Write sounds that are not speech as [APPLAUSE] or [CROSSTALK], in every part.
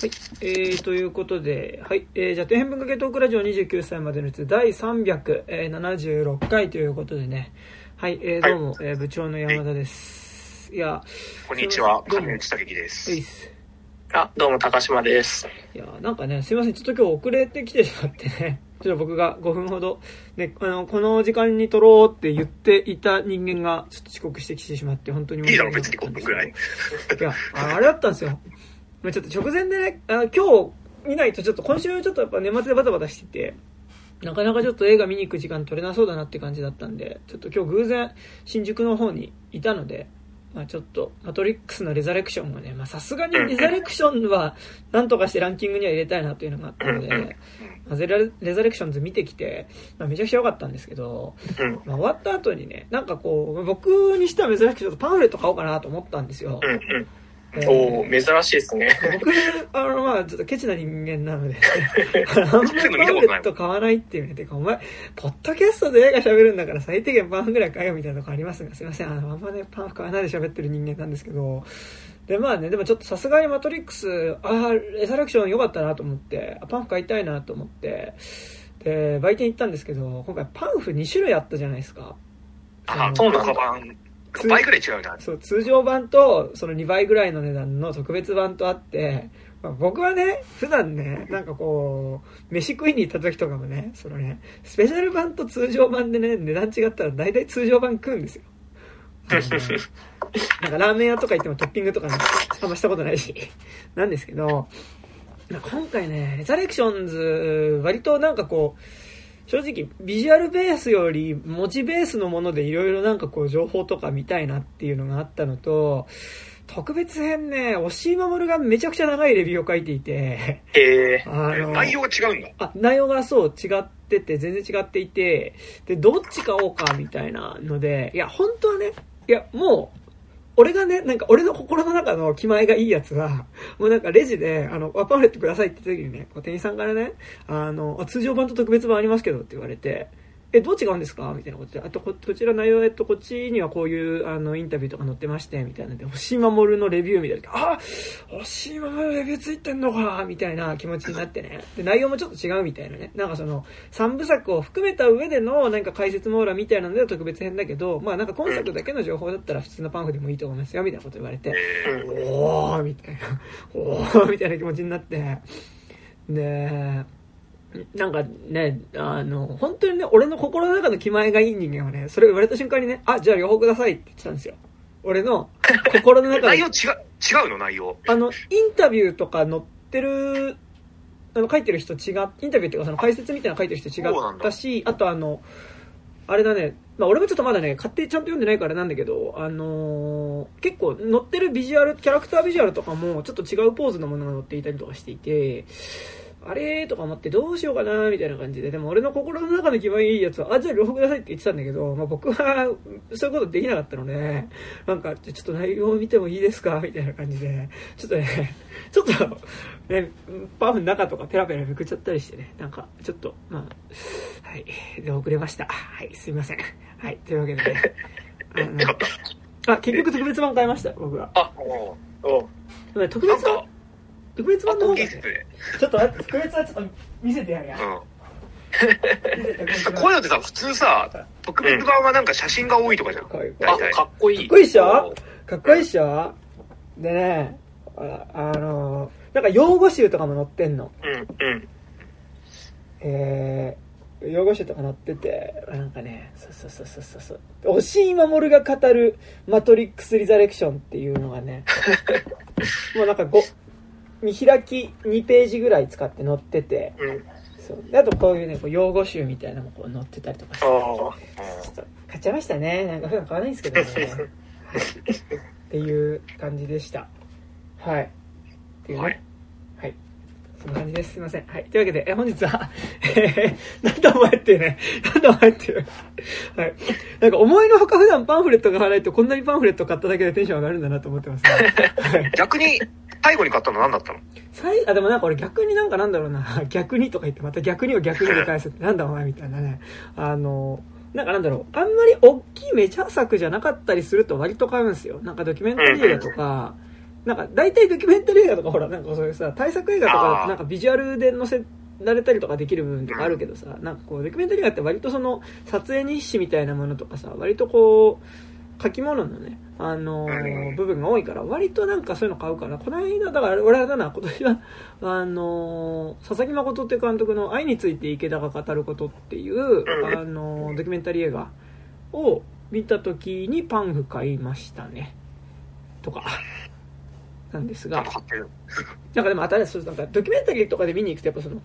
はい。えー、ということで、はい。えー、じゃあ、底辺文化系トークラジオ29歳までのやつ、第376回ということでね。はい。えー、どうも、えー部長の山田です。いや、こんにちは、どうも金内武樹ですうい。っす。あ、どうも、高島です。いや、なんかね、すいません。ちょっと今日遅れてきてしまってね。[LAUGHS] ちょっと僕が5分ほど、ね、あの、この時間に撮ろうって言っていた人間が、ちょっと遅刻してきてしまって、本当にいいだろ、別に5申し訳なかったんですけど分くらい。いや、ああれだったんですよ。まちょっと直前でね、あ今日見ないとちょっと今週ちょっとやっぱ年末でバタバタしてて、なかなかちょっと映画見に行く時間取れなそうだなって感じだったんで、ちょっと今日偶然新宿の方にいたので、まあちょっと、マトリックスのレザレクションがね、まさすがにレザレクションはなんとかしてランキングには入れたいなというのがあったので、まあゼラレザレクションズ見てきて、まあめちゃくちゃ良かったんですけど、まあ終わった後にね、なんかこう、僕にしては珍しくちょっとパンフレット買おうかなと思ったんですよ。おお珍しいですね。僕、あの、まあ、ちょっとケチな人間なので、[LAUGHS] あんまりパンフレット買わない。って言うね、てか、お前、ポッドキャストで映画喋るんだから最低限パンフぐらい買えよみたいなとこありますが、すいません、あの、あんまね、パンフ買わないで喋ってる人間なんですけど、で、まあね、でもちょっとさすがにマトリックス、ああ、エサラクション良かったなと思って、パンフ買いたいなと思って、で、売店行ったんですけど、今回パンフ2種類あったじゃないですか。あ、そうなの倍ぐらい違うな。そう通常版とその2倍ぐらいの値段の特別版とあって、まあ、僕はね普段ねなんかこう飯食いに行った時とかもねそのねスペシャル版と通常版でね値段違ったら大体通常版食うんですよ。[LAUGHS] なんかラーメン屋とか行ってもトッピングとか、ね、あんましたことないし。なんですけど今回ねレザレクションズ割となんかこう正直、ビジュアルベースより文字ベースのものでいろいろなんかこう情報とか見たいなっていうのがあったのと、特別編ね、押井守がめちゃくちゃ長いレビューを書いていて、えあの、内容が違うんだ。あ、内容がそう違ってて、全然違っていて、で、どっち買おうかみたいなので、いや、本当はね、いや、もう、俺がね、なんか俺の心の中の気前がいいやつは、もうなんかレジで、あの、ワパンフレットくださいって言った時にね、こう店員さんからね、あの、通常版と特別版ありますけどって言われて、え、どう違うんですか？みたいなこと。で、あとこ、こちら内容、えっと、こっちにはこういう、あの、インタビューとか載ってまして、みたいな。ので、星守のレビューみたいな、あ星守のレビューついてんのか！みたいな気持ちになってね。で、内容もちょっと違うみたいなね。なんかその、三部作を含めた上での、なんか解説網羅みたいなのでは特別編だけど、まあなんか今作だけの情報だったら普通のパンフでもいいと思いますよ、みたいなこと言われて。おーみたいな、おーみたいな気持ちになって、で、なんかね、あの、本当にね、俺の心の中の気前がいい人間はね、それ言われた瞬間にね、あ、じゃあ両方くださいって言ってたんですよ。俺の心の中 [LAUGHS] 内で容違う、違うの？内容。あの、インタビューとか載ってる、あの、書いてる人違っ、インタビューっていうかその解説みたいなの書いてる人違ったし、あとあの、あれだね、まあ俺もちょっとまだね、買ってちゃんと読んでないからなんだけど、あのー結構載ってるビジュアル、キャラクタービジュアルとかもちょっと違うポーズのものが載っていたりとかしていて、あれとか思ってどうしようかなみたいな感じで、でも俺の心の中の気分いいやつは、あ、じゃあ両方くださいって言ってたんだけど、まあ僕はそういうことできなかったので、なんか、ちょっと内容を見てもいいですかみたいな感じで、ちょっとね、[LAUGHS] ちょっと、ね、パンフの中とかペラペラめくっちゃったりしてね、なんか、ちょっと、まあ、はい、で、遅れました。はい、すいません。はい、というわけでね、あの。[LAUGHS] あ、結局特別版買いました、僕は。あ、おおでもね特別版特別版の方がね。ちょっと待って、特別はちょっと見せてやるや。うん。こういうのってさ、普通さ、特別版はなんか写真が多いとかじゃん。あ。かっこいい。かっこいいっしょ？かっこいいっしょ？でね、ああの、なんか用語集とかも載ってんの。うん、うん。えー、用語集とか載ってて、なんかね、そうそうそうそうそうそう。押井守が語るマトリックス・リザレクションっていうのがね、[LAUGHS] もうなんか5、見開き2ページぐらい使って載ってて、うん。そう。であとこういうね、こう用語集みたいなのもこう載ってたりとかして、あちょっと買っちゃいましたね。なんか普段買わないんですけどね。[LAUGHS] はい。っていう感じでした。はい。っていうね。ははいい。そんな感じです。すいません。はい。というわけで、え、本日は、えー、なんだお前ってね。なんだお前っていう。はい。なんか思いのほか普段パンフレットが払ないとこんなにパンフレット買っただけでテンション上がるんだなと思ってますね。はい。逆に、最後に買ったの何だったの？最あでもなんか俺逆になんかなんだろうな。[LAUGHS] 逆にとか言ってまた逆にを逆にで返すってなんだお前みたいなね。あのなんかなんだろう。あんまり大きいメジャー作じゃなかったりすると割と買うんですよ。なんかドキュメンタリー映画とか。なんか大体ドキュメンタリー映画とかほら、なんかそういうさ、対策映画とか、なんかビジュアルで載せられたりとかできる部分とかあるけどさ、なんかこう、ドキュメンタリー映画って割とその、撮影日誌みたいなものとかさ、割とこう、書き物のね、あのー、部分が多いから、割となんかそういうの買うから、この間、だから俺はだな、今年は、あのー、佐々木誠って監督の愛について池田が語ることっていう、あのー、ドキュメンタリー映画を見た時にパンフ買いましたね。とか。なんですが、なんかでも新しい、なんかドキュメンタリーとかで見に行くとやっぱその、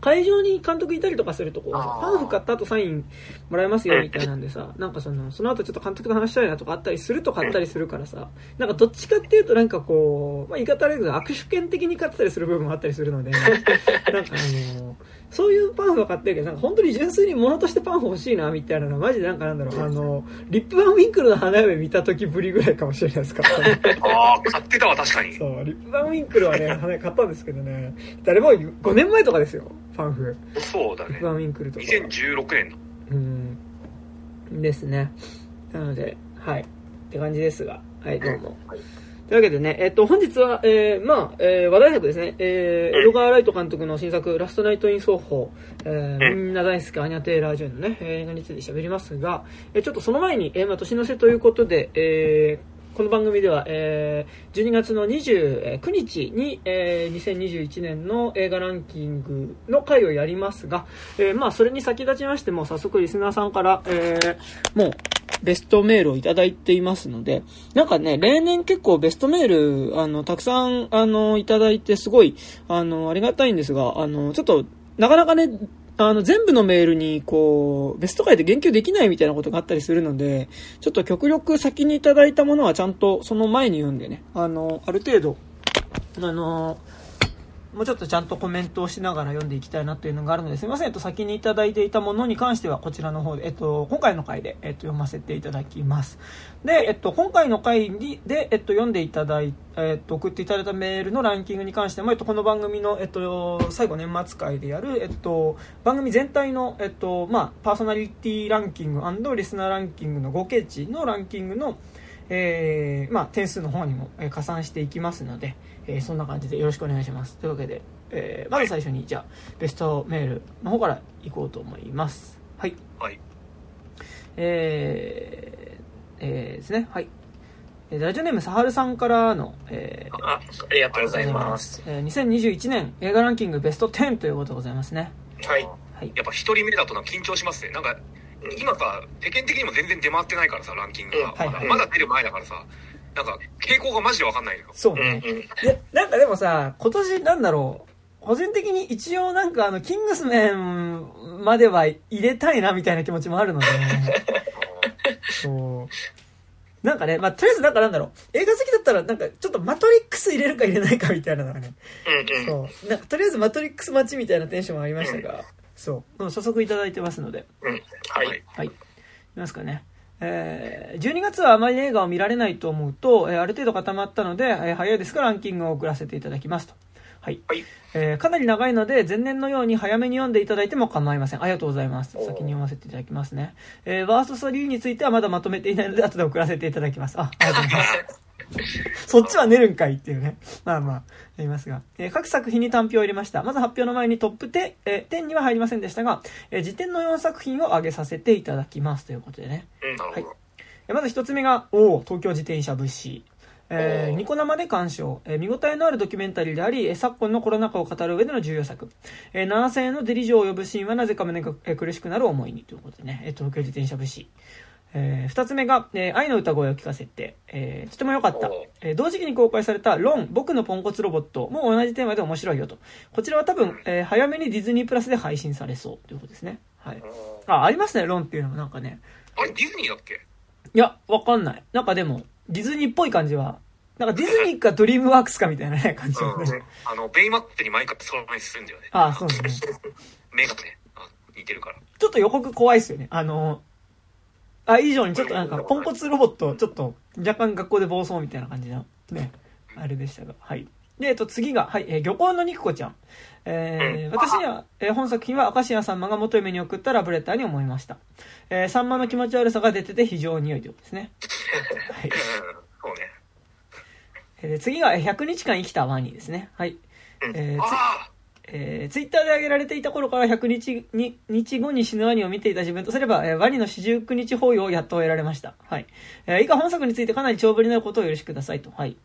会場に監督いたりとかするとこう、パンフ買った後サインもらえますよみたいなんでさ、なんかその、その後ちょっと監督と話したいなとかあったりすると買ったりするからさ、なんかどっちかっていうとなんかこう、まあ言い方悪いけど握手券的に買ってたりする部分もあったりするので、[LAUGHS] なんかあのそういうパンフを買ってるけど、なんか本当に純粋に物としてパンフ欲しいな、みたいなのは、マジでなんかなんだろう、あの、リップバンウィンクルの花嫁見た時ぶりぐらいかもしれないです [LAUGHS] かああ、買ってたわ、確かに。そう、リップバンウィンクルはね、花嫁買ったんですけどね、誰も5年前とかですよ、パンフ。そうだね。リップバンウィンクルとか。2016年の。うん。ですね。なので、はい。って感じですが、はい、どうも。はいというわけでね、えっと、本日は、えー、まあ、えー、話題作ですね、えー、江戸川ライト監督の新作、ラストナイト・イン・奏法、えー、みんな大好きアニャ・テイラー・ジュンのね、映画について喋りますが、えー、ちょっとその前に、えー、まあ、年の瀬ということで、えー、この番組では、えー、12月の29日に、えー、2021年の映画ランキングの回をやりますが、えー、まあ、それに先立ちましても、早速リスナーさんから、えー、もう、ベストメールをいただいていますので、なんかね、例年結構ベストメール、あの、たくさん、あの、いただいてすごい、あの、ありがたいんですが、あの、ちょっと、なかなかね、あの、全部のメールに、こう、ベスト回で言及できないみたいなことがあったりするので、ちょっと極力先にいただいたものはちゃんとその前に読んでね、あの、ある程度、あの、もうちょっとちゃんとコメントをしながら読んでいきたいなというのがあるので、すいません、えっと、先にいただいていたものに関しては、こちらの方で、えっと、今回の回で、えっと、読ませていただきます。で、えっと、今回の回で、えっと、読んでいただいえっと、送っていただいたメールのランキングに関しても、えっと、この番組の、えっと、最後年末回でやる、えっと、番組全体の、えっと、まあ、パーソナリティランキングリスナーランキングの合計値のランキングの、えー、まあ、点数の方にも、加算していきますので、えー、そんな感じでよろしくお願いします。というわけで、えー、まず最初に、じゃあ、ベストメールの方からいこうと思います。はい。はい。えー、えー、ですね、はい。ラジオネームサハルさんからの、えー、あありがとうございます。えー、2021年映画ランキングベスト10ということでございますね。はい。はい、やっぱ一人目だとな緊張しますね。なんか、今さ、世間的にも全然出回ってないからさ、ランキングが。まだ出る前だからさ、なんか、傾向がマジでわかんないよ。そうね。いや、なんかでもさ、今年なんだろう、個人的に一応なんかあの、キングスメンまでは入れたいなみたいな気持ちもあるので、[LAUGHS] そう。なんかね、まあ、とりあえずなんかなんだろう、映画好きだったらなんかちょっとマトリックス入れるか入れないかみたいなのがね、そう。なんかとりあえずマトリックス待ちみたいなテンションもありましたが、そう。早速いただいてますので。うん。はい。はい。いますかね。えー、12月はあまり映画を見られないと思うと、えー、ある程度固まったので、えー、早いですからランキングを送らせていただきますと。はい。はい、えー、かなり長いので、前年のように早めに読んでいただいても構いません。ありがとうございます。先に読ませていただきますね。えー、ワースト3についてはまだまとめていないので、後で送らせていただきます。あ、ありがとうございます。[LAUGHS] そっちは寝るんかいっていうね。まあまあ、やりますが。えー、各作品に単票を入れました。まず発表の前にトップ10、えー、10には入りませんでしたが、えー、辞典の4作品を挙げさせていただきます。ということでね。はい。まず一つ目が、お東京自転車物資。えー、ニコ生で鑑賞、えー、見応えのあるドキュメンタリーであり、えー、昨今のコロナ禍を語る上での重要作。えー、7000円のデリジョを呼ぶシーンはなぜか胸が、えー、苦しくなる思いにということでね、えー、東京自転車物資。えー、二つ目が、えー、アイの歌声を聞かせて、えー、とても良かった。えー、同時期に公開されたロン、僕のポンコツロボットも同じテーマで面白いよと。こちらは多分、えー、早めにディズニープラスで配信されそうということですね。はい。あ、ありますね、ロンっていうのもなんかね。あれ、ディズニーだっけ？いや、わかんない。なんかでも、ディズニーっぽい感じは、なんかディズニーかドリームワークスかみたいなね、[LAUGHS] 感じのね。あの、ベイマックスに毎回そのにするんだよね。ああ、そうですね。目がね、似てるから。ちょっと予告怖いっすよね。あの、あ、以上にちょっとなんか、ポンコツロボット、ちょっと、若干学校で暴走みたいな感じの、ね、あれでしたが、はい。で、えっと、次が、はい、えー、漁港の肉子ちゃん。えー、私には、えー、本作品は明石家さんまが元嫁に送ったラブレターに思いました。えー、さんまの気持ち悪さが出てて非常に良いということですね。はい。そうね。えー、次が100日間生きたワニですね。はい。えー、あえー、ツイッターで上げられていた頃から100日に日後に死ぬワニを見ていた自分とすれば、えー、ワニの四十九日法要をやっと得られました。はい。えー、以下本作についてかなり長文になることをよろしくくださいと。はい。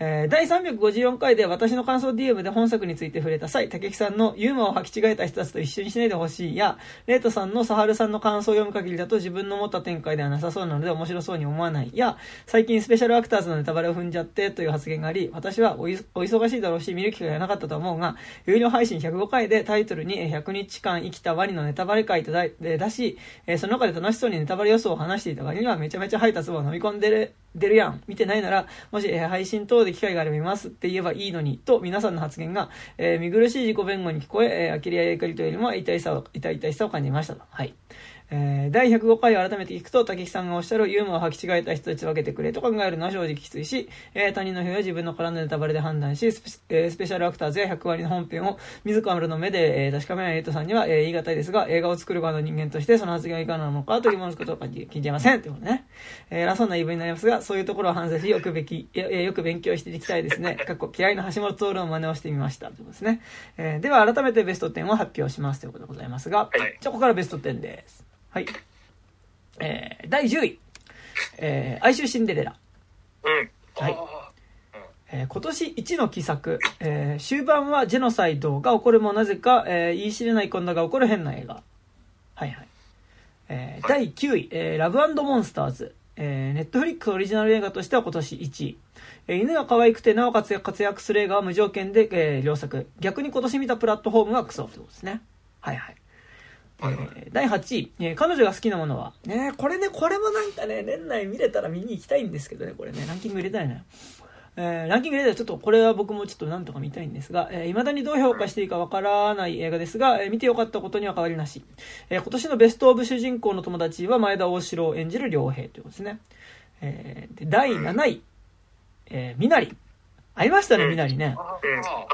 えー、第354回で私の感想 DM で本作について触れた際、竹木さんのユーモアを履き違えた人たちと一緒にしないでほしいや、レイトさんのサハルさんの感想を読む限りだと自分の思った展開ではなさそうなので面白そうに思わないや、最近スペシャルアクターズのネタバレを踏んじゃってという発言があり、私はお忙しいだろうし見る機会がなかったと思うが、有料配信105回でタイトルに100日間生きたワニのネタバレ会と出し、えその中で楽しそうにネタバレ予想を話していた割にはめちゃめちゃ吐いた唾を飲み込んでる出るやん。見てないなら、もし、え、配信等で機会があれば見ますって言えばいいのに、と皆さんの発言が、えー、見苦しい自己弁護に聞こえ、えー、呆りや怒りというよりも痛いさを、痛い痛いさを感じましたと。はい。えー、第105回を改めて聞くと、竹木さんがおっしゃるユーモアを履き違えた人たち分けてくれと考えるのは正直きついし、えー、他人の表や自分の絡んだネタバレで判断し、スペ,、えー、スペシャルアクターズや100割の本編を自らの目で、えー、確かめないエイトさんには、えー、言い難いですが、映画を作る側の人間としてその発言はいかがなのかと疑問すことを感じ、聞いていません。ということね。えー、偉そうな言い分になりますが、そういうところを反省し、よくべき、よよく勉強していきたいですね。[LAUGHS] かっこ嫌いな橋本徹の真似をしてみました。ということですね。えー、では改めてベスト10を発表しますということでございますが、はい、じゃあここからベスト10です。はい。えー、第10位、えー、哀愁シンデレラ。うん。はい。えー、今年一の奇作、えー、終盤はジェノサイドが起こるもなぜか、えー、言い知れない混乱が起こる変な映画。はいはい。えー、第9位、えー、ラブモンスターズ。えー、ネットフリックスオリジナル映画としては今年1位。えー、犬が可愛くてなおかつ活躍する映画は無条件で、えー、良作。逆に今年見たプラットフォームがクソってことですね。はいはい。はいはい、えー、第8位、えー、彼女が好きなものは、ね、これね、これもなんかね、年内見れたら見に行きたいんですけどね、これね、ランキング入れたいな。えー、ランキング入れたらちょっとこれは僕もちょっとなんとか見たいんですが、えー、未だにどう評価していいかわからない映画ですが、えー、見てよかったことには変わりなし。えー、今年のベストオブ主人公の友達は前田大城を演じる良平ということですね。えー、で第7位、えー、みなり。ありましたね、みなりね。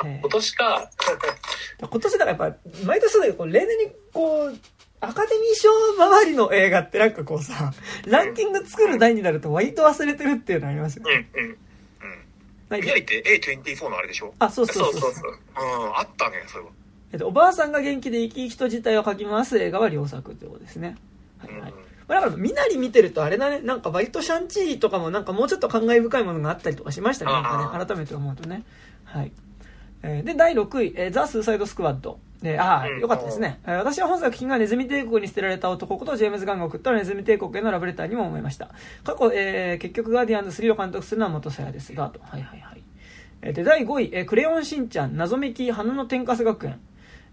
うん、今年か。[LAUGHS] 今年だからやっぱ、毎年そうだけど、例年にこう、アカデミー賞周りの映画ってなんかこうさ、ランキング作る台になると割と忘れてるっていうのありますよね。うんうん。うん。みなりって A24 のあれでしょ？あ、そうそうそうそう。そうそううん、あったね、それは。えっと、おばあさんが元気で生き生きと自体を書き回す映画は良作ってことですね。はいはい。うんだから、みなり見てるとあれだね、なんか割とシャンチーとかもなんかもうちょっと感慨深いものがあったりとかしましたね、なんかね、改めて思うとね。はい。えー、で、第6位、えー、ザ・スーサイド・スクワッド。で、ああ、よかったですね。えー、私は本作品がネズミ帝国に捨てられた男ことジェームズ・ガンが送ったネズミ帝国へのラブレターにも思いました。過去、えー、結局ガーディアンズ3を監督するのは元さやですが、と。はいはいはい。えー、で、第5位、えー、クレヨンしんちゃん、謎めき、花の天かす学園。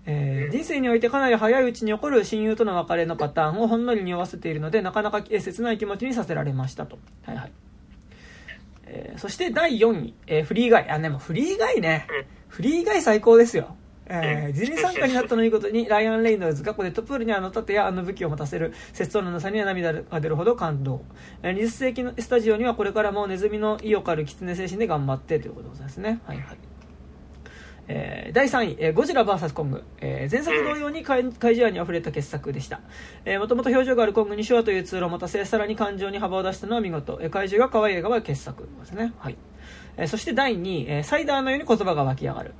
えー、人生においてかなり早いうちに起こる親友との別れのパターンをほんのり匂わせているので、なかなか切ない気持ちにさせられましたと。はいはい。えー、そして第4位、えー、フリーガイ。あ、でもフリーガイね。フリーガイ最高ですよ。えー、ディズニー参加になったのいいことに、ライアン・レイノルズがこでトップールにあの盾やあの武器を持たせる、節操のなさには涙が出るほど感動。えー、20世紀のスタジオにはこれからもネズミの意を狩る狐精神で頑張ってということですね。はいはい。えー、第3位、えー、ゴジラ VS コング、えー、前作同様に怪獣愛に溢れた傑作でした、えー、もともと表情があるコングに手話というツールを持たせさらに感情に幅を出したのは見事、えー、怪獣が可愛い映画は傑作。ですね。はい。えー、そして第2位、えー、サイダーのように言葉が湧き上がる、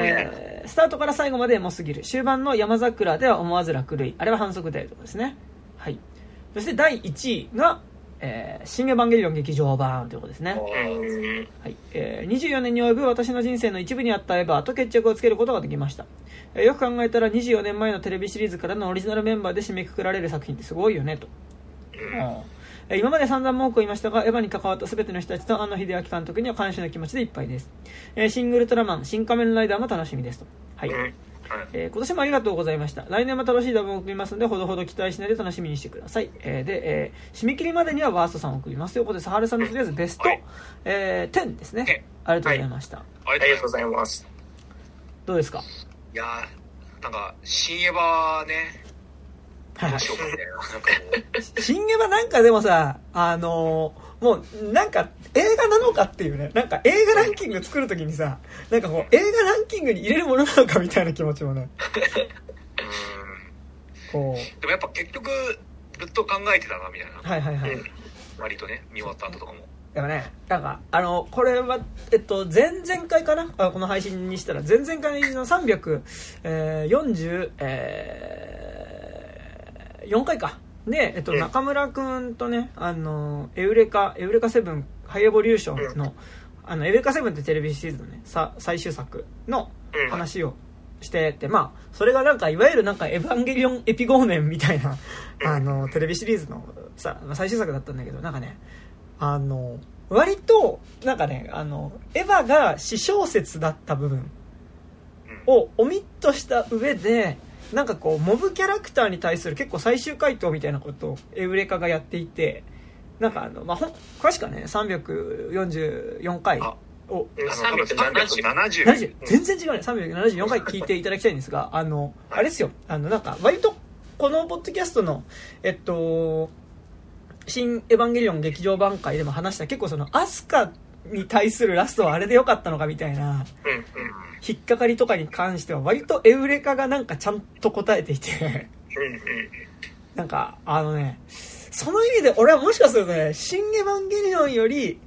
えー、スタートから最後までエモすぎる。終盤の山桜では思わず楽類あれは反則であるとですね。はい。そして第1位が、えー、新エヴァンゲリオン劇場版ということですね。はいえー、24年に及ぶ私の人生の一部にあったエヴァと決着をつけることができました。えー、よく考えたら24年前のテレビシリーズからのオリジナルメンバーで締めくくられる作品ってすごいよね、と。うん、今まで散々文句を言いましたが、エヴァに関わった全ての人たちと庵野秀明監督には感謝の気持ちでいっぱいです。えー、シングルトラマン、新仮面ライダーも楽しみですと。はい。えー、今年もありがとうございました。来年も楽しいダブを送りますので、ほどほど期待しないで楽しみにしてください。えー、で、えー、締め切りまでにはワーストさんを送りますということで、サハルさんのとりあえずベスト、はい、えー、10ですね。ありがとうございました、はい。ありがとうございます。どうですか？いやなんか、新エヴァね、はい。[LAUGHS] 新エヴァなんかでもさ、あのーもうなんか映画なのかっていうね。なんか映画ランキング作るときにさなんかこう映画ランキングに入れるものなのかみたいな気持ちもね。こう。でもやっぱ結局ずっと考えてたなみたいな。はいはいはい、割とね見終わった後とかも。でもね、なんか、あの、これは、えっと、前々回かな？あこの配信にしたら、前々回の340、えー、えー、4回か。で、えっと、中村くんとね、あの、エウレカ、エウレカセブン、ハイエボリューションの、あの、エウレカセブンってテレビシリーズのね、さ最終作の話をしてて、まあ、それがなんか、いわゆるなんか、エヴァンゲリオンエピゴーネンみたいな、あの、テレビシリーズのさ、最終作だったんだけど、なんかね、あの、割と、なんかね、あの、エヴァが私小説だった部分をオミットした上で、なんかこう、モブキャラクターに対する結構最終回答みたいなことをエウレカがやっていて、なんかあの、まあ、ほん、詳しくはね、344回を、370。全然違うね。374回聞いていただきたいんですが、[LAUGHS] あの、あれですよ、あの、なんか、割と、このポッドキャストの、えっと、新エヴァンゲリオン劇場版会でも話した結構その、アスカに対するラストはあれでよかったのかみたいな、引っかかりとかに関しては割とエウレカがなんかちゃんと答えていて。なんか、あのね、その意味で俺はもしかするとね、新エヴァンゲリオンより、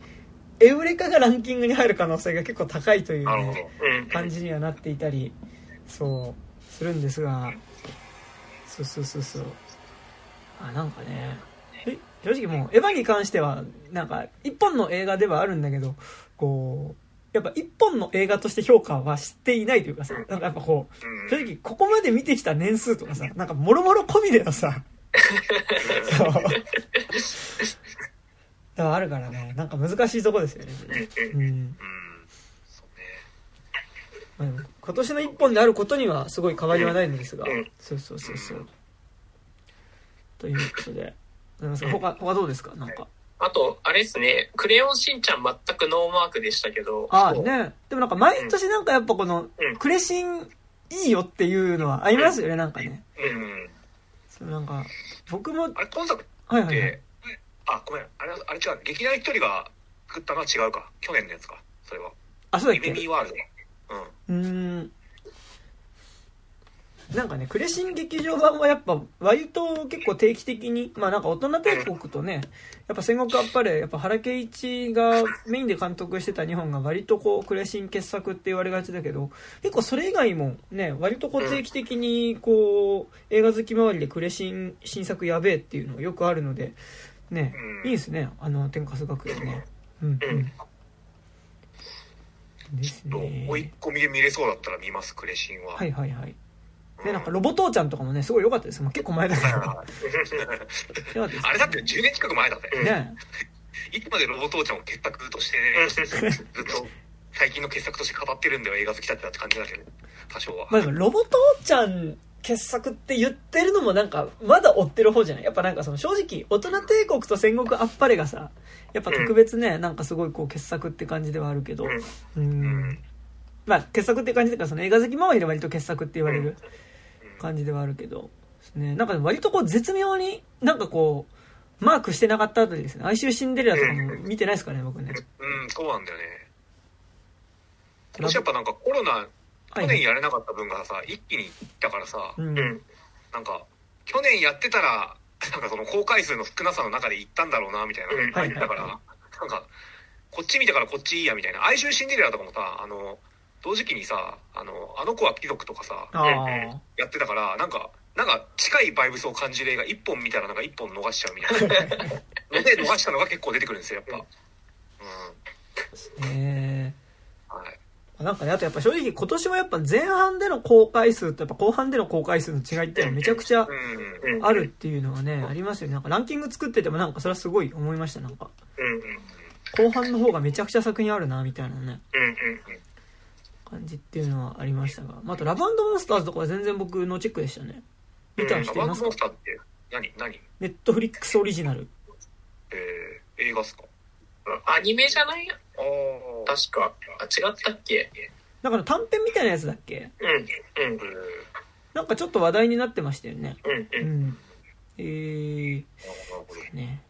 エウレカがランキングに入る可能性が結構高いというね、感じにはなっていたり、そう、するんですが、そうそうそうそう。あ、なんかね、正直もう、エヴァに関しては、なんか、一本の映画ではあるんだけど、こう、やっぱ一本の映画として評価はしていないというかさ、なんかやっぱこう、正直ここまで見てきた年数とかさ、なんかもろもろ込みでのさ、[LAUGHS] そう。だからあるからね、なんか難しいとこですよね。うん。今年の一本であることにはすごい変わりはないのですが、そうそうそうそう。ということで。他、他どうですか？なんか。あと、あれですね、クレヨンしんちゃん全くノーマークでしたけど。ああ、ね。でもなんか毎年なんかやっぱこの、クレシンいいよっていうのはありますよね、なんかね。うん。そうなんか、僕も。あれ、今作って、はいはい、はい、あ、ごめん、あれ、あれ違う、劇団一人が作ったのは違うか。去年のやつか、それは。あ、そうだっけ？ベビーワールド。うん。うん。なんかね、クレシン劇場版はやっぱ割と結構定期的に、まあなんか大人帝国とね、やっぱ戦国あっぱれ、やっぱ原敬一がメインで監督してた日本が割とこうクレシン傑作って言われがちだけど、結構それ以外もね、割とこう定期的にこう映画好き周りでクレシン新作やべえっていうのがよくあるので、ね、いいですね、あの天かす学園ね。うんうん。ですね。追い込みで見れそうだったら見ます、クレシンは。はいはいはい。ね、なんかロボ父ちゃんとかもね、すごい良かったです。もう結構前だけど。[LAUGHS] あれだって10年近く前だぜ。ね。いつまでロボ父ちゃんを傑作としてね、ずっと最近の傑作として語ってるんだよ、映画好きだってって感じだけど、多少は。まあでもロボ父ちゃん傑作って言ってるのもなんか、まだ追ってる方じゃない？やっぱなんかその正直、大人帝国と戦国あっぱれがさ、やっぱ特別ね、なんかすごいこう傑作って感じではあるけど、うん。まあ傑作って感じだからその映画好き周りで割と傑作って言われる。感じではあるけど、ね、なんか割とこう絶妙になんかこう、マークしてなかったあたりですね。哀愁シンデレラとかも見てないですかね、僕ね。うん、そうなんだよね。今年やっぱなんかコロナ、去年やれなかった分がさ、一気にいったからさ、うん、なんか、去年やってたら、なんかその公開数の少なさの中で行ったんだろうな、みたいなのがだから、なんか、こっち見てからこっちいいや、みたいな。哀愁シンデレラとかもさ、あの、同時期にさあのあの子は貴族とかさやってたからなんかなんか近いバイブスを感じる映画一本見たらなんか一本逃しちゃうみたいな。の [LAUGHS] で逃したのが結構出てくるんですよやっぱ。うん。へえはい。なんかね、あとやっぱ正直今年はやっぱ前半での公開数とやっぱ後半での公開数の違いっていうのはめちゃくちゃあるっていうのがね、ありますよね。なんかランキング作っててもなんかそれはすごい思いました、なんか。後半の方がめちゃくちゃ作品あるな、みたいなね。感じっていうのはありましたが、まあ、あとラブモンスターズとかは全然僕のチェックでしたね。見た人いますか、ラブモンスターって何何？ネットフリックスオリジナル。えー、映画っすか？アニメじゃない？あ確か。あ、違ったっけ？なんか短編みたいなやつだっけ？うん。うん。なんかちょっと話題になってましたよね。うん。うん。えー、ね。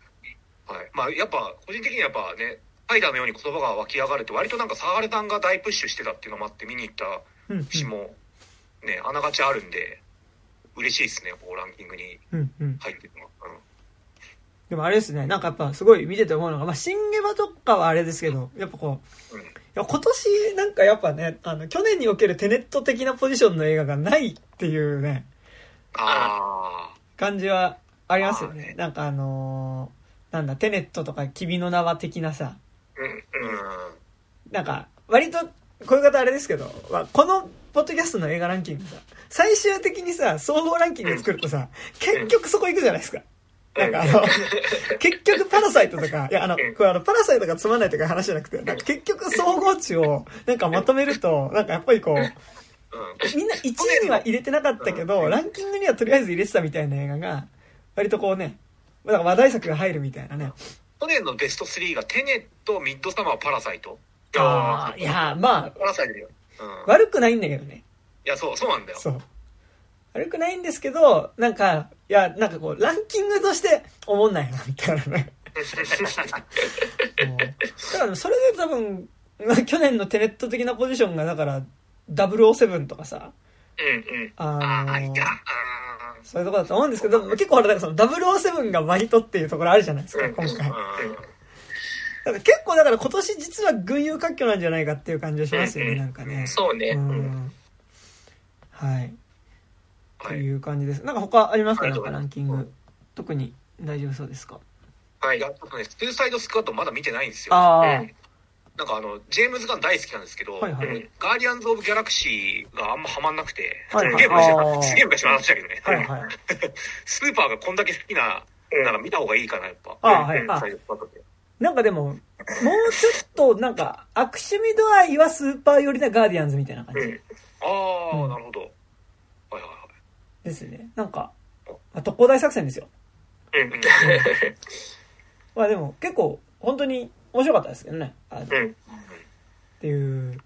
はい。まあ、やっぱ、個人的にやっぱね、パイダーのように言葉が湧き上がるって割となんかサーレタンが大プッシュしてたっていうのもあって見に行った節もね、あながちあるんで嬉しいですねこうランキングに入ってるのは、うん、でもあれですね、なんかやっぱすごい見てて思うのが、まあ、シンゲバとかはあれですけど、やっぱこう、いや今年なんかやっぱね、あの、去年におけるテネット的なポジションの映画がないっていうね、あ感じはありますよね。なんかあのーなんだ、テネットとか君の名は的なさ、うん、うん。なんか、割と、こういう方あれですけど、まあ、このポッドキャストの映画ランキングさ、最終的にさ、総合ランキング作るとさ、結局そこ行くじゃないですか。なんかあの、結局パラサイトとか、いやあの、これあの、パラサイトがつまんないとか話じゃなくて、なんか結局総合値をなんかまとめると、なんかやっぱりこう、みんな1位には入れてなかったけど、ランキングにはとりあえず入れてたみたいな映画が、割とこうね、なんか話題作が入るみたいなね。去年のベスト3がテネット、ミッドサマー、パラサイト？ああ、いや、まあ、パラサイトだよ。うん。悪くないんだけどね。いや、そう、そうなんだよ。そう。悪くないんですけど、なんか、いや、なんかこう、ランキングとして、思んないな、みたいなね。[LAUGHS] だから、それで多分、まあ去年のテネット的なポジションが、だから、007とかさ、うん、うん。あああ、いのや、そういうとこだと思うんですけど、結構ほら、だからその007が割とっていうところあるじゃないですか、うん今回。だか結構だから今年実は群雄割拠なんじゃないかっていう感じがしますよね、うんなんかね。そうね。はい。とはい。いう感じです。なんか他ありますか？なんかランキング。特に大丈夫そうですか？はいい。や、っとね、スーサイドスクワットまだ見てないんですよ。ああ、うんなんかあの、ジェームズ・ガン大好きなんですけど、はいはいうんガーディアンズ・オブ・ギャラクシーがあんまハマんなくて、はいはいすげえ昔あーすげえ昔の話だけどね。はいはい。[LAUGHS] スーパーがこんだけ好きな、うんなんか見た方がいいかな、やっぱ。あーはいあうんスーサイドスクワットってなんかでも、もうちょっとなんか、悪趣味度合いはスーパー寄りなガーディアンズみたいな感じうん。ああ、うんなるほど。はいはいはい。ですね。なんか、まあ特攻大作戦ですよ。うん。[LAUGHS] まあでも結構本当に面白かったですけどね。あのうん。っていう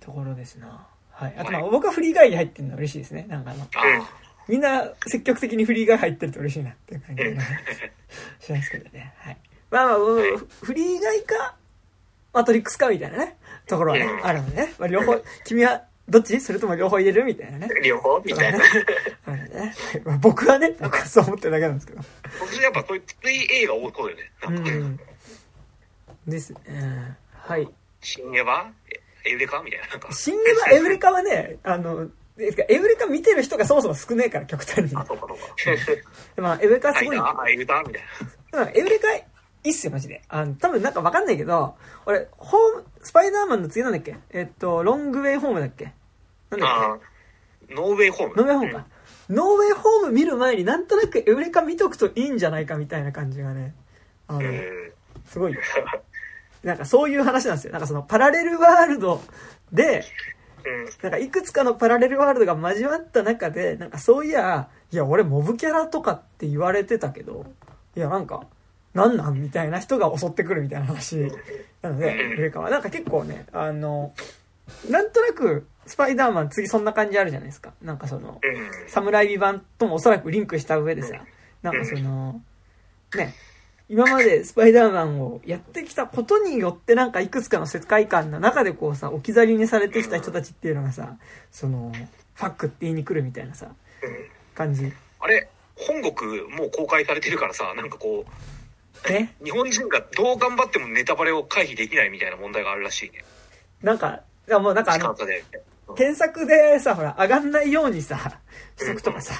ところですな。はい。あとまあはい僕はフリーガイに入ってるのは嬉しいですね。なんかあの、あみんな積極的にフリーガイ入ってると嬉しいなっていう感じがね [LAUGHS] しますけどね。はい。まあまあ、はいフリーガイか、マトリックスかみたいなね、ところはね、うんあるのでね。まあ両方、君はどっちそれとも両方入れるみたいなね。両方みたいな。ね。まあ僕はね、僕はそう思ってるだけなんですけど。あ。今年やっぱそういう多そうだよね。うん。ですね。はい。新エヴァエエウレカ？みたいな。なんか、新エヴァエウレカはね、あの、ですかエウレカ見てる人がそもそも少ねえから、極端に。あ、そうかそうか。まあ、エウレカすごい。あ、エウタみたいうんエウレカいいっすよ、マジで。あの、多分なんかわかんないけど、俺、ホーム、スパイダーマンの次なんだっけ？えっと、ロングウェイホームだっけ？なんだっあな。ノーウェイホーム。けノーウェイホームか。ノーウェイホーム見る前になんとなくエウレカ見とくといいんじゃないかみたいな感じがね、あの、うん。すごい。[LAUGHS] なんかそういう話なんですよ。なんかそのパラレルワールドで、うん。なんかいくつかのパラレルワールドが交わった中で、なんかそういや、いや俺モブキャラとかって言われてたけど、いやなんか、なんなんみたいな人が襲ってくるみたいな話なので、うんウレカは。なんか結構ね、あの、なんとなく、スパイダーマン次そんな感じあるじゃないですか。なんかその、うん。サムライビ版ともおそらくリンクした上でさ、なんかその、ね、今までスパイダーマンをやってきたことによってなんかいくつかの世界観の中でこうさ、置き去りにされてきた人たちっていうのがさ、その、ファックって言いに来るみたいなさ、感じ。あれ、本国もう公開されてるからさ、なんかこね。う、日本人がどう頑張ってもネタバレを回避できないみたいな問題があるらしいね。なんか、いやもうなんかあの。検索でさ、ほら、上がんないようにさ、しとくとかさ、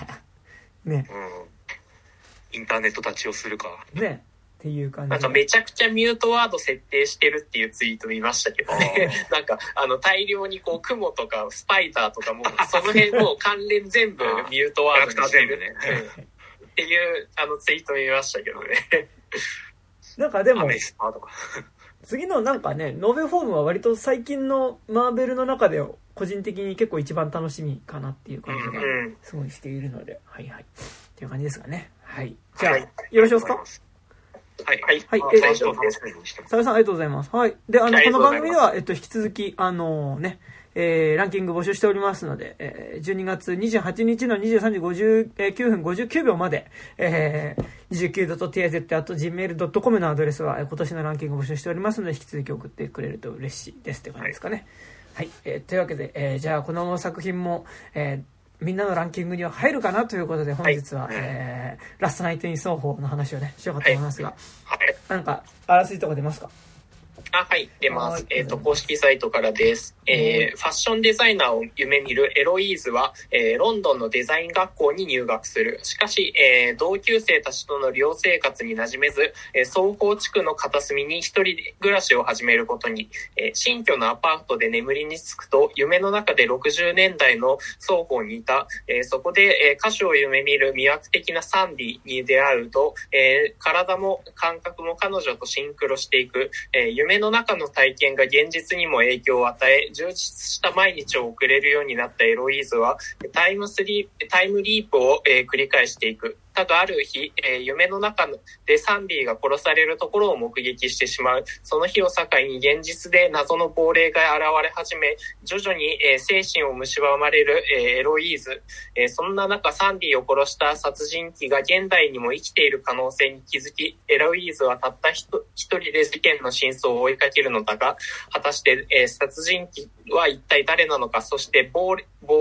ね、うん。インターネット立ちをするか。ね、っていう感じ。なんかめちゃくちゃミュートワード設定してるっていうツイート見ましたけどね。[LAUGHS] なんかあの大量にこう雲とかスパイダーとかもその辺もう関連全部ミュートワードにしてるキャラクター全部うんっていうあのツイート見ましたけどね。なんかでも。次のなんかね、ノーベルフォームは割と最近のマーベルの中で個人的に結構一番楽しみかなっていう感じがうん。すごいしているので、はいはい。っていう感じですかね。はい。じゃあ、はいよろしいですか？はい。はい。はいあえ大丈夫楽しみにしてます。佐々さんありがとうございます。はい。で、あの、この番組では、えっと、引き続き、あのね、えー、ランキング募集しておりますので、えー、12月28日の23時59分59秒まで、えー、29.tz.gmail.com のアドレスは、えー今年のランキング募集しておりますので、引き続き送ってくれると嬉しいですって感じですかね。はい。えーというわけで、えーじゃあ、この作品も、えーみんなのランキングには入るかなということで、本日は、はい、えー、ラストナイトイン奏法の話をね、しようかと思いますが、はい、なんか、あらすじとか出ますか？あ、はい、出ます。えっ、ー、と、公式サイトからです。えー、ファッションデザイナーを夢見るエロイーズは、えー、ロンドンのデザイン学校に入学する。しかし、えー、同級生たちとの寮生活に馴染めず、えー、双方地区の片隅に一人暮らしを始めることに、えー、新居のアパートで眠りにつくと、夢の中で60年代の双方にいた、えー、そこで、えー、歌手を夢見る魅惑的なサンディに出会うと、えー、体も感覚も彼女とシンクロしていく、えー、夢の中の体験が現実にも影響を与え、充実した毎日を送れるようになったエロイーズは、タイムスリープ、タイムリープを、え、繰り返していく。ただある日、えー、夢の中でサンディが殺されるところを目撃してしまう。その日を境に現実で謎の亡霊が現れ始め、徐々に、えー、精神を蝕まれる、えー、エロイーズ。えー、そんな中、サンディを殺した殺人鬼が現代にも生きている可能性に気づき、エロイーズはたった一人で事件の真相を追いかけるのだが、果たして、えー、殺人鬼は一体誰なのか、そして亡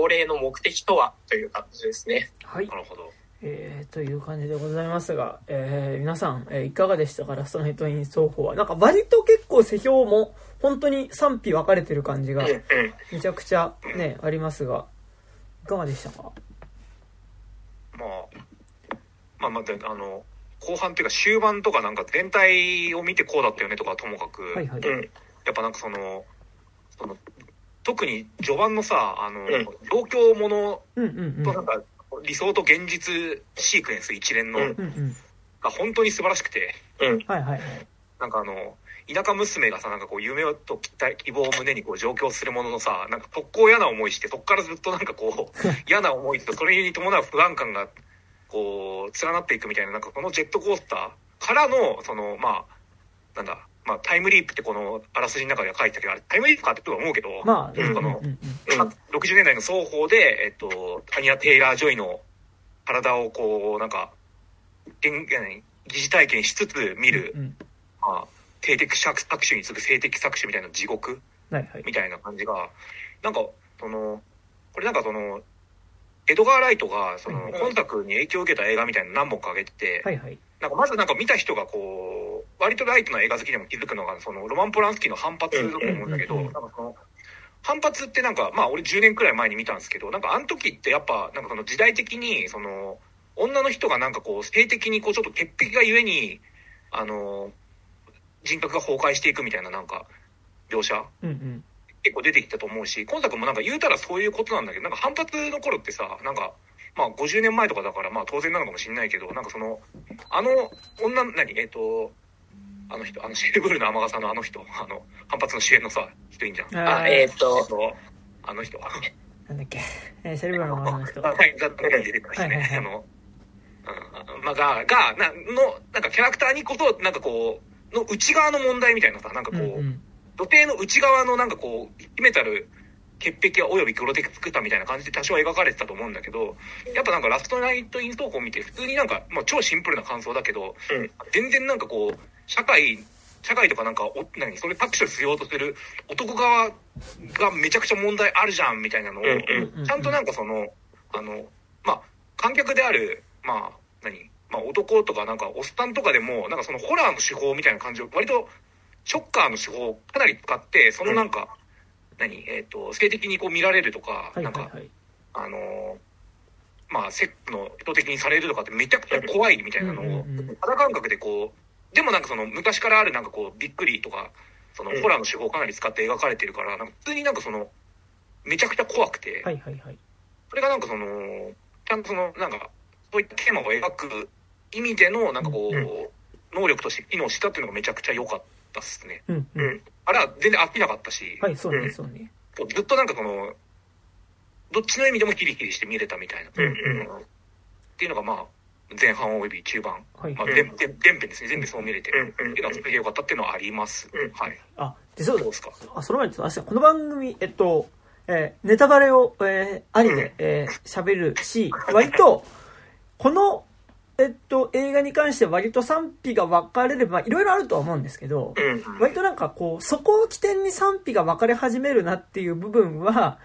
霊の目的とは？という感じですね。はい。なるほど。えー、という感じでございますが、えー、皆さん、えー、いかがでしたか？ラストナイトイン奏法は。なんか割と結構世評も本当に賛否分かれてる感じがめちゃくちゃね、ありますが、いかがでしたか？まあ、まあまあ、あの、後半っていうか終盤とかなんか全体を見てこうだったよねとかともかく、はいはい、やっぱなんかその、その、特に序盤のさ、あの、うん、状況ものとなんか、理想と現実シークエンス一連の、が本当に素晴らしくて、はいはい。なんかあの、田舎娘がさ、なんかこう夢と希望を胸にこう上京するもののさ、なんか特攻嫌な思いして、そっからずっとなんかこう、[LAUGHS] 嫌な思いとそれに伴う不安感が、こう、連なっていくみたいな、なんかこのジェットコースターからの、その、まあ、なんだ、まあ、タイムリープってこのあらすじの中では書いてあるけど、あれタイムリープかって思うけど、まあ、その、うん、60年代のソーホーで、えっと、アニャ・テイラー・ジョイの体をこう、なんか、疑似体験しつつ見る、うん、まあ、性的搾取に次ぐ性的搾取みたいな地獄、はいはい、みたいな感じが、なんか、その、これなんかその、エドガー・ライトが、その、今作に影響を受けた映画みたいな何本か上げてて、はいはい、なんかまずなんか見た人がこう、割とライトな映画好きでも気づくのが、その、ロマン・ポランスキーの反撥だと思うんだけど、なんかその、反発ってなんか、まあ俺10年くらい前に見たんですけど、なんかあの時ってやっぱ、なんかその時代的に、その、女の人がなんかこう、性的にこうちょっと潔癖がゆえに、あの、人格が崩壊していくみたいななんか、描写、うんうん、結構出てきたと思うし、今作もなんか言うたらそういうことなんだけど、なんか反発の頃ってさ、なんか、まあ50年前とかだからまあ当然なのかもしれないけど、なんかその、あの女、何？えっ、ー、と、あの人、あのシェルブルの天笠のあの人、あの、反発の主演のさ、人いいんじゃん。あ、えっ、ー、と、あの人。なんだっけ、えー、シェルブルの天笠の人。はい、ザットに出てたしね、あの、うん、まあ、が、が、な、の、なんかキャラクターにこそ、なんかこう、の内側の問題みたいなさ、なんかこう、うんうん、土手の内側のなんかこう、秘めたる、潔癖および黒テク作ったみたいな感じで多少描かれてたと思うんだけど、やっぱなんかラストナイトインストークを見て普通になんか、まあ超シンプルな感想だけど、うん、全然なんかこう、社会、社会とかなんか、お、何、それ搾取しようとする男側がめちゃくちゃ問題あるじゃんみたいなのを、ちゃんとなんかその、あの、まあ、観客である、まあ、何まあ男とかなんかおっさんとかでも、なんかそのホラーの手法みたいな感じを、割とショッカーの手法をかなり使って、そのなんか、何？えっ、ー、と、性的にこう見られるとか、なんか、あのまあ、セックの人的にされるとかってめちゃくちゃ怖いみたいなのを、肌感覚でこう、でもなんかその昔からあるなんかこう、びっくりとか、そのホラーの手法をかなり使って描かれてるから、なんか普通になんかその、めちゃくちゃ怖くて、はいはいはい。それがなんかその、ちゃんとその、なんか、そういったテーマを描く意味での、なんかこう、能力として機能したっていうのがめちゃくちゃ良かったっすね。うん、うん。あれは全然飽きなかったし。はい、そうね、そうね。ずっとなんかこの、どっちの意味でもキリキリして見れたみたいな。うんうん、っていうのがまあ、前半および中盤。はい。まあ、で、で、前編ですね。全部そう見れてる。っていうのは、それでよかったっていうのはあります。はい。あ、で、そうですか？あ、その前に、あ、この番組、えっと、えー、ネタバレを、えー、ありで、えー、喋るし、割と、このえっと、映画に関して割と賛否が分かれれば、いろいろあるとは思うんですけど、割となんかこう、そこを起点に賛否が分かれ始めるなっていう部分は、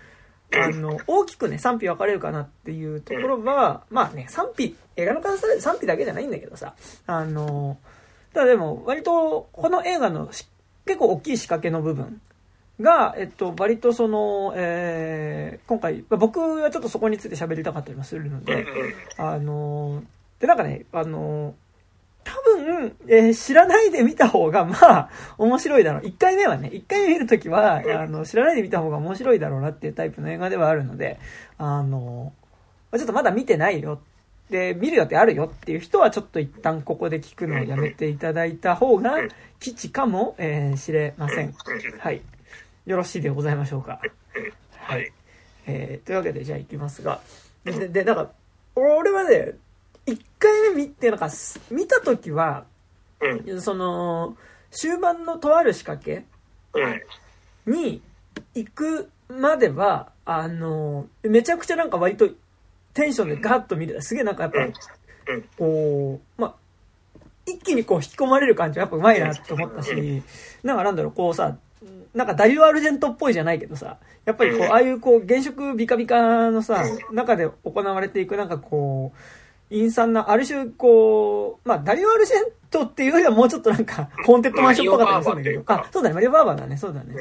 あの、大きくね、賛否分かれるかなっていうところは、まあね、賛否、映画の方される賛否だけじゃないんだけどさ、あの、ただでも、割と、この映画の結構大きい仕掛けの部分が、えっと、割とその、えー、今回、僕はちょっとそこについて喋りたかったりもするので、あの、で、なんかね、あの、多分、えー、知らないで見た方が、まあ、面白いだろう。1回目はね、1回目見るときは、あの、知らないで見た方が面白いだろうなっていうタイプの映画ではあるので、あの、ちょっとまだ見てないよ。で、見る予定あるよっていう人は、ちょっと一旦ここで聞くのをやめていただいた方が、吉かも、えー、知れません。はい。よろしいでございましょうか。はい。えー、というわけで、じゃあ行きますが。で、で、なんか、俺はね、一回目見て、なんか、見たときは、うん、その、終盤のとある仕掛けに行くまでは、あの、めちゃくちゃなんか割とテンションでガッと見る。すげえなんかやっぱ、こう、まあ、一気にこう引き込まれる感じはやっぱうまいなって思ったし、なんかなんだろう、こうさ、なんかダリュー・アルジェントっぽいじゃないけどさ、やっぱりこう、ああいうこう、現職ビカビカのさ、中で行われていくなんかこう、陰惨な、ある種、こう、まあ、ダリオ・アルジェントっていうよりはもうちょっとなんか、コンテッドマンションっぽかったりするんだけど、あ、そうだね、マリオ・バーバーだね、そうだね。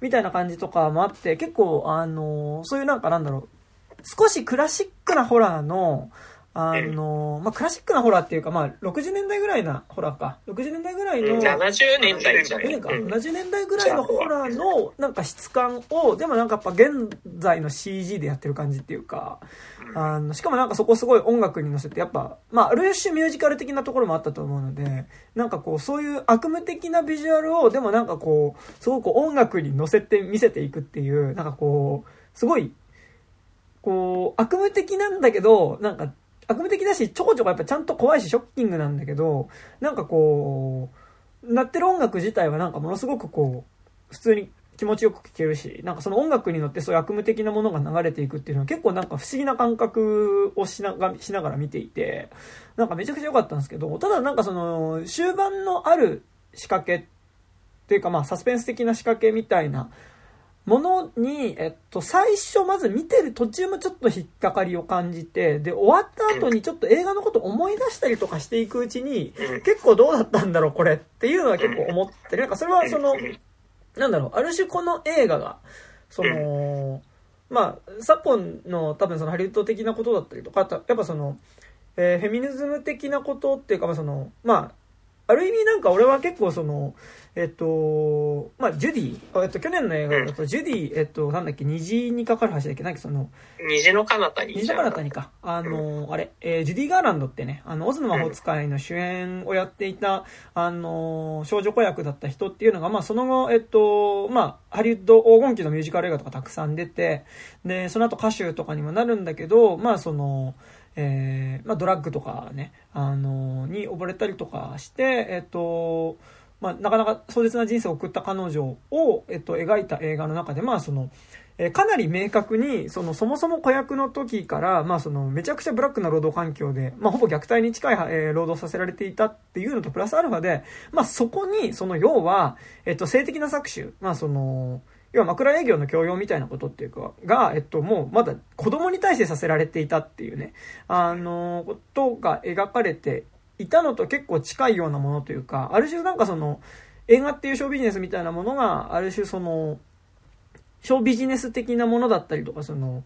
みたいな感じとかもあって、結構、あの、そういうなんかなんだろう、少しクラシックなホラーの、あの、まあ、クラシックなホラーっていうか、まあ、60年代ぐらいなホラーか。60年代ぐらいの。70年代じゃないか。70年代ぐらいのホラーの、なんか質感を、でもなんかやっぱ現在の CG でやってる感じっていうか、あの、しかもなんかそこすごい音楽に乗せて、やっぱ、まあ、ある種ミュージカル的なところもあったと思うので、なんかこう、そういう悪夢的なビジュアルを、でもなんかこう、すごく音楽に乗せて見せていくっていう、なんかこう、すごい、こう、悪夢的なんだけど、なんか、悪夢的だし、ちょこちょこやっぱちゃんと怖いし、ショッキングなんだけど、なんかこう、鳴ってる音楽自体はなんかものすごくこう、普通に気持ちよく聴けるし、なんかその音楽に乗ってそういう悪夢的なものが流れていくっていうのは結構なんか不思議な感覚をしながしながら見ていて、なんかめちゃくちゃ良かったんですけど、ただなんかその終盤のある仕掛けっていうかまあサスペンス的な仕掛けみたいなものに、えっと、最初まず見てる途中もちょっと引っかかりを感じて、で、終わった後にちょっと映画のこと思い出したりとかしていくうちに、結構どうだったんだろう、これっていうのは結構思ってる。なんかそれはその、なんだろう、ある種この映画が、その、まあ、昨今の多分そのハリウッド的なことだったりとか、やっぱその、えー、フェミニズム的なことっていうか、まあその、まあ、ある意味なんか俺は結構その、えっと、まあ、ジュディ、えっと、去年の映画だと、ジュディ、えっと、なんだっけ、虹にかかる橋だっけ、なんかその、虹の彼方に。虹の彼方にか。あの、あれ、えー、ジュディ・ガーランドってね、あの、オズの魔法使いの主演をやっていた、あの、少女子役だった人っていうのが、まあ、その後、えっと、まあ、ハリウッド黄金期のミュージカル映画とかたくさん出て、で、その後歌手とかにもなるんだけど、まあ、その、えー、まあ、ドラッグとかね、あの、に溺れたりとかして、えっと、まあ、なかなか壮絶な人生を送った彼女を、えっと、描いた映画の中で、まあ、その、え、かなり明確に、その、そもそも子役の時から、まあ、その、めちゃくちゃブラックな労働環境で、まあ、ほぼ虐待に近い、え、労働させられていたっていうのと、プラスアルファで、まあ、そこに、その、要は、えっと、性的な搾取、まあ、その、要は枕営業の強要みたいなことっていうか、が、えっと、もうまだ子供に対してさせられていたっていうね、あの、ことが描かれていたのと結構近いようなものというか、ある種なんかその、映画っていうショービジネスみたいなものが、ある種その、ショービジネス的なものだったりとか、その、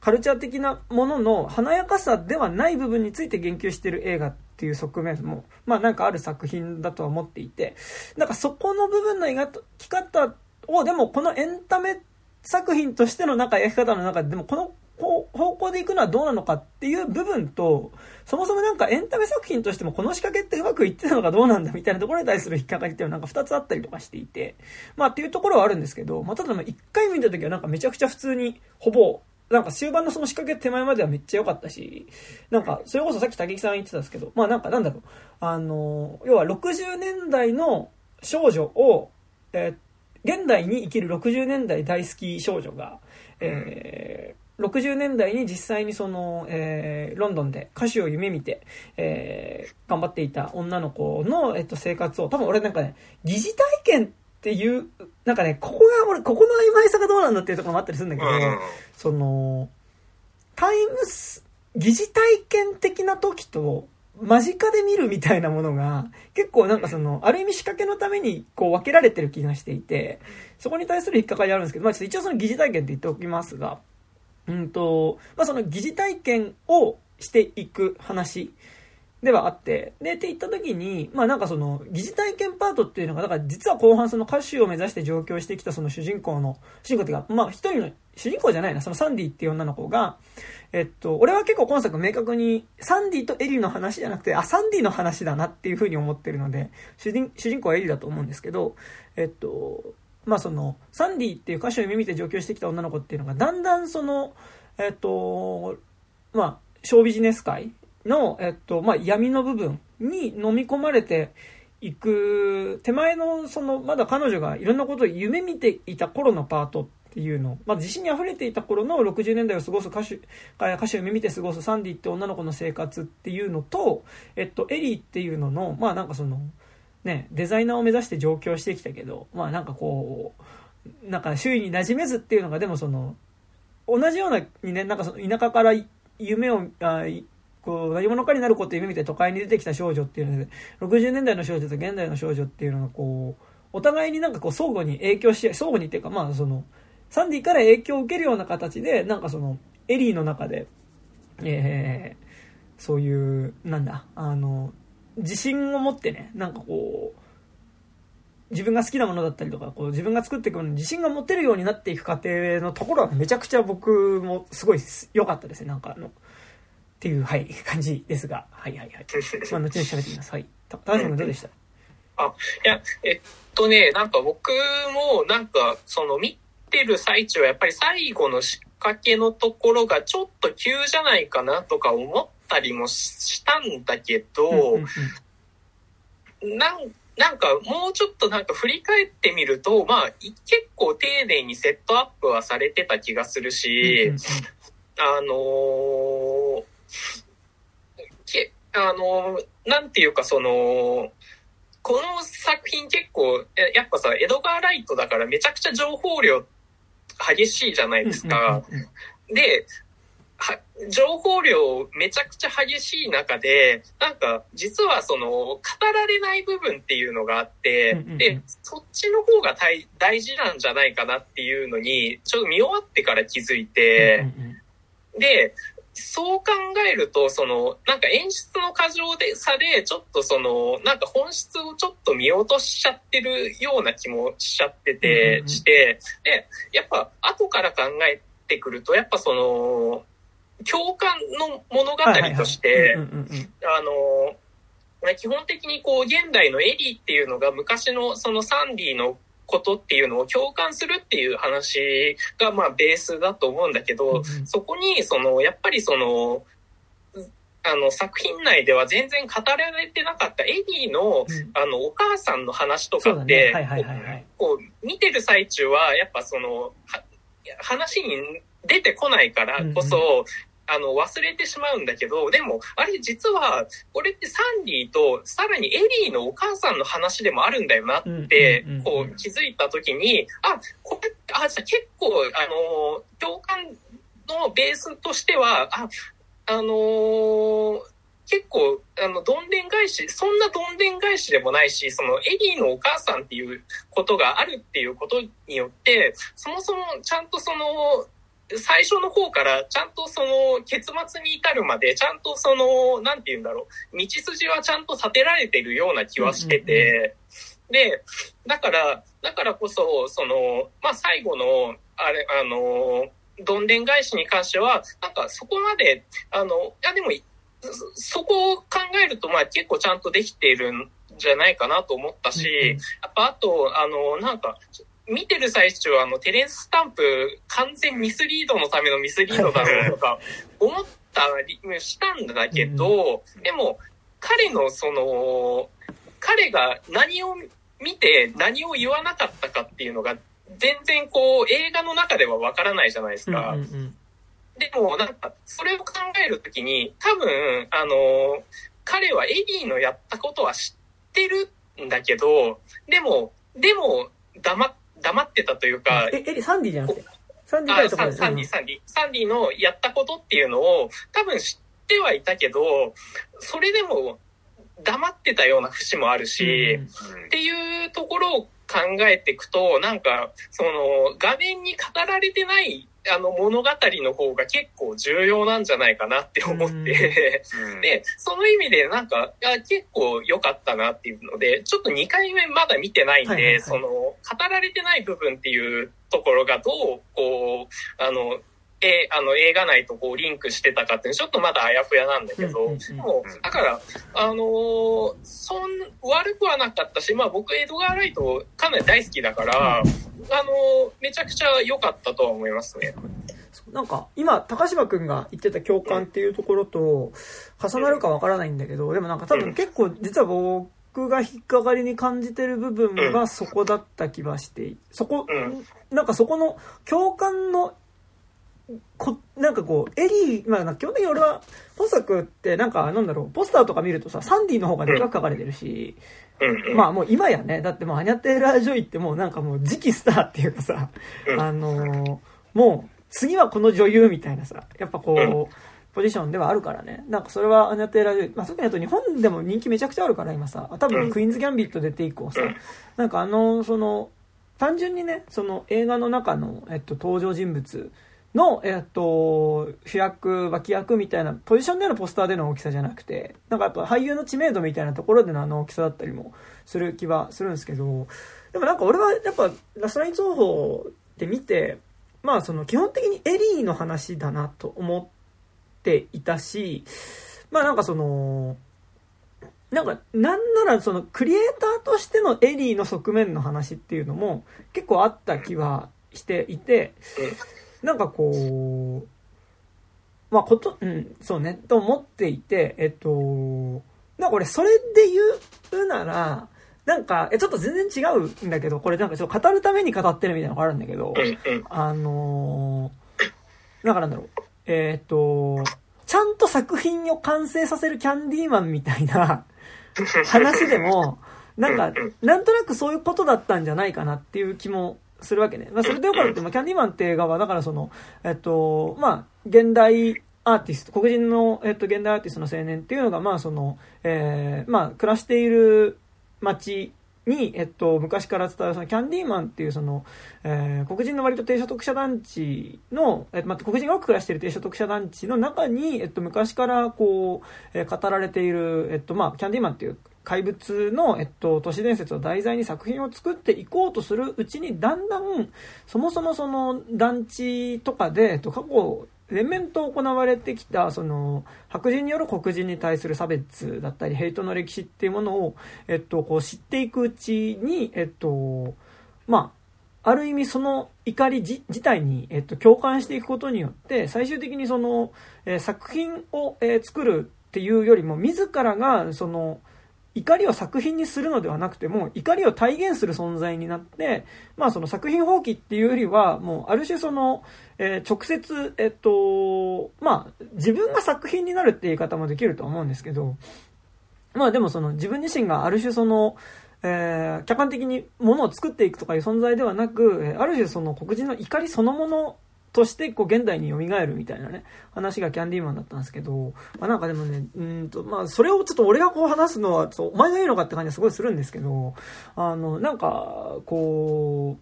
カルチャー的なものの華やかさではない部分について言及してる映画っていう側面も、まあなんかある作品だとは思っていて、なんかそこの部分の描き方を、でもこのエンタメ作品としてのなんか描き方の中で、でもこの方向で行くのはどうなのかっていう部分と、そもそもなんかエンタメ作品としてもこの仕掛けってうまくいってたのかどうなんだみたいなところに対する引っかかりっていうのはなんか二つあったりとかしていて、まあっていうところはあるんですけど、まあただ一回見た時はなんかめちゃくちゃ普通に、ほぼ、なんか終盤のその仕掛け手前まではめっちゃ良かったし、なんかそれこそさっき竹木さん言ってたんですけど、まあなんかなんだろう、あの、要は60年代の少女を、えー現代に生きる60年代大好き少女が、えー、60年代に実際にその、えー、ロンドンで歌手を夢見て、えー、頑張っていた女の子の、えっと、生活を、多分俺なんかね、疑似体験っていう、なんかね、ここが俺、ここの曖昧さがどうなんだっていうところもあったりするんだけど、その、タイムス、疑似体験的な時と、間近で見るみたいなものが、結構なんかその、ある意味仕掛けのためにこう分けられてる気がしていて、そこに対する引っかかりあるんですけど、まあちょっと一応その疑似体験って言っておきますが、うんと、まあその疑似体験をしていく話ではあって、で、って言った時に、まあなんかその、疑似体験パートっていうのが、だから実は後半その歌手を目指して上京してきたその主人公の、主人公っていうか、まあ一人の、主人公じゃないな、そのサンディっていう女の子が、えっと、俺は結構今作明確に、サンディとエリの話じゃなくて、あ、サンディの話だなっていうふうに思ってるので、主人、主人公はエリだと思うんですけど、えっと、まあその、サンディっていう歌手を夢見て上京してきた女の子っていうのが、だんだんその、えっと、まあ、ショービジネス界の、えっと、まあ、闇の部分に飲み込まれていく、手前の、その、まだ彼女がいろんなことを夢見ていた頃のパートっていうの、まあ、自信に溢れていた頃の60年代を過ごす歌手、歌手を夢見て過ごすサンディって女の子の生活っていうのと、えっと、エリーっていうのの、まあ、なんかその、ね、デザイナーを目指して上京してきたけど、まあ、なんかこう、なんか周囲に馴染めずっていうのが、でもその、同じようなにね、なんかその田舎から夢を、あこう、何者かになることを夢見て都会に出てきた少女っていうので、60年代の少女と現代の少女っていうのがこう、お互いになんかこう相互に影響し、相互にっていうかまあその、サンディから影響を受けるような形で、なんかその、エリーの中で、えー、そういう、なんだ、あの、自信を持ってね、なんかこう、自分が好きなものだったりとか、こう自分が作っていくものに自信が持てるようになっていく過程のところはめちゃくちゃ僕もすごい良かったですね。なんかあの、っていう、はい、感じですが、はいはいはい。まあ、後に喋ってみます。はい。高橋さんどうでした？あ、いや、えっとね、なんか僕も、なんか、その見てる最中はやっぱり最後の仕掛けのところがちょっと急じゃないかなとか思ったりもしたんだけど、なんなんかもうちょっとなんか振り返ってみると、まあ結構丁寧にセットアップはされてた気がするし、あのー、け、あのー、なんていうかその、この作品結構、やっぱさ、エドガー・ライトだからめちゃくちゃ情報量激しいじゃないですか。で、情報量めちゃくちゃ激しい中で、なんか実はその語られない部分っていうのがあって、で、そっちの方が大大事なんじゃないかなっていうのに、ちょっと見終わってから気づいて、で、そう考えると、その、なんか演出の過剰でさで、ちょっとその、なんか本質をちょっと見落としちゃってるような気もしちゃってて、して、で、やっぱ後から考えてくると、やっぱその、共感の物語として、あの、基本的にこう、現代のエリーっていうのが昔のそのサンディのことっていうのを共感するっていう話がまあベースだと思うんだけど、そこにその、やっぱりその、あの作品内では全然語られてなかったエディの、あのお母さんの話とかって、こう見てる最中はやっぱその話に出てこないからこそ、あの、忘れてしまうんだけど、でも、あれ実は、これってサンディと、さらにエリーのお母さんの話でもあるんだよなって、こう気づいたときに、あ、これ、あ、じゃあ結構、あの、共感のベースとしては、あ、あのー、結構、あの、どんでん返し、そんなどんでん返しでもないし、その、エリーのお母さんっていうことがあるっていうことによって、そもそもちゃんとその、最初の方からちゃんとその結末に至るまでちゃんとそのなんて言うんだろう道筋はちゃんと立てられてるような気はしてて、でだからだからこそそのまあ最後のあれあのどんでん返しに関してはなんかそこまであのいやでもそこを考えるとまあ結構ちゃんとできているんじゃないかなと思ったし、やっぱあとあのなんか見てる最中はあのテレンスタンプ完全ミスリードのためのミスリードだろうとか思ったりしたんだけど、でも彼のその、彼が何を見て何を言わなかったかっていうのが全然こう映画の中ではわからないじゃないですか。でもなんかそれを考えるときに多分あの彼はエディのやったことは知ってるんだけどでもでも黙、黙ってたというか。え、え、サンディじゃなくて？サンディサンディ、サンディ、サンディのやったことっていうのを多分知ってはいたけど、それでも黙ってたような節もあるし、うん、っていうところを考えていくと、なんか、その、画面に語られてないあの物語の方が結構重要なんじゃないかなって思って、で、その意味でなんか、結構良かったなっていうので、ちょっと2回目まだ見てないんで、はいはいはい、その、語られてない部分っていうところがどう、こう、あの、えあの映画内とこうリンクしてたかってちょっとまだあやふやなんだけど、でもだからあのー、そん悪くはなかったし、まあ、僕エドガー・ライトかなり大好きだから、あのー、めちゃくちゃ良かったとは思いますね。なんか、今、高島くんが言ってた共感っていうところと、重なるかわからないんだけど、でもなんか多分結構、実は僕が引っかかりに感じてる部分がそこだった気はして、そこ、なんかそこの共感のこなんかこう、エリー、まあ、基本的に俺は、ポスクって、なんか、なんだろう、ポスターとか見るとさ、サンディの方がでかく書かれてるし、まあもう今やね、だってもうアニャ・テイラー・ジョイってもうなんかもう次期スターっていうかさ、あのー、もう次はこの女優みたいなさ、やっぱこう、ポジションではあるからね。なんかそれはアニャ・テイラー・ジョイ、まあ特にあと日本でも人気めちゃくちゃあるから今さ、多分クイーンズ・ギャンビット出て以降さ、なんかあの、その、単純にね、その映画の中の、えっと、登場人物、の、えっと、主役、脇役みたいな、ポジションでのポスターでの大きさじゃなくて、なんかやっぱ俳優の知名度みたいなところでのあの大きさだったりもする気はするんですけど、でもなんか俺はやっぱ、ラストライン情報で見て、まあその基本的にエリーの話だなと思っていたし、まあなんかその、なんか、なんならそのクリエイターとしてのエリーの側面の話っていうのも結構あった気はしていて、なんかこう、まあこと、うん、そうね、と思っていて、えっと、なんか俺それで言うなら、なんか、え、ちょっと全然違うんだけど、これなんかちょっと語るために語ってるみたいなのがあるんだけど、あのー、なんかなんだろう、えっ、と、ちゃんと作品を完成させるキャンディーマンみたいな [LAUGHS] 話でも、なんか、なんとなくそういうことだったんじゃないかなっていう気もするわけね。まあ、それでよかったって、まあ、キャンディーマンって映画は、だからその、えっと、まあ、現代アーティスト、黒人の、えっと、現代アーティストの青年っていうのが、まあ、その、えー、まあ、暮らしている街に、えっと、昔から伝わるそのキャンディーマンっていうその、えー、黒人の割と低所得者団地の、えっと、まあ、黒人が多く暮らしている低所得者団地の中に、えっと、昔からこう、えー、語られている、えっと、まあ、キャンディーマンっていう怪物の、えっと、都市伝説を題材に作品を作っていこうとするうちに、だんだん、そもそもその団地とかで、えっと、過去、連綿と行われてきた、その、白人による黒人に対する差別だったり、ヘイトの歴史っていうものを、えっと、こう知っていくうちに、えっと、まあ、ある意味その怒り自体に、えっと、共感していくことによって、最終的にその、えー、作品を、えー、作るっていうよりも、自らが、その、怒りを作品にするのではなくても、怒りを体現する存在になって、まあその作品放棄っていうよりは、もうある種その、えー、直接、えっと、まあ自分が作品になるって言い方もできると思うんですけど、まあでもその自分自身がある種その、えー、客観的にものを作っていくとかいう存在ではなく、ある種その黒人の怒りそのものとしてこう現代に蘇るみたいなね、話がキャンディーマンだったんですけど、まあなんかでもね、うんと、まあそれをちょっと俺がこう話すのは、お前が言うのかって感じはすごいするんですけど、あの、なんか、こ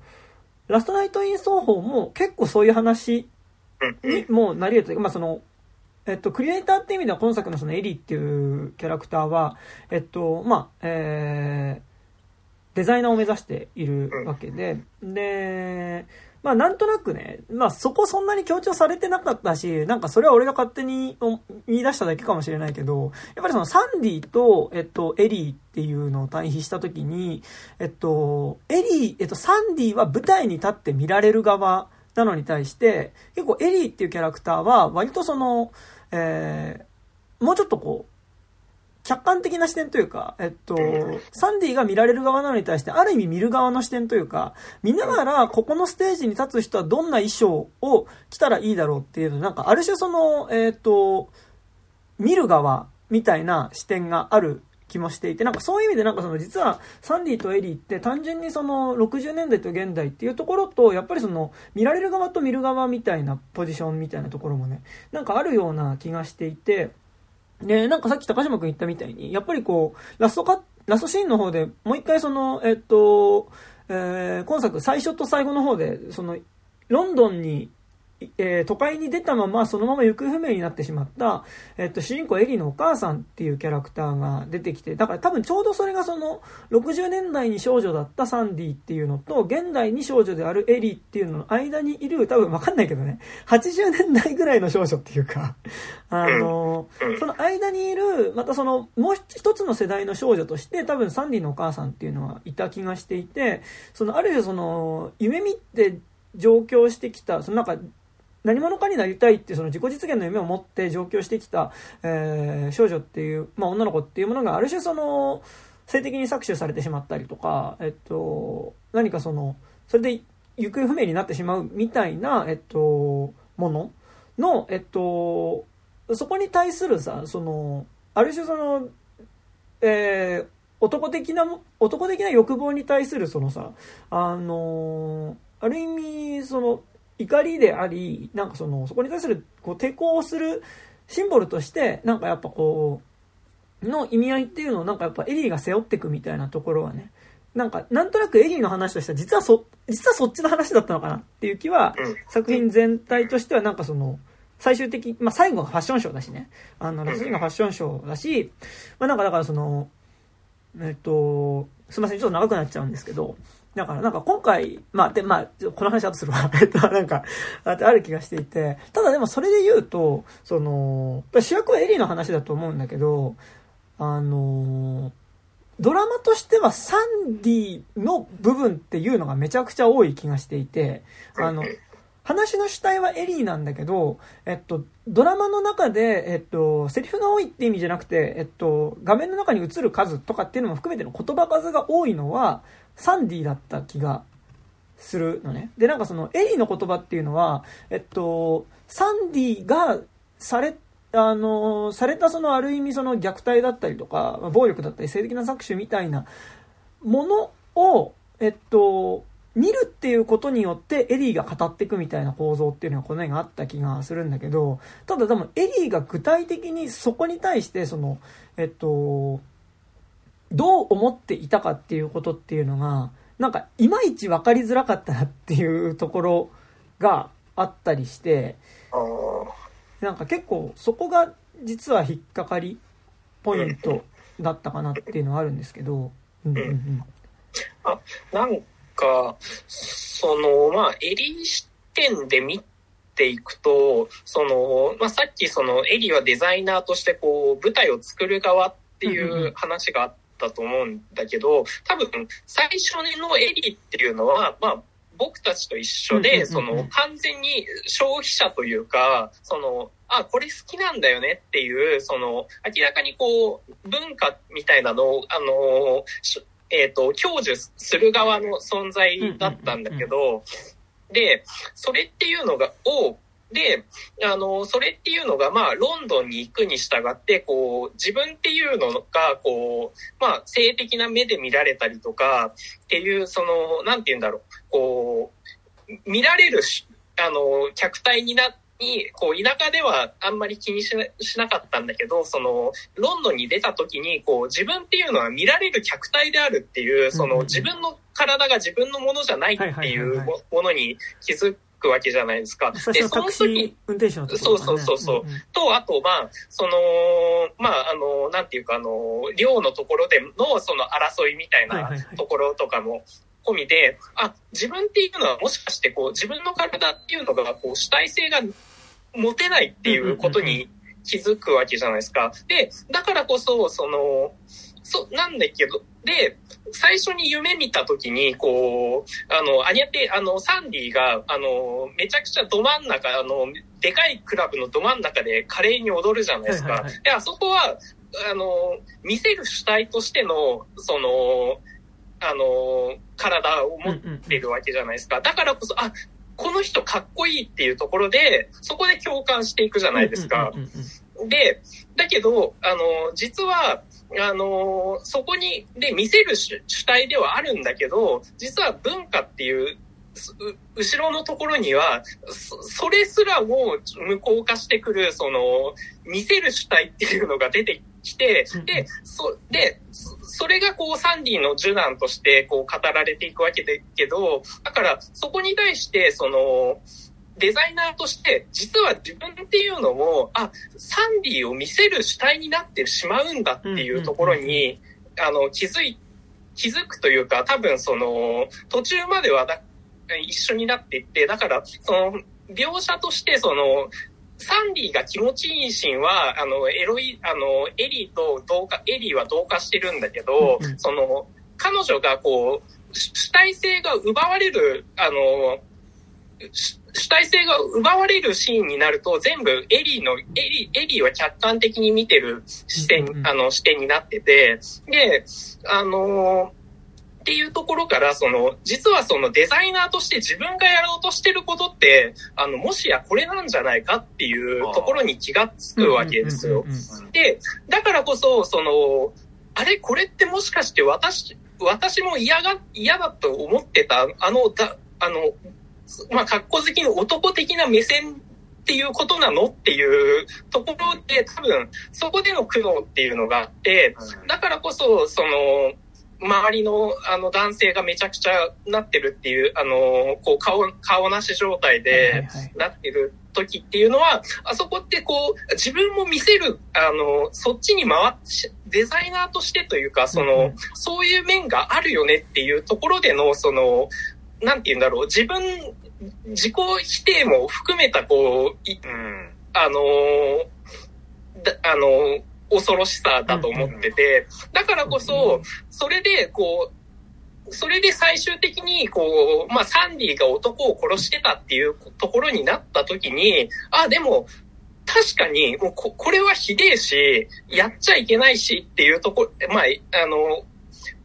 う、ラストナイトイン奏法も結構そういう話にもなり得るというか、まあその、えっと、クリエイターって意味では今作のそのエリーっていうキャラクターは、えっと、まあ、えー、デザイナーを目指しているわけで、で、まあなんとなくね、まあそこそんなに強調されてなかったし、なんかそれは俺が勝手に見出しただけかもしれないけど、やっぱりそのサンディと、えっと、エリーっていうのを対比したときに、えっと、エリー、えっと、サンディは舞台に立って見られる側なのに対して、結構エリーっていうキャラクターは割とその、えー、もうちょっとこう、客観的な視点というか、えっと、サンディが見られる側なのに対して、ある意味見る側の視点というか、見ながら、ここのステージに立つ人はどんな衣装を着たらいいだろうっていうの、なんか、ある種その、えっと、見る側みたいな視点がある気もしていて、なんかそういう意味でなんかその実はサンディとエリーって単純にその60年代と現代っていうところと、やっぱりその見られる側と見る側みたいなポジションみたいなところもね、なんかあるような気がしていて、で、なんかさっき高島くん言ったみたいに、やっぱりこう、ラストカラストシーンの方でもう一回その、えっと、えー、今作最初と最後の方で、その、ロンドンにえー、都会に出たままそのまま行方不明になってしまった、えっと、主人公エリーのお母さんっていうキャラクターが出てきて、だから多分ちょうどそれがその、60年代に少女だったサンディっていうのと、現代に少女であるエリーっていうのの間にいる、多分わかんないけどね、80年代ぐらいの少女っていうか、あの、その間にいる、またその、もう一つの世代の少女として、多分サンディのお母さんっていうのはいた気がしていて、その、ある種その、夢見って上京してきた、そのなんか、何者かになりたいってその自己実現の夢を持って上京してきた、えー、少女っていう、まあ、女の子っていうものがある種その性的に搾取されてしまったりとか、えっと、何かそのそれで行方不明になってしまうみたいな、えっと、ものの、えっと、そこに対するさそのある種その、えー、男的な男的な欲望に対するそのさあのある意味その怒りであり、なんかその、そこに対するこう抵抗するシンボルとして、なんかやっぱこう、の意味合いっていうのをなんかやっぱエリーが背負っていくみたいなところはね、なんか、なんとなくエリーの話としては、実はそ、実はそっちの話だったのかなっていう気は、作品全体としてはなんかその、最終的、まあ最後がファッションショーだしね。あの、ラストがファッションショーだし、まあなんかだからその、えっと、すいません、ちょっと長くなっちゃうんですけど、だからなんか今回、まあ、で、まあ、この話後するわ。[LAUGHS] えっと、なんか、ある気がしていて、ただでもそれで言うと、その、主役はエリーの話だと思うんだけど、あの、ドラマとしてはサンディの部分っていうのがめちゃくちゃ多い気がしていて、あの、話の主体はエリーなんだけど、えっと、ドラマの中で、えっと、セリフが多いって意味じゃなくて、えっと、画面の中に映る数とかっていうのも含めての言葉数が多いのは、サンディだった気がするのね。で、なんかその、エリーの言葉っていうのは、えっと、サンディがされ、あの、されたそのある意味その虐待だったりとか、暴力だったり性的な搾取みたいなものを、えっと、見るっていうことによってエリーが語っていくみたいな構造っていうのがこの辺があった気がするんだけど、ただでもエリーが具体的にそこに対してその、えっと、どう思っていたかっていうことっていうのが、なんか、いまいち分かりづらかったなっていうところがあったりして、なんか結構そこが実は引っかかりポイントだったかなっていうのはあるんですけど、うんうんうん。あ、なんか、その、まあ、エリー視点で見ていくと、その、まあ、さっきそのエリーはデザイナーとしてこう、舞台を作る側っていう話があって、ったと思うんだけど、多分、最初のエリっていうのは、まあ、僕たちと一緒で、その、完全に消費者というか、その、あ、これ好きなんだよねっていう、その、明らかにこう、文化みたいなのを、あの、えっ、ー、と、享受する側の存在だったんだけど、で、それっていうのが、を、で、あの、それっていうのが、まあ、ロンドンに行くに従って、こう、自分っていうのが、こう、まあ、性的な目で見られたりとか、っていう、その、なんて言うんだろう、こう、見られるし、あの、客体になって、に、こう、田舎ではあんまり気にしなしなかったんだけど、その、ロンドンに出た時に、こう、自分っていうのは見られる客体であるっていう、その、自分の体が自分のものじゃないっていうものに気づくわけじゃないですか。で、その時、運転手の、ね、そうそうそうそう。うんうん、と、あと、まあ、その、まあ、あの、なんていうか、あの、寮のところでの、その争いみたいなところとかも、込みで、あ、自分っていうのはもしかしてこう自分の体っていうのがこう主体性が持てないっていうことに気づくわけじゃないですか。で、だからこそ、その、そう、なんだけど、で、最初に夢見た時に、こう、あの、アニャテ、あの、サンディが、あの、めちゃくちゃど真ん中、あの、でかいクラブのど真ん中で華麗に踊るじゃないですか。で、あそこは、あの、見せる主体としての、その、あの、体を持ってるわけじゃないですか。だからこそ、あ、この人かっこいいっていうところで、そこで共感していくじゃないですか。で、だけど、あの、実は、あの、そこに、で、見せる主体ではあるんだけど、実は文化っていう、後ろのところには、それすらも無効化してくる、その、見せる主体っていうのが出てきて、で、そ、で、それがこうサンディの受難としてこう語られていくわけだけど、だからそこに対してその、デザイナーとして、実は自分っていうのも、あ、サンディを見せる主体になってしまうんだっていうところに、あの、気づい、気づくというか、多分その、途中まではだ一緒になっていって、だから、その、描写として、その、サンディが気持ちいいシーンは、あの、エロい、あの、エリーと同化、エリーは同化してるんだけど、その、彼女がこう、主体性が奪われる、あの、主体性が奪われるシーンになると、全部エリーの、エリー、エリーは客観的に見てる視点、あの、視点になってて、で、あのっていうところから、その、実はそのデザイナーとして自分がやろうとしてることって、あの、もしやこれなんじゃないかっていうところに気がつくわけですよ。で、だからこそ、その、あれ？これってもしかして私、私も嫌が、嫌だと思ってた、あの、だ、あの、まあ、格好好きの男的な目線っていうことなのっていうところで多分そこでの苦悩っていうのがあって、だからこそ、その、周りのあの男性がめちゃくちゃなってるっていう、あの、こう顔、顔なし状態でなってる時っていうのは、あそこってこう、自分も見せる、あの、そっちに回って、デザイナーとしてというか、その、そういう面があるよねっていうところでの、その、なんて言うんだろう、自分、自己否定も含めた、こう、うん、あのあの恐ろしさだと思ってて、だからこそ、それで、こう、それで最終的に、こう、まあ、サンディが男を殺してたっていうところになった時に、あ、でも、確かに、もうこ、これはひでえし、やっちゃいけないしっていうとこ、まあ、あの、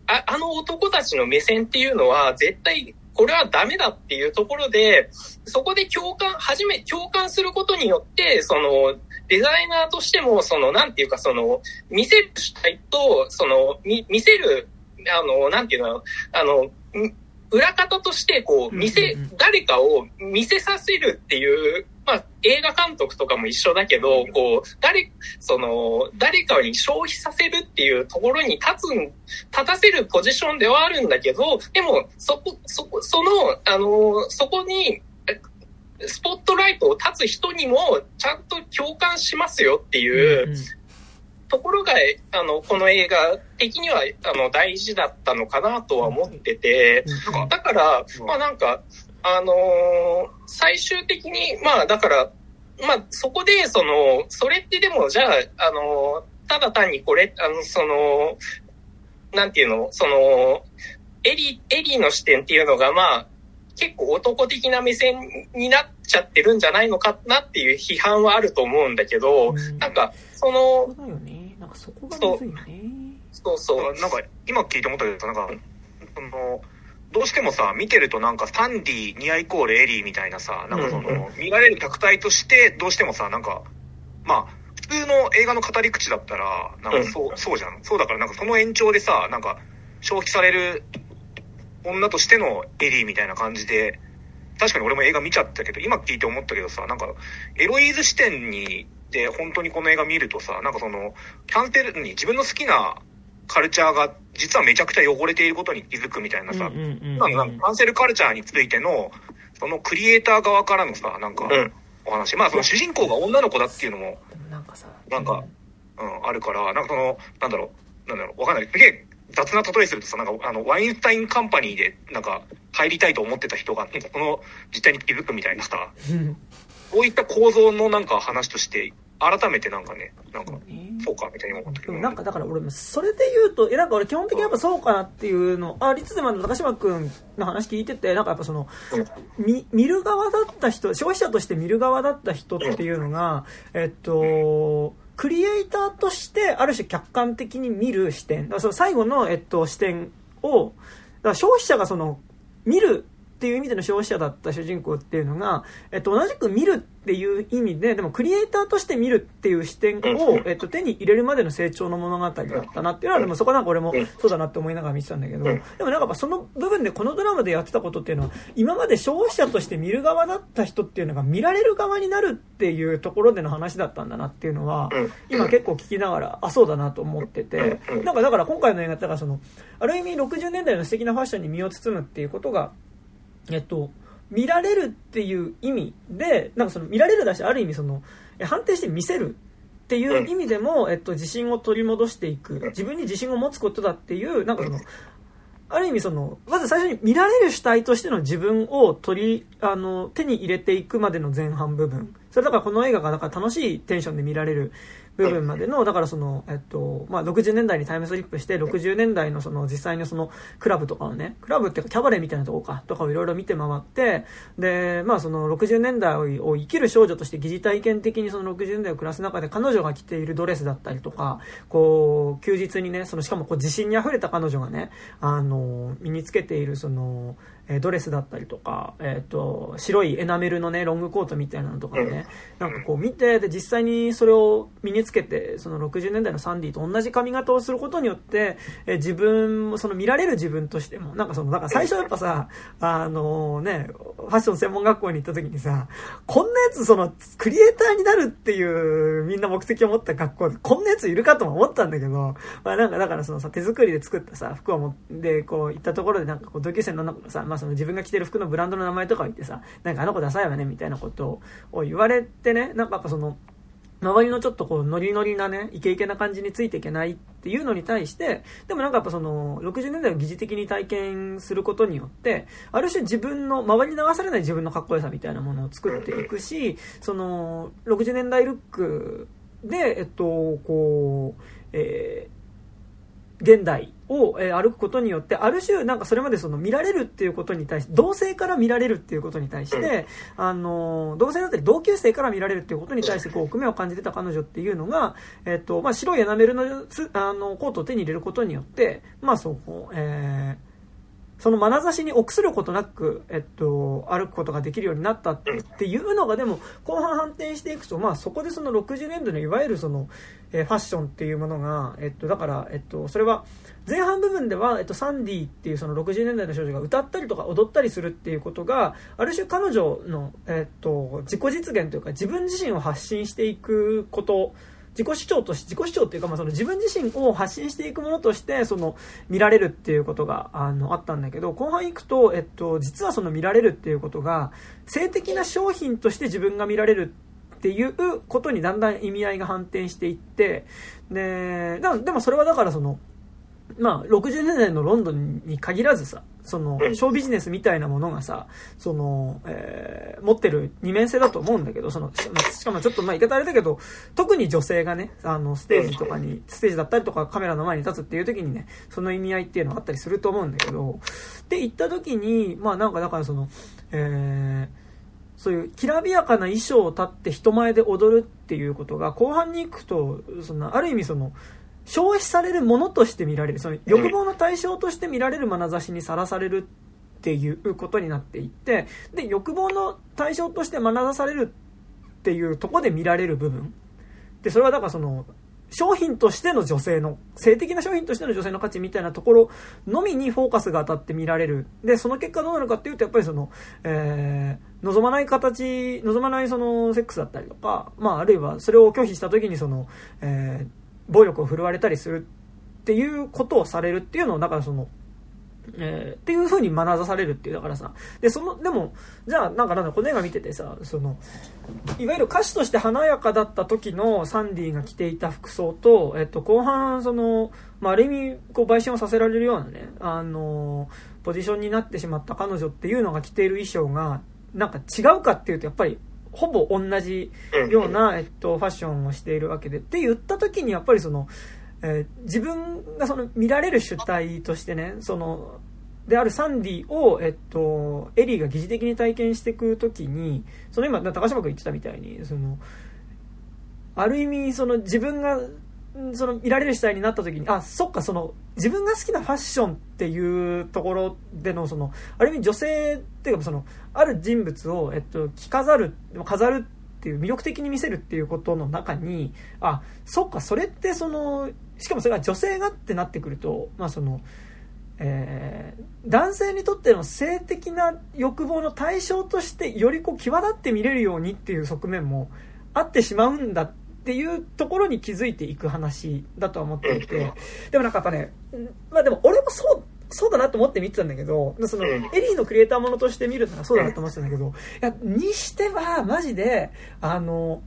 ああの男たちの目線っていうのは絶対これはダメだっていうところで、そこで共感、初め、共感することによって、その、デザイナーとしても、その、なんていうか、その、見せる主体と、その、見、見せる、あの、なんていうの、あの、裏方として、こう、見せ、誰かを見せさせるっていう、まあ、映画監督とかも一緒だけど、こう、誰、その、誰かに消費させるっていうところに立つ、立たせるポジションではあるんだけど、でも、そこ、そこ、その、あの、そこに、スポットライトを立つ人にも、ちゃんと共感しますよっていう、ところが、あの、この映画的には、あの、大事だったのかなとは思ってて、だから、まあなんか、あのー、最終的に、まあだから、まあそこで、その、それってでも、じゃあ、あのー、ただ単にこれ、あの、その、なんていうの、その、エリ、エリの視点っていうのが、まあ、結構男的な目線になっちゃってるんじゃないのかなっていう批判はあると思うんだけど、うん、なんか、その、そうだよね。なんかそこがむずいよね。そうそう。なんか、今聞いて思ったけど、なんか、その、どうしてもさ、見てるとなんかサンディ、ニアイコールエリーみたいなさ、なんかその、見られる客体として、どうしてもさ、なんか、まあ、普通の映画の語り口だったら、なんかそう、そうじゃん。そうだからなんかその延長でさ、なんか、消費される女としてのエリーみたいな感じで、確かに俺も映画見ちゃったけど、今聞いて思ったけどさ、なんか、エロイーズ視点に、で、本当にこの映画見るとさ、なんかその、キャンセルに自分の好きなカルチャーが実はめちゃくちゃ汚れていることに気づくみたいなさ、今のなんかカンセルカルチャーについての、そのクリエイター側からのさ、なんか、お話、まあその主人公が女の子だっていうのも、なんかさ、なんか、うん、あるから、なんかその、なんだろう、なんだろう、わかんない。すげえ雑な例えするとさ、なんか、あの、ワインスタインカンパニーで、なんか、入りたいと思ってた人が、なんかこの実態に気づくみたいなさ、こういった構造のなんか話として、改めてなんかね、なんか、そうかみたいに思ったけど。なんかだから俺、それで言うと、え、なんか俺基本的にやっぱそうかなっていうの、あ、立でも高島君の話聞いてて、なんかやっぱその、見、見る側だった人、消費者として見る側だった人っていうのが、えっと、クリエイターとしてある種客観的に見る視点、だその最後の、えっと、視点を、だ消費者がその、見るっていう意味での消費者だった主人公っていうのが、えっと、同じく見るっていう意味で、でもクリエイターとして見るっていう視点を、えっと、手に入れるまでの成長の物語だったなっていうのは、でもそこなんか俺もそうだなって思いながら見てたんだけど、でもなんかその部分でこのドラマでやってたことっていうのは、今まで消費者として見る側だった人っていうのが見られる側になるっていうところでの話だったんだなっていうのは、今結構聞きながら、あ、そうだなと思ってて、なんかだから今回の映画ってその、ある意味60年代の素敵なファッションに身を包むっていうことが、えっと、見られるっていう意味で、なんかその見られるだし、ある意味その、判定して見せるっていう意味でも、えっと、自信を取り戻していく、自分に自信を持つことだっていう、なんかその、ある意味その、まず最初に見られる主体としての自分を取り、あの、手に入れていくまでの前半部分。それだからこの映画がだから楽しいテンションで見られる部分までの、だからその、えっと、まあ、60年代にタイムスリップして、60年代のその実際のそのクラブとかをね、クラブっていうかキャバレーみたいなとこか、とかをいろいろ見て回って、で、まあその60年代を生きる少女として疑似体験的にその60年代を暮らす中で彼女が着ているドレスだったりとか、こう、休日にね、そのしかもこう自信に溢れた彼女がね、あの、身につけているその、えドレスだったりとか、えっ、ー、と、白いエナメルのね、ロングコートみたいなのとかね、なんかこう見て、で、実際にそれを身につけて、その60年代のサンディと同じ髪型をすることによって、え自分も、その見られる自分としても、なんかその、なんか最初やっぱさ、あのね、ファッション専門学校に行った時にさ、こんなやつその、クリエイターになるっていう、みんな目的を持った学校で、こんなやついるかとも思ったんだけど、まあなんかだからそのさ、手作りで作ったさ、服を持って、こう行ったところでなんかこう同級生の女の子がさ、まあその自分が着てる服のブランドの名前とか言ってさ、なんかあの子ダサいわねみたいなことを言われてね、なんかやっぱその、周りのちょっとこうノリノリなね、イケイケな感じについていけないっていうのに対して、でもなんかやっぱその、60年代を疑似的に体験することによって、ある種自分の、周りに流されない自分のかっこよさみたいなものを作っていくし、その、60年代ルックで、えっと、こう、えー、現代を、え歩くことによって、ある種、なんかそれまでその見られるっていうことに対して、同性から見られるっていうことに対して、あの、同性だったり同級生から見られるっていうことに対して、こう、奥目を感じてた彼女っていうのが、えっと、まあ、白いエナメルの、あの、コートを手に入れることによって、まあ、そう、えー、その眼差しに臆することなく、えっと、歩くことができるようになったっていうのが、でも、後半反転していくと、まあ、そこでその60年代のいわゆるその、えー、ファッションっていうものが、えっと、だから、えっと、それは、前半部分では、えっと、サンディっていうその60年代の少女が歌ったりとか踊ったりするっていうことが、ある種彼女の、えっと、自己実現というか、自分自身を発信していくこと、自己主張として、自己主張っていうか、まあ、その自分自身を発信していくものとして、その、見られるっていうことが、あの、あったんだけど、後半行くと、えっと、実はその見られるっていうことが、性的な商品として自分が見られるっていうことにだんだん意味合いが反転していって、で、でもそれはだからその、まあ、60年代のロンドンに限らずさ、その、ショービジネスみたいなものがさ、その、えー、持ってる二面性だと思うんだけど、その、しかもちょっとまあ言い方あれだけど、特に女性がね、あの、ステージとかに、ステージだったりとかカメラの前に立つっていう時にね、その意味合いっていうのがあったりすると思うんだけど、で、行った時に、まあなんかだからその、えー、そういうきらびやかな衣装を立って人前で踊るっていうことが後半に行くとそのある意味その消費されるものとして見られる。その欲望の対象として見られる眼差しにさらされるっていうことになっていってで欲望の対象として眼差されるっていうとこで見られる部分。でそれはだからその商品としての女性の、性的な商品としての女性の価値みたいなところのみにフォーカスが当たって見られる。で、その結果どうなるかっていうと、やっぱりその、えー、望まない形、望まないそのセックスだったりとか、まあ、あるいはそれを拒否した時にその、えー暴力を振るわれたりするっていうことをされるっていうのを、だからその、えー、っていう風に学ざされるっていう、だからさ、で、その、でも、じゃあ、なんかなんだ、この映画見ててさ、その、いわゆる歌手として華やかだった時のサンディが着ていた服装と、えっと、後半、その、まあ、ある意味、こう、売春をさせられるようなね、あの、ポジションになってしまった彼女っていうのが着ている衣装が、なんか違うかっていうと、やっぱり、ほぼ同じような、えっと、ファッションをしているわけで。って言った時にやっぱりその、えー、自分がその見られる主体としてね、その、であるサンディを、えっと、エリーが疑似的に体験していく時に、その今、高島君言ってたみたいに、その、ある意味、その自分がその見られる主体になった時に、あ、そっか、その、自分が好きなファッションっていうところでの、その、ある意味女性っていうか、その、ある人物を、えっと、着飾る、飾るっっていう、魅力的に見せるっていうことの中に、あ、そっか、それってその、しかもそれが女性がってなってくると、まあその、えー、男性にとっての性的な欲望の対象としてよりこう際立って見れるようにっていう側面もあってしまうんだっていうところに気づいていく話だとは思っていて、でもなんかやっぱね、まあでも俺もそう、そうだなと思って見てたんだけど、その、エリーのクリエイターものとして見るならそうだなと思ってたんだけど、いや、にしては、マジで、あの、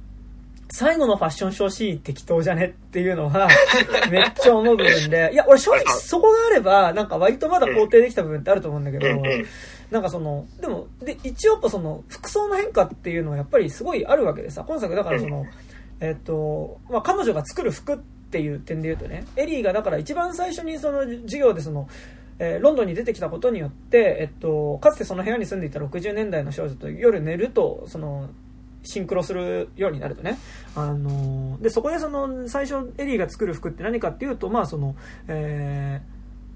最後のファッションショーシーン適当じゃねっていうのは、[LAUGHS] めっちゃ思う部分で、いや、俺正直そこがあれば、なんか割とまだ肯定できた部分ってあると思うんだけど、なんかその、でも、で、一応その、服装の変化っていうのはやっぱりすごいあるわけでさ、今作だからその、えっと、まあ、彼女が作る服っていう点で言うとね、エリーがだから一番最初にその授業でその、えー、ロンドンに出てきたことによって、えっと、かつてその部屋に住んでいた60年代の少女と夜寝ると、その、シンクロするようになるとね。あので、そこでその、最初エリーが作る服って何かっていうと、まあその、え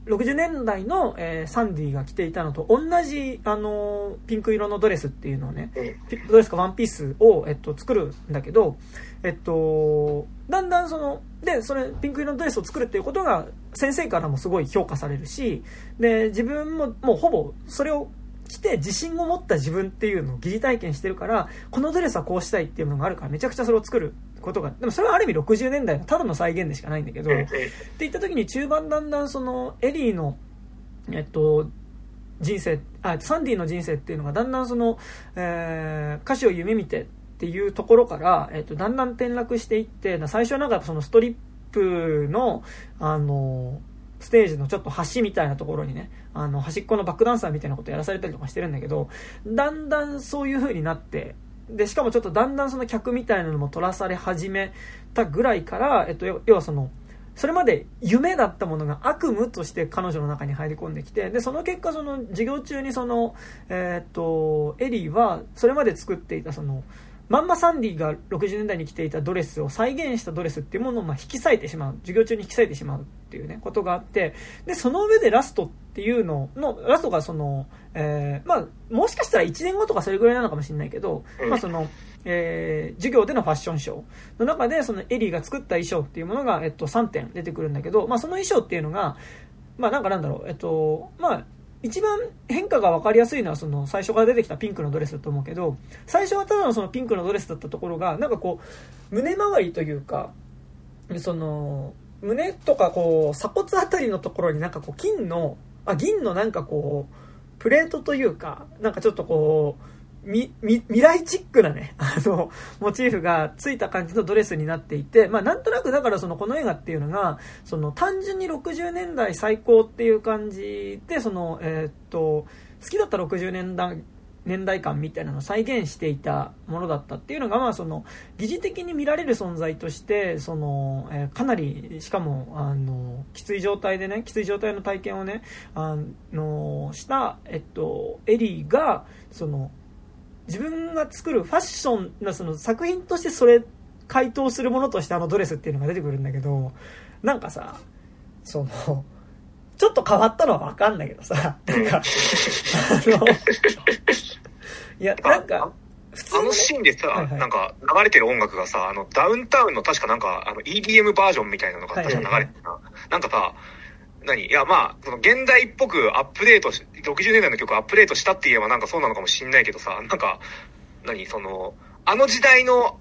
ー、60年代の、えー、サンディが着ていたのと同じ、あのピンク色のドレスっていうのをね、ドレスかワンピースを、えっと、作るんだけど、えっと、だんだんその、で、それ、ピンク色のドレスを作るっていうことが、先生からもすごい評価されるし、で、自分ももうほぼそれを着て自信を持った自分っていうのを疑似体験してるから、このドレスはこうしたいっていうのがあるからめちゃくちゃそれを作ることが、でもそれはある意味60年代のただの再現でしかないんだけど、って言った時に中盤だんだんそのエリーの、えっと、人生、あ、サンディの人生っていうのがだんだんその、えー、歌詞を夢見てっていうところから、えっと、だんだん転落していって、最初はなんかそのストリップの、あの、ステージのちょっと端みたいなところにね、あの、端っこのバックダンサーみたいなことやらされたりとかしてるんだけど、だんだんそういう風になって、で、しかもちょっとだんだんその客みたいなのも取らされ始めたぐらいから、えっと、要はその、それまで夢だったものが悪夢として彼女の中に入り込んできて、で、その結果その授業中にその、えー、っと、エリーはそれまで作っていたその、まんまサンディが60年代に着ていたドレスを再現したドレスっていうものをま引き裂いてしまう。授業中に引き裂いてしまうっていうね、ことがあって、で、その上でラストっていうのの、ラストがその、えー、まあ、もしかしたら1年後とかそれぐらいなのかもしれないけど、まあその、えー、授業でのファッションショー。の中で、そのエリーが作った衣装っていうものが、えっと、3点出てくるんだけど、まあその衣装っていうのが、まあなんかなんだろう、えっと、まあ、一番変化が分かりやすいのはその最初から出てきたピンクのドレスだと思うけど最初はただのそのピンクのドレスだったところがなんかこう胸周りというかその胸とかこう鎖骨あたりのところになんかこう金のあ銀のなんかこうプレートというかなんかちょっとこうみ、み、未来チックなね、[LAUGHS] あの、モチーフがついた感じのドレスになっていて、まあなんとなくだからそのこの映画っていうのが、その単純に60年代最高っていう感じで、その、えー、っと、好きだった60年代、年代感みたいなのを再現していたものだったっていうのが、まあその、疑似的に見られる存在として、その、えー、かなり、しかも、あの、きつい状態でね、きつい状態の体験をね、あの、した、えっと、エリーが、その、自分が作るファッションなその作品としてそれ回答するものとしてあのドレスっていうのが出てくるんだけどなんかさそのちょっと変わったのは分かんないけどさなんかあのいやなんか普通、ね、あのシーンでさ、はいはい、なんか流れてる音楽がさあのダウンタウンの確かなんかあの EDM バージョンみたいなのが確か流れてた、はいはいはい、なんかさ何？いや、まあ、その現代っぽくアップデートし、60年代の曲アップデートしたって言えばなんかそうなのかもしんないけどさ、なんか、何？その、あの時代の、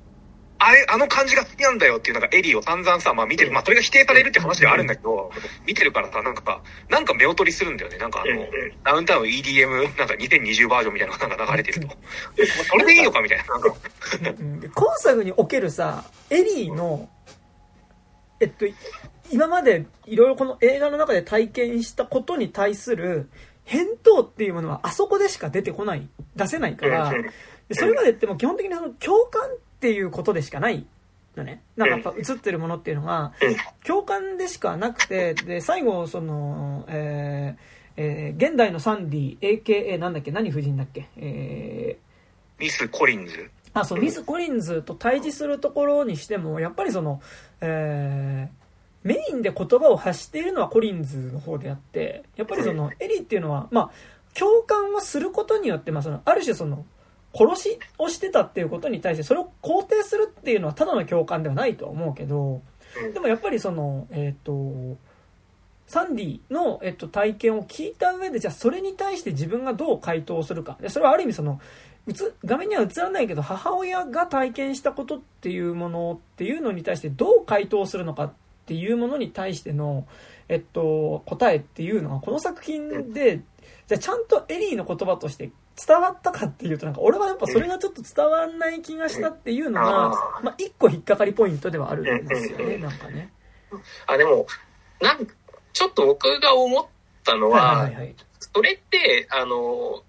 あれ、あの感じが好きなんだよっていうなんかエリーを散々さ、まあ見てる、まあそれが否定されるって話ではあるんだけど、見てるからさ、なんか、なんか目を取りするんだよね。なんかあの、ダウンタウン EDM なんか2020バージョンみたいなのがなんか流れてると。それでいいのかみたいな。なんか今作におけるさ、エリーの、えっと、今までいろいろこの映画の中で体験したことに対する返答っていうものはあそこでしか出てこない、出せないから、それまでっても基本的にその共感っていうことでしかないのね。なんかやっぱ映ってるものっていうのが、共感でしかなくて、で、最後、その、えー、えー、現代のサンディ、AKA なんだっけ何夫人だっけえー、ミス・コリンズ？あ、そう、ミス・コリンズと対峙するところにしても、やっぱりその、えー、メインで言葉を発しているのはコリンズの方であって、やっぱりその、エリーっていうのは、まあ、共感をすることによって、まあその、ある種その、殺しをしてたっていうことに対してそれを肯定するっていうのはただの共感ではないとは思うけどでもやっぱりそのえっ、ー、とサンディの、えっと、体験を聞いた上でじゃあそれに対して自分がどう回答するか。でそれはある意味その画面には映らないけど母親が体験したことっていうものっていうのに対してどう回答するのかっていうものに対しての、えっと、答えっていうのはこの作品でじゃあちゃんとエリーの言葉として伝わったかっていうとなんか俺はやっぱそれがちょっと伝わんない気がしたっていうのが、まあ、一個引っかかりポイントではあるんですよねなんかね。あでもなんちょっと僕が思ったのは、それってあの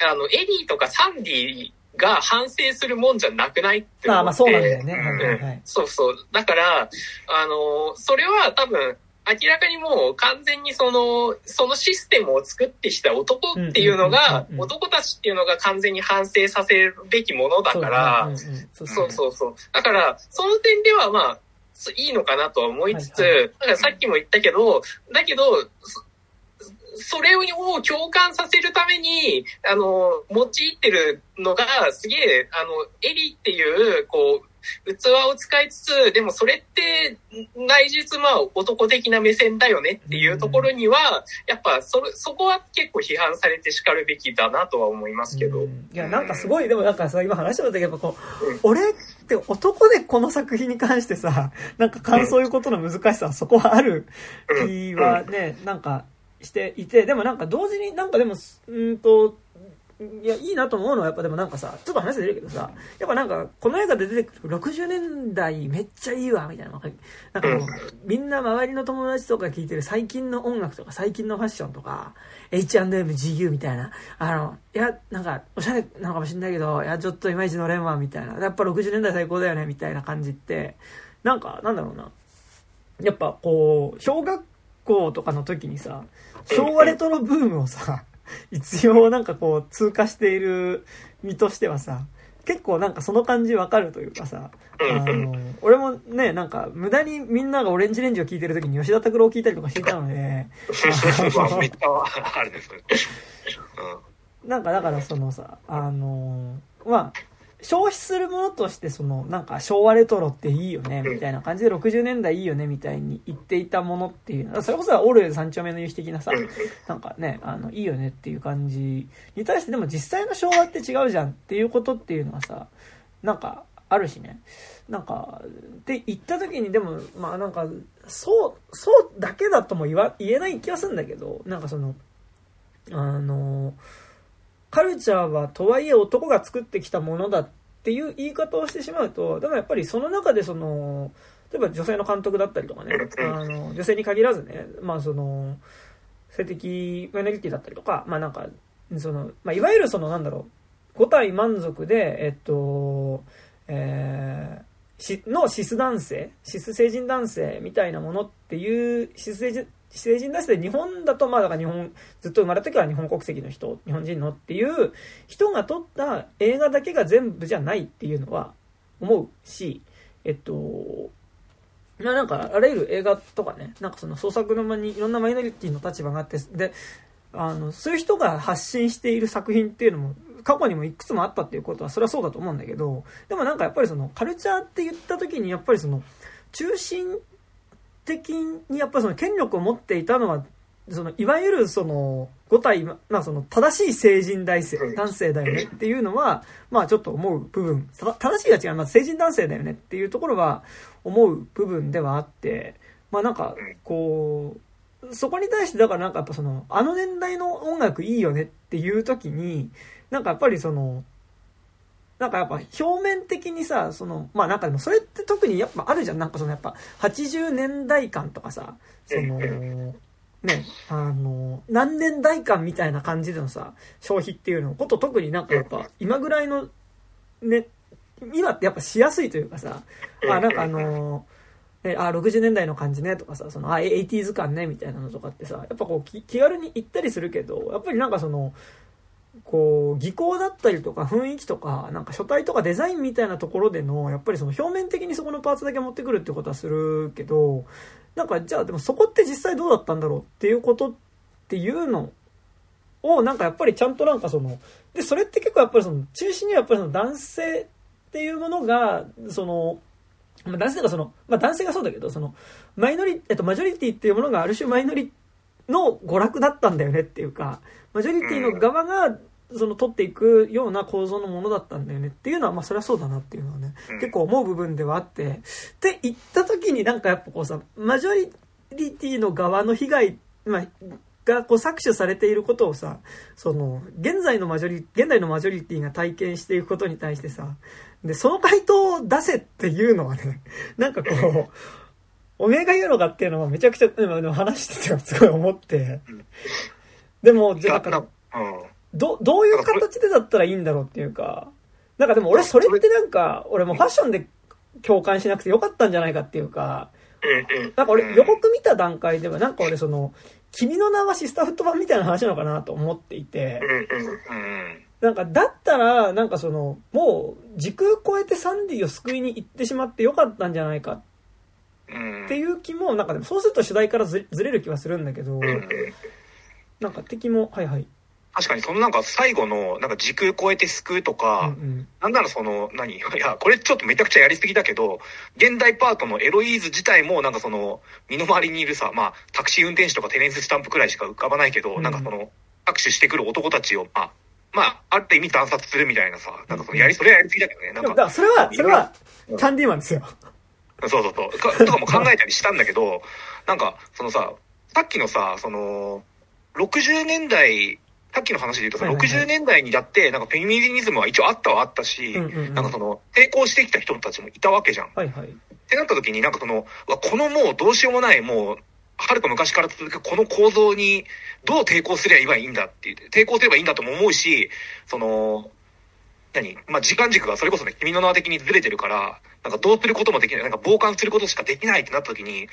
あのエリーとかサンディが反省するもんじゃなくないって思って。あまあそうなんだよね。はいはいはい、そうそう。だから、あの、それは多分、明らかにもう完全にその、そのシステムを作ってきた男っていうのが、男たちっていうのが完全に反省させるべきものだから、そうそうそう。だから、その点ではまあ、いいのかなとは思いつつ、だからさっきも言ったけど、だけど、それを共感させるために、あの、用いてるのが、すげえ、あの、エリっていう、こう、器を使いつつ、でもそれって内実まあ男的な目線だよねっていうところには、やっぱそそこは結構批判されて叱るべきだなとは思いますけど。いや、なんかすごい、でもなんかさ、今話してたけど、こう、うん、俺って男でこの作品に関してさ、なんか感想言うことの難しさはそこはある気はね、なんかしていて、でもなんか同時になんかでも、うんと、いや、いいなと思うのは、やっぱでもなんかさ、ちょっと話出るけどさ、やっぱなんか、この映画で出てくる60年代めっちゃいいわ、みたいな。なんかもう、みんな周りの友達とか聞いてる最近の音楽とか最近のファッションとか、H&M、GU みたいな、あの、いや、なんか、おしゃれなのかもしんないけど、いや、ちょっといまいち乗れんわ、みたいな。やっぱ60年代最高だよね、みたいな感じって、なんか、なんだろうな。やっぱこう、小学校とかの時にさ、昭和レトロブームをさ、[LAUGHS] 一応なんかこう通過している身としてはさ、結構なんかその感じわかるというかさ、あの、俺もね、なんか無駄にみんながオレンジレンジを聴いてる時に吉田拓郎を聴いたりとかしていたので、なんかだからそのさ、あの、まあ、消費するものとしてそのなんか昭和レトロっていいよねみたいな感じで60年代いいよねみたいに言っていたものっていうそれこそオールウェイズ三丁目の夕日的なさなんかねあのいいよねっていう感じに対してでも実際の昭和って違うじゃんっていうことっていうのはさなんかあるしね。なんかって言った時にでもまあなんかそうそうだけだとも言わ言えない気がするんだけどなんかそのあのカルチャーはとはいえ男が作ってきたものだっていう言い方をしてしまうと、でもやっぱりその中でその、例えば女性の監督だったりとかね、あの、女性に限らずね、まあその、性的マイノリティだったりとか、まあなんか、その、まあいわゆるそのなんだろう、5体満足で、えっと、えー、し、のシス男性、シス成人男性みたいなものっていう、シス成人、成人男性で日本だと、まあだから日本、ずっと生まれた時は日本国籍の人、日本人のっていう人が撮った映画だけが全部じゃないっていうのは思うし、えっと、まあなんかあらゆる映画とかね、なんかその創作の間にいろんなマイノリティの立場があって、で、あの、そういう人が発信している作品っていうのも過去にもいくつもあったっていうことはそれはそうだと思うんだけど、でもなんかやっぱりそのカルチャーって言った時にやっぱりその中心的にやっぱりその権力を持っていたのは、そのいわゆるその5体、まあ、その正しい成人男性男性だよねっていうのは、まあちょっと思う部分、正しいが違う、まあ、成人男性だよねっていうところは思う部分ではあって、まあなんかこう、そこに対してだからなんかやっぱその、あの年代の音楽いいよねっていう時に、なんかやっぱりその、なんかやっぱ表面的にさ、その、まあなんかでもそれって特にやっぱあるじゃん。なんかそのやっぱ80年代感とかさ、その、ね、あの、何年代感みたいな感じでのさ、消費っていうのこと特になんかやっぱ今ぐらいの、ね、今ってやっぱしやすいというかさ、あ、なんかあのえ、あ、60年代の感じねとかさ、その、あ、80s 感ねみたいなのとかってさ、やっぱこう気軽に行ったりするけど、やっぱりなんかその、こう、技巧だったりとか雰囲気とか、なんか書体とかデザインみたいなところでの、やっぱりその表面的にそこのパーツだけ持ってくるってことはするけど、なんかじゃあでもそこって実際どうだったんだろうっていうことっていうのをなんかやっぱりちゃんとなんかその、で、それって結構やっぱりその、中心にはやっぱりその男性っていうものが、その、ま、男性がその、まあ男性がそうだけど、その、マイノリ、えっと、マジョリティっていうものがある種マイノリティの娯楽だったんだよねっていうか、マジョリティの側が、その取っていくような構造のものだったんだよねっていうのは、まあそれはそうだなっていうのはね、結構思う部分ではあって、って言った時になんかやっぱこうさ、マジョリティの側の被害、まあ、がこう搾取されていることをさ、その、現在のマジョリ、現代のマジョリティが体験していくことに対してさ、で、その回答を出せっていうのはね、なんかこう、おめえが言うのかっていうのはめちゃくちゃ、でも話しててすごい思って、でも、じゃだから、ど、どういう形でだったらいいんだろうっていうか、なんかでも俺それってなんか、俺もファッションで共感しなくてよかったんじゃないかっていうか、なんか俺予告見た段階ではなんか俺その、君の名はシスターフット版みたいな話なのかなと思っていて、なんか、だったら、なんかその、もう、時空超えてサンディを救いに行ってしまってよかったんじゃないかっていう気も、なんかでもそうすると主題からずれる気はするんだけど、なんか敵も、はいはい。確かにそのなんか最後のなんか時空超えて救うとか、うんうん、なんならその何？[LAUGHS] いやこれちょっとめちゃくちゃやりすぎだけど現代パートのエロイーズ自体もなんかその身の回りにいるさまあタクシー運転手とかテレンススタンプくらいしか浮かばないけど、うん、なんかその握手してくる男たちをまあまあある意味断殺するみたいなさなんかそのやりそれはやりすぎだけどね。なんかそれはそれはキャンディーマンですよ、そうそうそうとかも考えたりしたんだけどなんかそのささっきのさその60年代さっきの話で言うとさ、はいはいはい、60年代にだって、なんかフェミニズムは一応あったはあったし、うんうんうん、なんかその、抵抗してきた人たちもいたわけじゃん。はいはい。ってなった時になんかその、このもうどうしようもない、もう、はるか昔から続くこの構造にどう抵抗すればいいんだっていう、抵抗すればいいんだとも思うし、その、何？まあ、時間軸がそれこそね、君の名は的にずれてるから、なんかどうすることもできない、なんか傍観することしかできないってなった時に、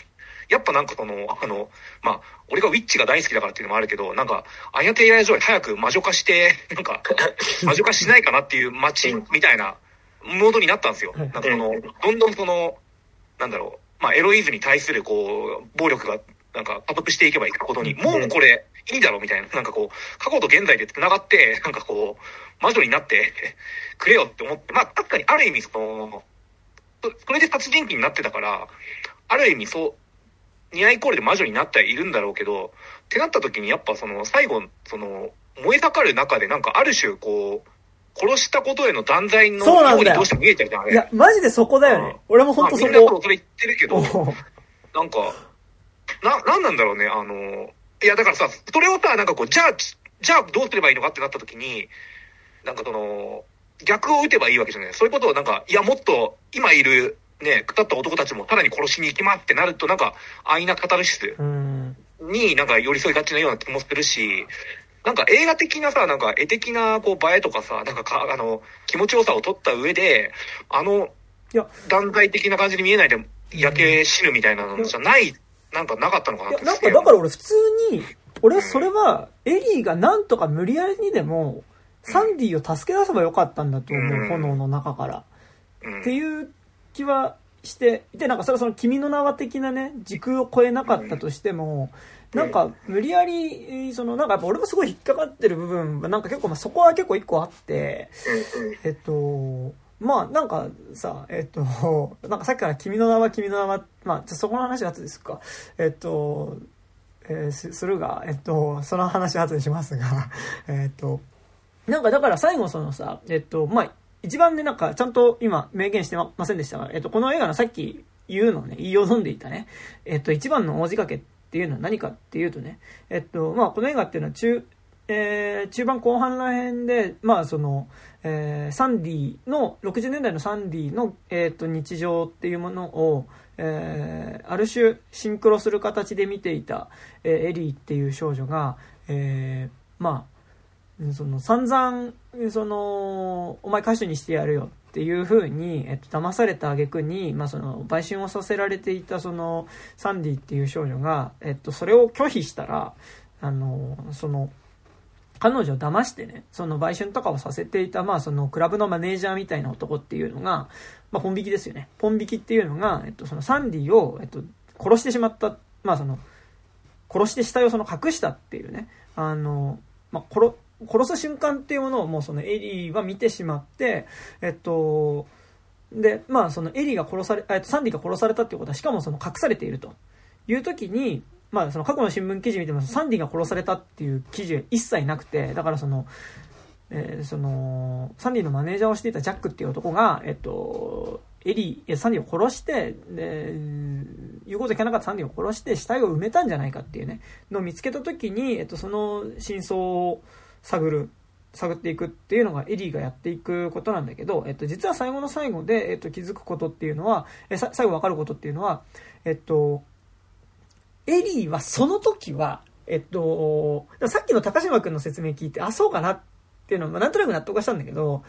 やっぱなんかその、あの、まあ、俺がウィッチが大好きだからっていうのもあるけど、なんか、アニャ・テイラー・ジョイ早く魔女化して、[LAUGHS] なんか、魔女化しないかなっていう待ちみたいなモードになったんですよ。なんかその、どんどんその、なんだろう、まあ、エロイズに対するこう、暴力が、なんか、加速していけばいくことに、もうこれ、いいだろうみたいな、なんかこう、過去と現在で繋がって、なんかこう、魔女になってくれよって思って、まあ、確かにある意味その、それで殺人鬼になってたから、ある意味そう、ニアイコールで魔女になってはいるんだろうけど、ってなった時にやっぱその最後、その、燃え盛る中でなんかある種こう、殺したことへの断罪のようにどうしても見えちゃうじゃん、いや、マジでそこだよね。俺も本当そこ。まあ、みんなそれ言ってるけど、なんか、な、なんなんだろうね、あの、いやだからさ、それをさ、なんかこう、じゃあ、じゃあどうすればいいのかってなった時に、なんかその、逆を打てばいいわけじゃない。そういうことをなんか、いやもっと今いるね、くたった男たちもさらに殺しに行きますってなると、なんか、安易なカタルシスになんか寄り添いがちなような気もするし、なんか映画的なさ、なんか絵的なこう映えとかさ、なんかか、あの、気持ちよさを取った上で、あの、いや、団体的な感じに見えないで焼け死ぬみたいなのじゃない、なんかなかったのかなって。なんかだから俺普通に、俺はそれは、エリーがなんとか無理やりにでも、サンディを助け出せばよかったんだと思う、うん、炎の中から。うん、っていう気はしてでなんかそれはその「君の名は」的なね時空を超えなかったとしても、なんか無理やりそのなんかやっぱ俺もすごい引っかかってる部分はなんか結構まあそこは結構一個あってえっとまあなんかさえっと [LAUGHS] なんかさっきから「君の名は君の名は」まあそこの話は後ですか。えっとえー、するが、えっと、その話は後にしますが、[LAUGHS] えっと、なんかだから最後そのさ、えっと、まあ、一番ね、なんか、ちゃんと今、明言してませんでしたが、えっと、この映画のさっき言うのね、言いよんでいたね、えっと、一番の大仕掛けっていうのは何かっていうとね、えっと、まあ、この映画っていうのは中、えー、中盤後半ら辺で、まあ、その、えー、サンディの、60年代のサンディの、えっと、日常っていうものを、えー、ある種シンクロする形で見ていた、えー、エリーっていう少女が、えー、まあ、その散々、その、お前歌手にしてやるよっていう風に、えっと、騙された挙句に、まあ、その、売春をさせられていた、その、サンディっていう少女が、えっと、それを拒否したら、あの、その、彼女を騙してね、その売春とかをさせていた、まあそのクラブのマネージャーみたいな男っていうのが、まあポン引きですよね。ポン引きっていうのが、えっとそのサンディを、えっと、殺してしまった、まあその、殺して死体をその隠したっていうね、あの、まあ、殺、殺す瞬間っていうものをもうそのエリーは見てしまって、えっと、で、まあそのエリーが殺され、えっと、サンディが殺されたっていうことはしかもその隠されているという時に、まあその過去の新聞記事見てもサンディが殺されたっていう記事は一切なくて、だからその、えー、その、サンディのマネージャーをしていたジャックっていう男が、えっと、エリー、サンディを殺して、で、言うこと聞かなかったサンディを殺して死体を埋めたんじゃないかっていうね、のを見つけた時に、えっと、その真相を探る、探っていくっていうのがエリーがやっていくことなんだけど、えっと、実は最後の最後で、えっと、気づくことっていうのは、え、最後わかることっていうのは、えっと、エリーはその時は、えっと、さっきの高島くんの説明聞いて、あ、そうかなっていうのは、なんとなく納得したんだけど、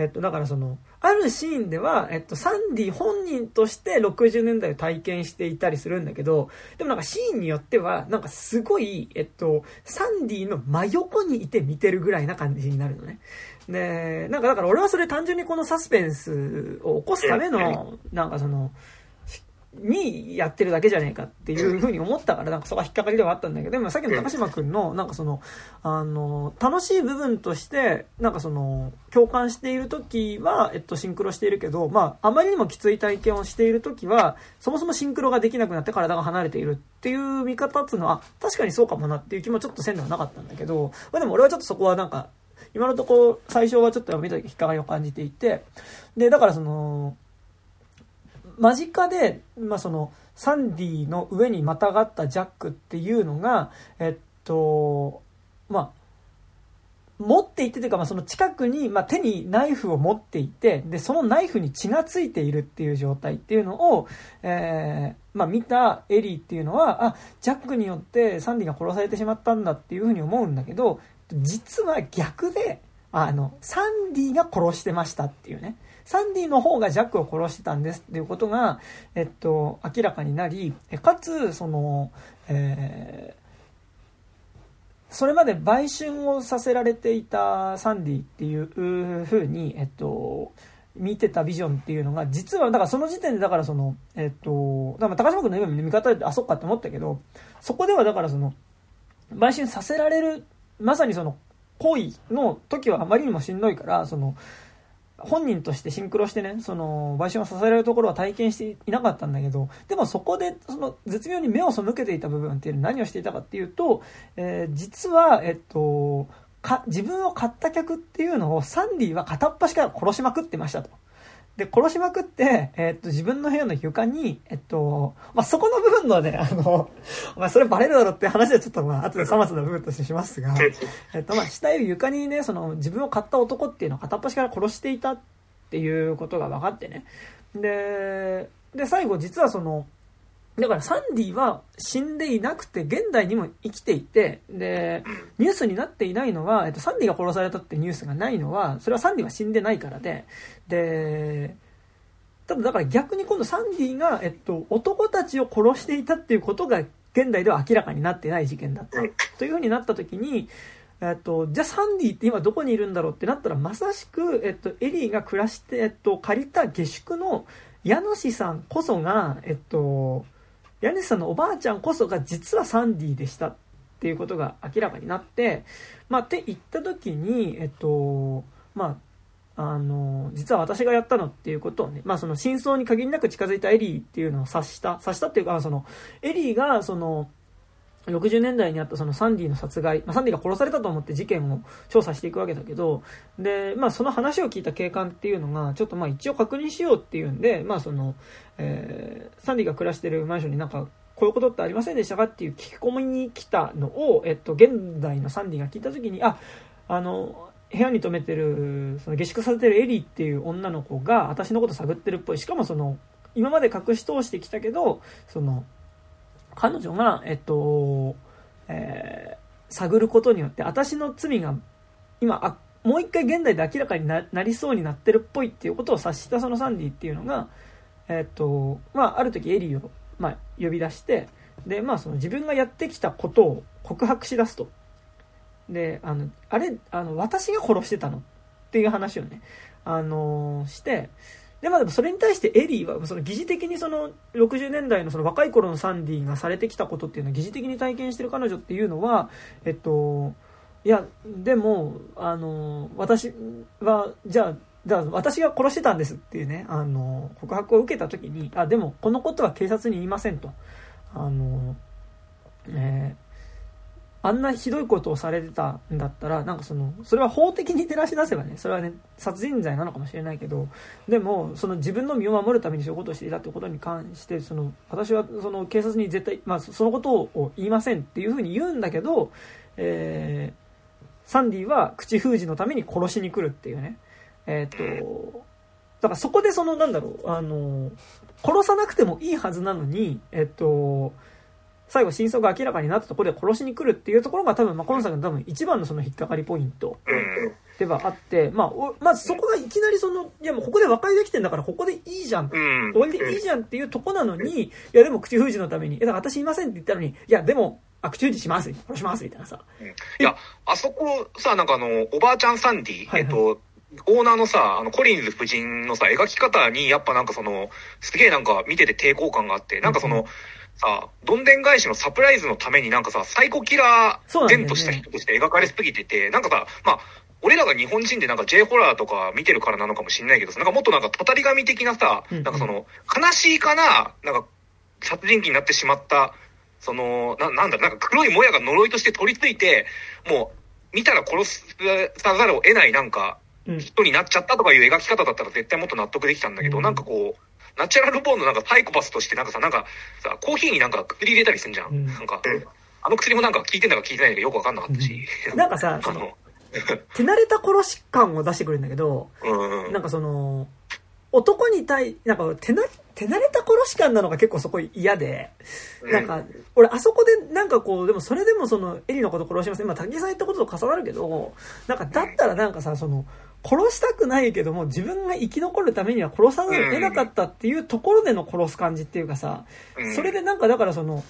えっと、だからその、あるシーンでは、えっと、サンディ本人として60年代を体験していたりするんだけど、でもなんかシーンによっては、なんかすごい、えっと、サンディの真横にいて見てるぐらいな感じになるのね。で、なんかだから俺はそれ単純にこのサスペンスを起こすための、なんかその、にやってるだけじゃねえかっていうふうに思ったから、なんかそこは引っかかりではあったんだけど、でもさっきの高島くんの、なんかその、あの、楽しい部分として、なんかその、共感している時は、えっと、シンクロしているけど、まあ、あまりにもきつい体験をしている時は、そもそもシンクロができなくなって体が離れているっていう見方っていうのは、確かにそうかもなっていう気もちょっとせんではなかったんだけど、まあでも俺はちょっとそこはなんか、今のところ最初はちょっと見た時引っかかりを感じていて、で、だからその、間近で、まあ、その、サンディの上にまたがったジャックっていうのが、えっと、まあ、持っていてというか、まあ、その近くに、まあ、手にナイフを持っていて、で、そのナイフに血がついているっていう状態っていうのを、えー、まあ、見たエリーっていうのは、あ、ジャックによってサンディが殺されてしまったんだっていうふうに思うんだけど、実は逆で、あの、サンディが殺してましたっていうね。サンディの方がジャックを殺してたんですっていうことが、えっと、明らかになり、かつ、その、えー、それまで売春をさせられていたサンディっていう風に、えっと、見てたビジョンっていうのが、実は、だからその時点で、だからその、えっと、だから高島君の今見方で、あ、そっかって思ったけど、そこではだからその、売春させられる、まさにその、行為の時はあまりにもしんどいから、その、本人としてシンクロしてね、その、売春を支えられるところは体験していなかったんだけど、でもそこで、その、絶妙に目を背けていた部分っていうのは何をしていたかっていうと、えー、実は、えっと、か、自分を買った客っていうのをサンディは片っ端から殺しまくってましたと。で、殺しまくって、えー、っと、自分の部屋の床に、えっと、まあ、そこの部分のね、あの、まあ、それバレるだろって話はちょっとまあ、後でさまつな部分としてしますが、えっと、まあ、死体を床にね、その、自分を買った男っていうのを片っ端から殺していたっていうことが分かってね。で、で、最後実はその、だからサンディは死んでいなくて、現代にも生きていて、で、ニュースになっていないのは、えっと、サンディが殺されたってニュースがないのは、それはサンディは死んでないからで、で、ただだから逆に今度サンディが、えっと、男たちを殺していたっていうことが、現代では明らかになってない事件だった。というふうになった時に、えっと、じゃあサンディって今どこにいるんだろうってなったら、まさしく、えっと、エリーが暮らして、えっと、借りた下宿の家主さんこそが、えっと、ヤネスさんのおばあちゃんこそが実はサンディでしたっていうことが明らかになって、まあ、って言った時に、えっと、まあ、あの、実は私がやったのっていうことをね、まあその真相に限りなく近づいたエリーっていうのを察した、察したっていうか、その、エリーがその、60年代にあったそのサンディの殺害、まあ、サンディが殺されたと思って事件を調査していくわけだけど、で、まあその話を聞いた警官っていうのが、ちょっとまあ一応確認しようっていうんで、まあその、えー、サンディが暮らしてるマンションになんか、こういうことってありませんでしたかっていう聞き込みに来たのを、えっと、現代のサンディが聞いた時に、あ、あの、部屋に泊めてる、その下宿させてるエリーっていう女の子が私のこと探ってるっぽい。しかもその、今まで隠し通してきたけど、その、彼女が、えっと、えー、探ることによって、私の罪が、今、あ、もう一回現代で明らかになりそうになってるっぽいっていうことを察したそのサンディっていうのが、えっと、まあ、ある時エリーを、まあ、呼び出して、で、まあ、その自分がやってきたことを告白し出すと。で、あの、あれ、あの、私が殺してたのっていう話をね、あの、して、で、まあでもそれに対してエリーは、その疑似的にその60年代のその若い頃のサンディがされてきたことっていうのを疑似的に体験してる彼女っていうのは、えっと、いや、でも、あの、私は、じゃあ、だ私が殺してたんですっていうね、あの、告白を受けた時に、あ、でも、このことは警察に言いませんと。あの、えーあんなひどいことをされてたんだったら、なんかその、それは法的に照らし出せばね、それはね、殺人罪なのかもしれないけど、でも、その自分の身を守るためにそういうことをしていたってことに関して、その、私はその警察に絶対、まあ、そのことを言いませんっていうふうに言うんだけど、えー、サンディは口封じのために殺しに来るっていうね。えっ、と、だからそこでその、なんだろう、あの、殺さなくてもいいはずなのに、えっ、と、最後真相が明らかになったところで殺しに来るっていうところが多分、まあ、今作の多分一番のその引っかかりポイントではあって、まあ、まずそこがいきなりその、いやもうここで和解できてんだからここでいいじゃん。終わりでいいじゃんっていうとこなのに、いやでも口封じのために、え、だから私いませんって言ったのに、いやでも、あ、口封じします、殺しますみたいなさ。いや、あそこさ、なんかあの、おばあちゃんサンディ、はいはい、えっと、オーナーのさ、あの、コリンズ夫人のさ、描き方に、やっぱなんかその、すげえなんか見てて抵抗感があって、なんかその、うんさ、どんでん返しのサプライズのためになんかさ、サイコキラー伝とした人として描かれすぎてて、なんかさ、まあ、俺らが日本人でなんか J ホラーとか見てるからなのかもしんないけどさ、なんかもっとなんかたたり神的なさ、なんかその、悲しいかな、なんか、殺人鬼になってしまった、その、な、なんだ、なんか黒いもやが呪いとして取り付いて、もう、見たら殺さざるを得ないなんか、人になっちゃったとかいう描き方だったら絶対もっと納得できたんだけど、なんかこう、ナチュラルボーンのなんかサイコパスとしてなんかさ、なんかさ、コーヒーになんか薬入れたりするじゃん。うん、なんか、あの薬もなんか効いてんだか効いてないのかよくわかんなかったし。うん、なんかさ、あの、手慣れた殺し感を出してくるんだけど、うん、なんかその、男に対、なんか手な、手慣れた殺し感なのが結構そこ嫌で、なんか、俺あそこでなんかこう、でもそれでもその、エリのこと殺します。今、竹さん言ったことと重なるけど、なんかだったらなんかさ、その、殺したくないけども自分が生き残るためには殺さざるを得なかったっていうところでの殺す感じっていうかさ、それでなんかだからその、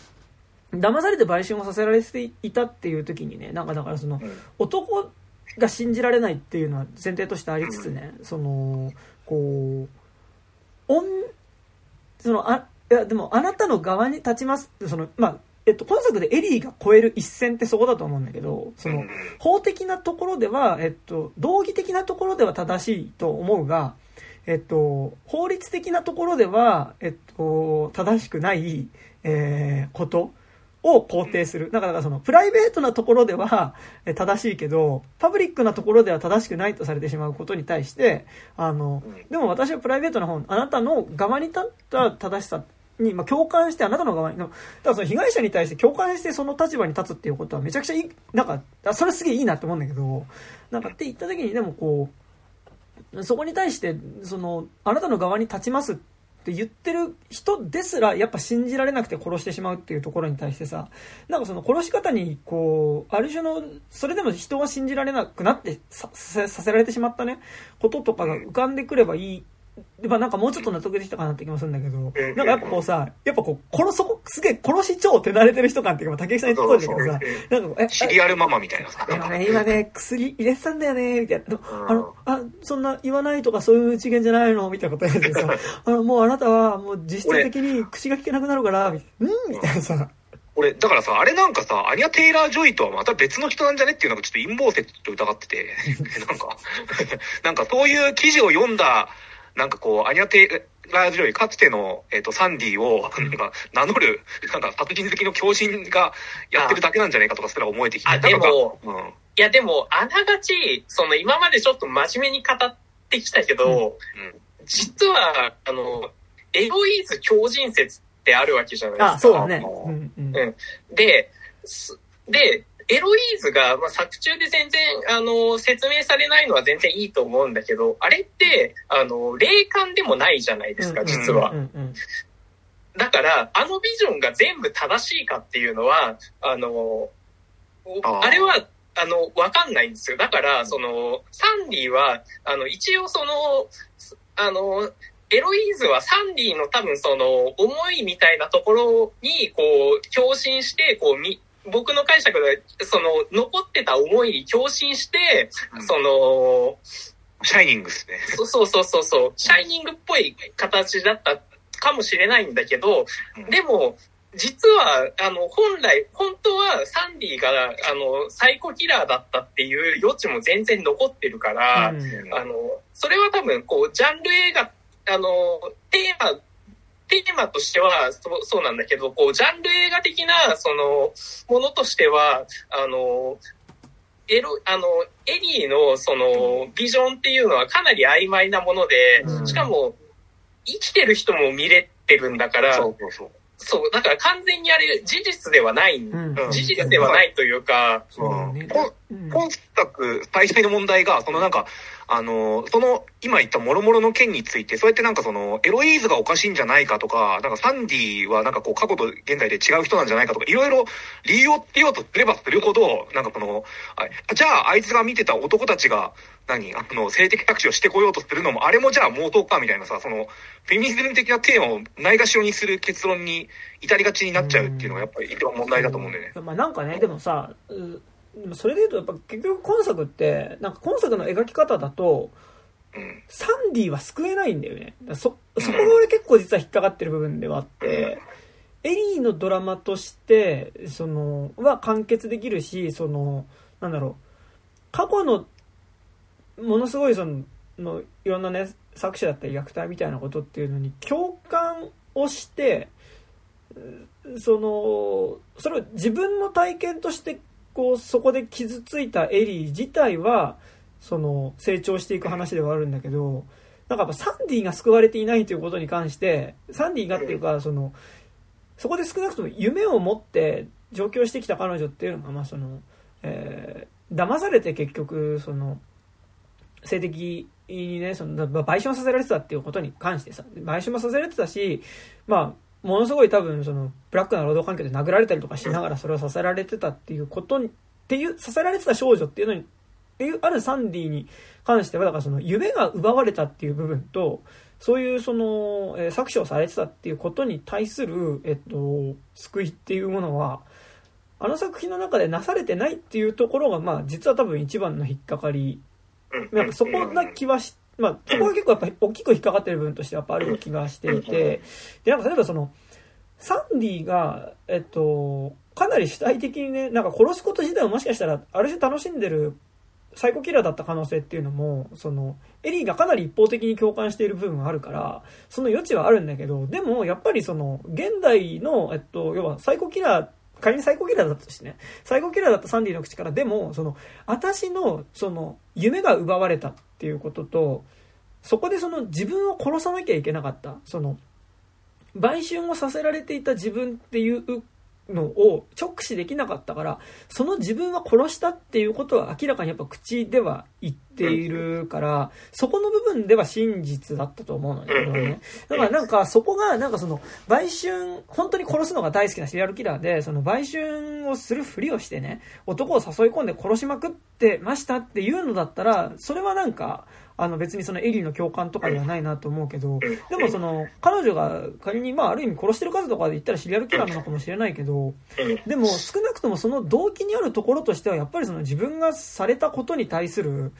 騙されて売春をさせられていたっていう時にね、なんかだからその、男が信じられないっていうのは前提としてありつつね、その、こう、おん、その、あ、いや、でもあなたの側に立ちますって、その、まあ、えっと、今作でエリーが超える一線ってそこだと思うんだけど、その、法的なところでは、えっと、道義的なところでは正しいと思うが、えっと、法律的なところでは、えっと、正しくない、えー、ことを肯定する。だから、その、プライベートなところでは正しいけど、パブリックなところでは正しくないとされてしまうことに対して、あの、でも私はプライベートな方、あなたの側に立った正しさに、まあ、共感してあなたの側に、だからその被害者に対して共感してその立場に立つっていうことはめちゃくちゃいい、なんか、それすげえいいなって思うんだけど、なんかって言った時にでもこう、そこに対して、その、あなたの側に立ちますって言ってる人ですら、やっぱ信じられなくて殺してしまうっていうところに対してさ、なんかその殺し方に、こう、ある種の、それでも人は信じられなくなってささせられてしまったね、こととかが浮かんでくればいいまあなんかもうちょっと納得できたかなって気もするんだけど、なんかやっぱこうさ、やっぱこう、殺そこ、すげえ殺し超手慣れてる人感っていうか、竹内さん言ってたんだけどさ、なんかえ、シリアルママみたいなさ。今ね、今ね、薬入れてたんだよね、みたいな。あの、あ、そんな言わないとかそういう次元じゃないの？みたいなこと言ってさ、[LAUGHS] あの、もうあなたはもう実質的に口が聞けなくなるから、みたいな、うんみたいなさ。俺、だからさ、あれなんかさ、アニャ・テイラー・ジョイとはまた別の人なんじゃねっていうのがちょっと陰謀説と疑ってて、[LAUGHS] なんか、[LAUGHS] なんかそういう記事を読んだ、なんかこう、アニャ・テイラー・ジョイ、かつての、えっ、ー、と、サンディを、なんか、名乗る、なんか、殺人好きの狂人がやってるだけなんじゃないかとかすら思えてきて。あ、でも、うん、いや、でも、あながち、その、今までちょっと真面目に語ってきたけど、うん、実は、あの、エロイーズ狂人説ってあるわけじゃないですか。あ、そうだね。うん、うん、で、で、エロイーズが、まあ、作中で全然、あの、説明されないのは全然いいと思うんだけど、あれって、あの、霊感でもないじゃないですか、実は。だから、あのビジョンが全部正しいかっていうのは、あの、あれは、あの、わかんないんですよ。だから、その、サンディは、あの、一応その、あの、エロイーズはサンディの多分その思いみたいなところにこう共振してこうみ僕の解釈で、その、残ってた思いに共振して、うん、その、シャイニングですね。そうそうそうそう、シャイニングっぽい形だったかもしれないんだけど、うん、でも、実は、あの、本来、本当はサンディが、あの、サイコキラーだったっていう余地も全然残ってるから、うん、あの、それは多分、こう、ジャンル映画、あの、テーマ、テーマとしてはそうそうなんだけど、こう、ジャンル映画的な、その、ものとしては、あの、エロ、あの、エリーの、その、ビジョンっていうのはかなり曖昧なもので、しかも、生きてる人も見れてるんだから、そうそうそう。そう、だから完全にあれ、事実ではない、うん、事実ではないというか、う。ん、本作最大の問題が、そのなんか、あの、その、今言った諸々の件について、そうやってなんかその、エロイーズがおかしいんじゃないかとか、なんかサンディはなんかこう過去と現在で違う人なんじゃないかとか、いろいろ理由をつけようとすればするほど、なんかその、あじゃああいつが見てた男たちが、何あの、性的搾取をしてこようとするのも、あれもじゃあ盲導かみたいなさ、その、フェミニズム的なテーマをないがしろにする結論に至りがちになっちゃうっていうのがやっぱり一番問題だと思うんだよね。まあなんかね、でもさ、それで言うとやっぱ結局今作って、なんか今作の描き方だと、サンディは救えないんだよね。そ、そこが俺結構実は引っかかってる部分ではあって、エリーのドラマとして、その、は完結できるし、その、なんだろう、過去の、ものすごいその、のいろんなね、作者だったり虐待みたいなことっていうのに共感をして、その、それを自分の体験として、こう、そこで傷ついたエリー自体は、その成長していく話ではあるんだけどなんかやっぱサンディが救われていないということに関してサンディがっていうかそのそこで少なくとも夢を持って上京してきた彼女っていうのがまあその、えー、騙されて結局その性的にねその賠償させられてたっていうことに関してさ賠償もさせられてたしまあものすごい多分そのブラックな労働環境で殴られたりとかしながらそれをさせられてたっていうことにっていうさせられてた少女っていうのにっていう、あるサンディに関しては、だからその夢が奪われたっていう部分と、そういうその、えー、搾取をされてたっていうことに対する、えっと、救いっていうものは、あの作品の中でなされてないっていうところが、まあ、実は多分一番の引っかかり、なん。かそこな気はし、まあ、そこが結構やっぱり大きく引っかかってる部分としてやっぱある気がしていて、で、なんか例えばその、サンディが、えっと、かなり主体的にね、なんか殺すこと自体をもしかしたら、ある種楽しんでるサイコキラーだった可能性っていうのも、その、エリーがかなり一方的に共感している部分があるから、その余地はあるんだけど、でも、やっぱりその、現代の、えっと、要はサイコキラー、仮に最高キラーだったとしてね、最高キラーだったサンディの口から、でも、その、私の、その、夢が奪われたっていうことと、そこでその自分を殺さなきゃいけなかった、その、売春をさせられていた自分っていうのを直視できなかったから、その自分は殺したっていうことは明らかにやっぱ口では言っているから、そこの部分では真実だったと思うのね。だからなんかそこが、なんかその、売春、本当に殺すのが大好きなシリアルキラーで、その売春をするふりをしてね、男を誘い込んで殺しまくってましたっていうのだったら、それはなんか、あの別にそのエリーの共感とかではないなと思うけど、でもその、彼女が仮にまあある意味殺してる数とかで言ったらシリアルキラーなのかもしれないけど、でも少なくともその動機にあるところとしてはやっぱりその自分がされたことに対する、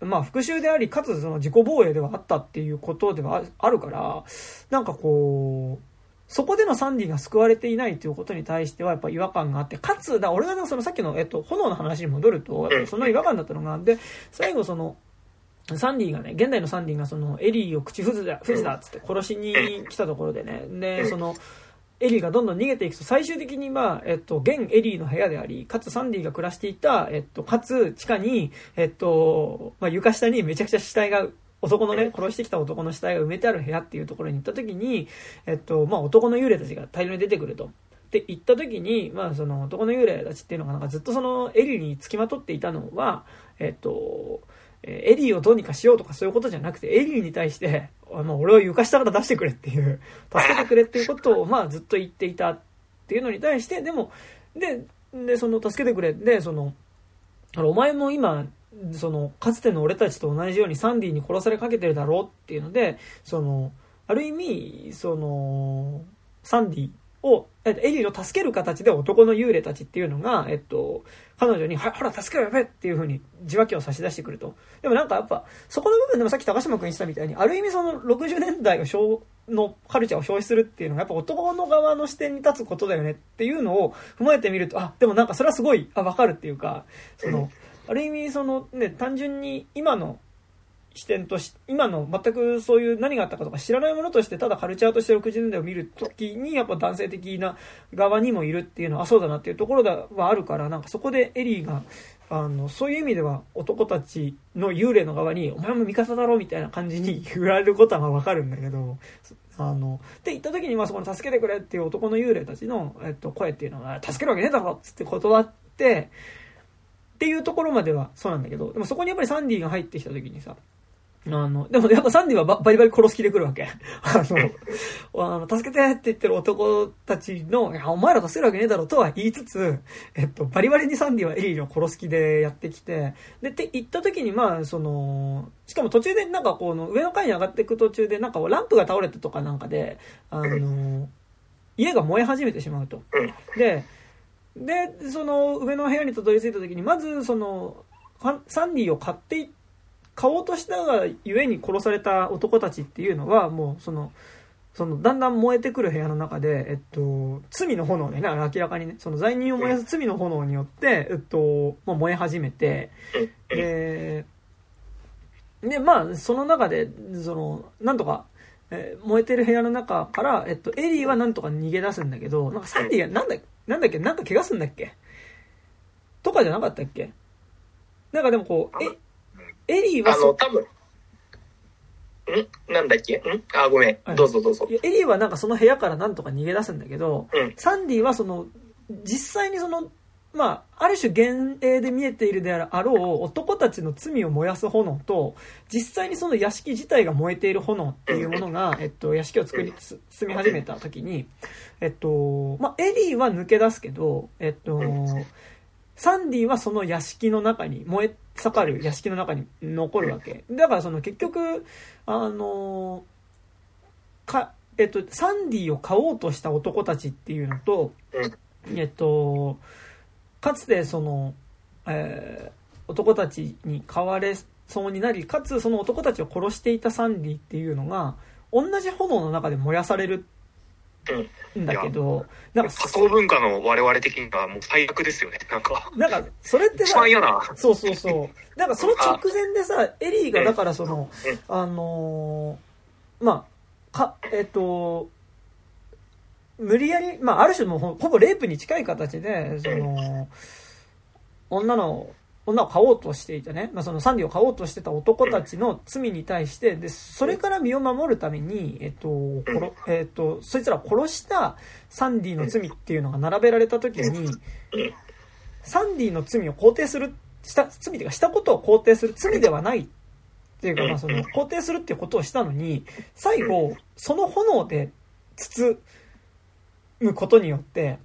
まあ復讐であり、かつその自己防衛ではあったっていうことではあるから、なんかこう、そこでのサンディが救われていないということに対してはやっぱ違和感があって、かつ、だ俺がそのさっきの、えっと、炎の話に戻ると、その違和感だったのが、で、最後その、サンディがね、現代のサンディがそのエリーを口封じだ、封じだっつって殺しに来たところでね、で、その、エリーがどんどん逃げていくと、最終的にまあ、えっと、現エリーの部屋であり、かつサンディが暮らしていた、えっと、かつ地下に、えっと、まあ床下にめちゃくちゃ死体が、男のね、殺してきた男の死体が埋めてある部屋っていうところに行った時に、えっと、まあ男の幽霊たちが大量に出てくると。で、行った時に、まあその男の幽霊たちっていうのがなんかずっとそのエリーに付きまとっていたのは、えっと、エリーをどうにかしようとかそういうことじゃなくて、エリーに対して、[LAUGHS] あの、俺を床下から出してくれっていう、[LAUGHS] 助けてくれっていうことを、まあ、ずっと言っていたっていうのに対して、でも、で、で、その、助けてくれ。で、その、お前も今、その、かつての俺たちと同じようにサンディに殺されかけてるだろうっていうので、その、ある意味、その、サンディを、えっと、エリーを助ける形で男の幽霊たちっていうのが、えっと、彼女に、ほら、助けろやべっていう風に受話器を差し出してくると。でもなんかやっぱ、そこの部分でもさっき高島君言ってたみたいに、ある意味その60年代をのカルチャーを消費するっていうのがやっぱ男の側の視点に立つことだよねっていうのを踏まえてみると、あ、でもなんかそれはすごい、あ、わかるっていうか、その、ある意味そのね、単純に今の視点とし、今の全くそういう何があったかとか知らないものとして、ただカルチャーとして60年代を見るときに、やっぱ男性的な側にもいるっていうのは、あ、そうだなっていうところではあるから、なんかそこでエリーが、あの、そういう意味では男たちの幽霊の側に、お前も味方だろみたいな感じに言われることはわかるんだけど、あの、って言った時に、まあそこに助けてくれっていう男の幽霊たちの、えっと、声っていうのは、助けるわけねえだろっつって断って、っていうところまではそうなんだけど、でもそこにやっぱりサンディが入ってきた時にさ、あの、でもやっぱサンディはバリバリ殺す気で来るわけ。[LAUGHS] あの、[LAUGHS] あの助けてって言ってる男たちの、いや、お前ら助けるわけねえだろとは言いつつ、えっと、バリバリにサンディはエリーを殺す気でやってきて、で、って言った時に、まあ、その、しかも途中でなんかこの上の階に上がっていく途中で、なんかランプが倒れてとかなんかで、あの、家が燃え始めてしまうと。で、で、その上の部屋にたどり着いた時に、まずその、サンディを買っていって、買おうとしたがゆえに殺された男たちっていうのは、もうその、その、だんだん燃えてくる部屋の中で、えっと、罪の炎でね、明らかにね、その罪人を燃やす罪の炎によって、えっと、まあ、燃え始めて、で、で、まあ、その中で、その、なんとか、えー、燃えてる部屋の中から、えっと、エリーはなんとか逃げ出すんだけど、なんかサンディが、なんだ、なんだっけ、なんか怪我すんだっけ？とかじゃなかったっけ？なんかでもこう、え、エリーはあの、多分、ん？なんだっけ？ん？あ、ごめん、はい、どうぞどうぞ。エリーはなんかその部屋からなんとか逃げ出すんだけど、うん、サンディはその、実際にその、まあ、ある種幻影で見えているであろう男たちの罪を燃やす炎と、実際にその屋敷自体が燃えている炎っていうものが、えっと、屋敷を作り、住み始めた時に、えっと、まあ、エリーは抜け出すけど、えっと、サンディはその屋敷の中に、燃え盛る屋敷の中に残るわけ。だからその結局、あのか、えっと、サンディを買おうとした男たちっていうのと、えっと、かつてその、えー、男たちに買われそうになり、かつその男たちを殺していたサンディっていうのが、同じ炎の中で燃やされるんだけど、なんか仮想文化の我々的にはもう最悪ですよね、なんか。なんか、それってさ、一番嫌な。そうそうそう。なんかその直前でさ、エリーがだからその、あのー、まあ、か、えっと、無理やり、まあ、ある種のほぼレイプに近い形で、その、女の女を買おうとしていたね、まあ、そのサンディを買おうとしてた男たちの罪に対して、で、それから身を守るために、えっと、殺、えっと、そいつら殺したサンディの罪っていうのが並べられた時に、サンディの罪を肯定する、した、罪というかしたことを肯定する罪ではないっていうか、まあその、肯定するっていうことをしたのに、最後、その炎で包むことによって、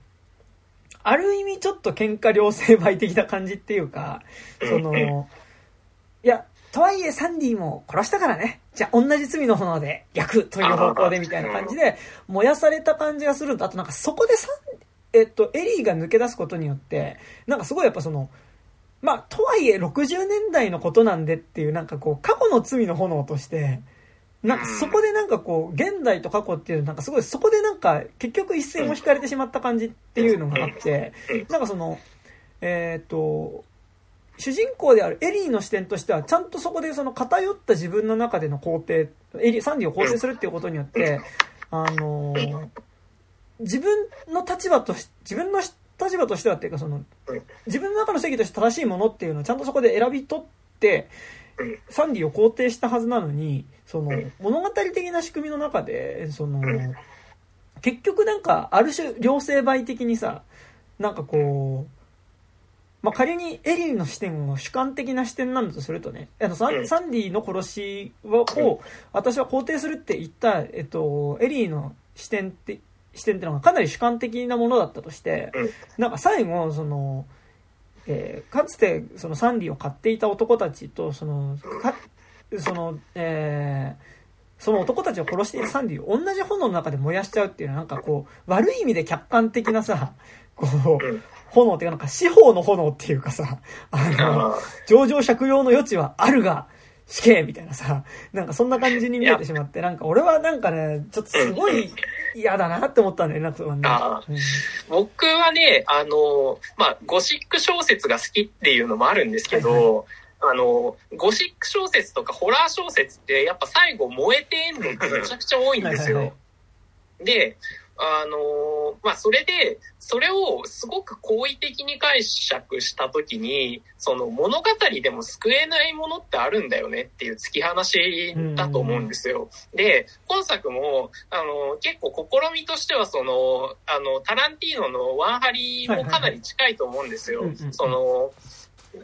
ある意味ちょっと喧嘩両成敗的な感じっていうか、その、いや、とはいえサンディも殺したからね。じゃあ同じ罪の炎で逆という方向でみたいな感じで燃やされた感じがすると、あとなんかそこでサン、えっと、エリーが抜け出すことによって、なんかすごいやっぱその、まあ、とはいえ60年代のことなんでっていうなんかこう過去の罪の炎として、なんかそこでなんかこう、現代と過去っていう、なんかすごいそこでなんか結局一線を引かれてしまった感じっていうのがあって、なんかその、えっ、と、主人公であるエリーの視点としては、ちゃんとそこでその偏った自分の中での肯定、エリー、サンディを肯定するっていうことによって、あの自分の立場とし、自分の立場としてはっていうかその、自分の中の正義として正しいものっていうのをちゃんとそこで選び取って、サンディを肯定したはずなのに、その、物語的な仕組みの中で、その、結局なんか、ある種、両成敗的にさ、なんかこう、まあ、仮にエリーの視点を主観的な視点なんだとするとね、あのサンサンディの殺しを、私は肯定するって言った、えっと、エリーの視点って、視点ってのがかなり主観的なものだったとして、なんか最後、その、えー、かつてそのサンディを買っていた男たちと、その、かその、えー、その男たちを殺しているサンディを同じ炎の中で燃やしちゃうっていうのはなんかこう、悪い意味で客観的なさ、こう、炎っていうかなんか司法の炎っていうかさ、あの、上場借用の余地はあるが、死刑みたいなさ、なんかそんな感じに見えてしまって、なんか俺はなんかね、ちょっとすごい嫌だなって思ったんだよね、なんかね。僕はね、あの、まあ、ゴシック小説が好きっていうのもあるんですけど、はいはいあの、ゴシック小説とかホラー小説ってやっぱ最後燃えてんのってめちゃくちゃ多いんですよ。はいはいはい、で、あのまあ、それで、それをすごく好意的に解釈したときに、その物語でも救えないものってあるんだよねっていう突き放しだと思うんですよ。で、今作も、あの、結構試みとしては、その、あの、タランティーノのワンハリもかなり近いと思うんですよ。その、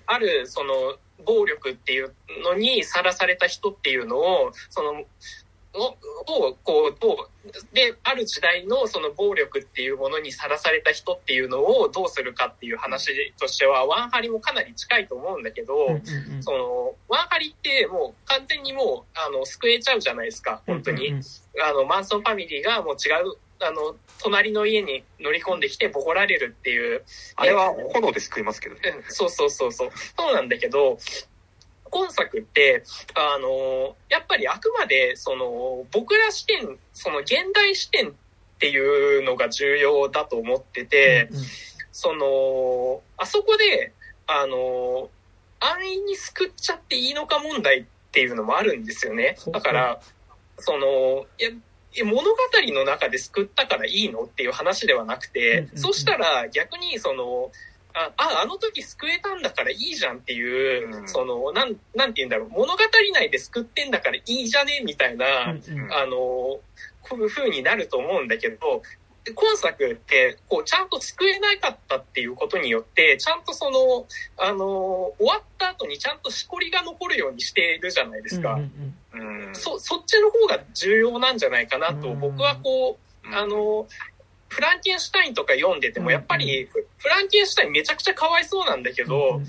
ある、その、暴力っていうのにさらされた人っていうのを、その、を、こう、どう、で、ある時代のその暴力っていうものにさらされた人っていうのをどうするかっていう話としては、ワンハリもかなり近いと思うんだけど、その、ワンハリってもう完全にもう、あの、救えちゃうじゃないですか、本当に。あの、マンソンファミリーがもう違う、あの、隣の家に乗り込んできてボコられるっていう。あれは炎で救いますけどね。そうそうそうそう。そうなんだけど、今作って、あの、やっぱりあくまで、その、僕ら視点、その現代視点っていうのが重要だと思ってて、うんうん、その、あそこで、あの、安易に救っちゃっていいのか問題っていうのもあるんですよね。だから、その、いや、物語の中で救ったからいいのっていう話ではなくて、そしたら逆にその、あ、あ、あの時救えたんだからいいじゃんっていう、うん、その、なん、なんて言うんだろう、物語内で救ってんだからいいじゃねみたいな、うんうん、あの、こういう風になると思うんだけど、今作って、こう、ちゃんと救えなかったっていうことによって、ちゃんとその、あの、終わった後にちゃんとしこりが残るようにしているじゃないですか。うんうんうん、そ、そっちの方が重要なんじゃないかなと、僕はこう、あの、フランケンシュタインとか読んでても、やっぱり、フランケンシュタインめちゃくちゃかわいそうなんだけど、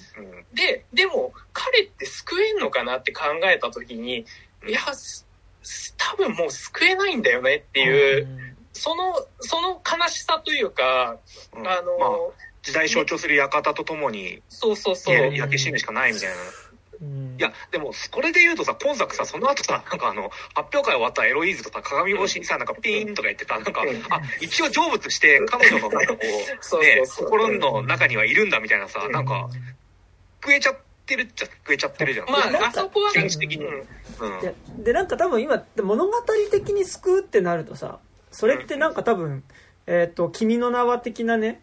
で、でも、彼って救えんのかなって考えた時に、いや、多分もう救えないんだよねっていう、その、その悲しさというか、あの、まあ、時代象徴する館とともに、そうそうそう。焼け死ぬしかないみたいな。いや、でも、これで言うとさ、今作さ、その後さ、なんかあの、発表会終わったエロイーズとさ、鏡越しにさ、なんかピーンとか言ってた、なんか、あ、一応成仏して、彼女のなんかこう、[LAUGHS] ね、心の中にはいるんだみたいなさ、なんか、食えちゃってるっちゃ食えちゃってるじゃん。まあ、あそこは、気持ち的に。うん。で、なんか多分今、物語的に救うってなるとさ、それってなんか多分、えっ、と、君の名は的なね、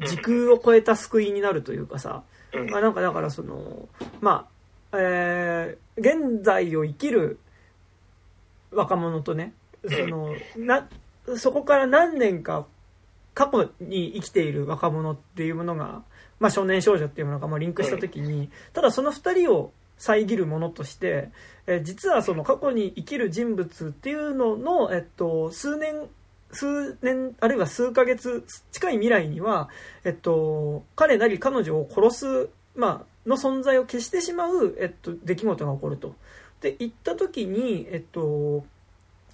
時空を超えた救いになるというかさ、まあなんかだからその、まあ、えー、現在を生きる若者とね、その、な、そこから何年か過去に生きている若者っていうものが、まあ少年少女っていうものがまあリンクした時に、ただその二人を遮るものとして、えー、実はその過去に生きる人物っていうのの、えっと、数年、数年、あるいは数ヶ月近い未来には、えっと、彼なり彼女を殺す、まあ、の存在を消してしまう、えっと、出来事が起こると。で、言った時に、えっと、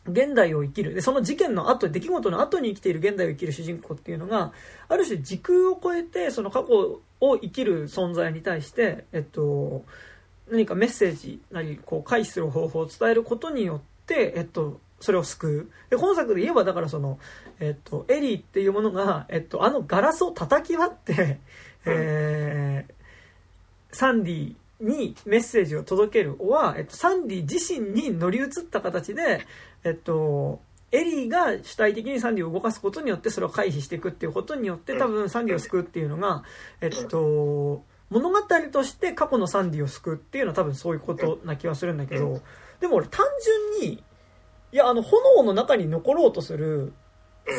現代を生きる。で、その事件の後、出来事の後に生きている現代を生きる主人公っていうのが、ある種時空を超えて、その過去を生きる存在に対して、えっと、何かメッセージなり、こう、回避する方法を伝えることによって、えっと、それを救う。で、本作で言えば、だからその、えっと、エリーっていうものが、えっと、あのガラスを叩き割って、えー、サンディにメッセージを届けるは、えっと、サンディ自身に乗り移った形で、えっと、エリーが主体的にサンディを動かすことによってそれを回避していくっていうことによって多分サンディを救うっていうのが、えっと、物語として過去のサンディを救うっていうのは多分そういうことな気はするんだけど、でも俺単純に、いや、あの、炎の中に残ろうとする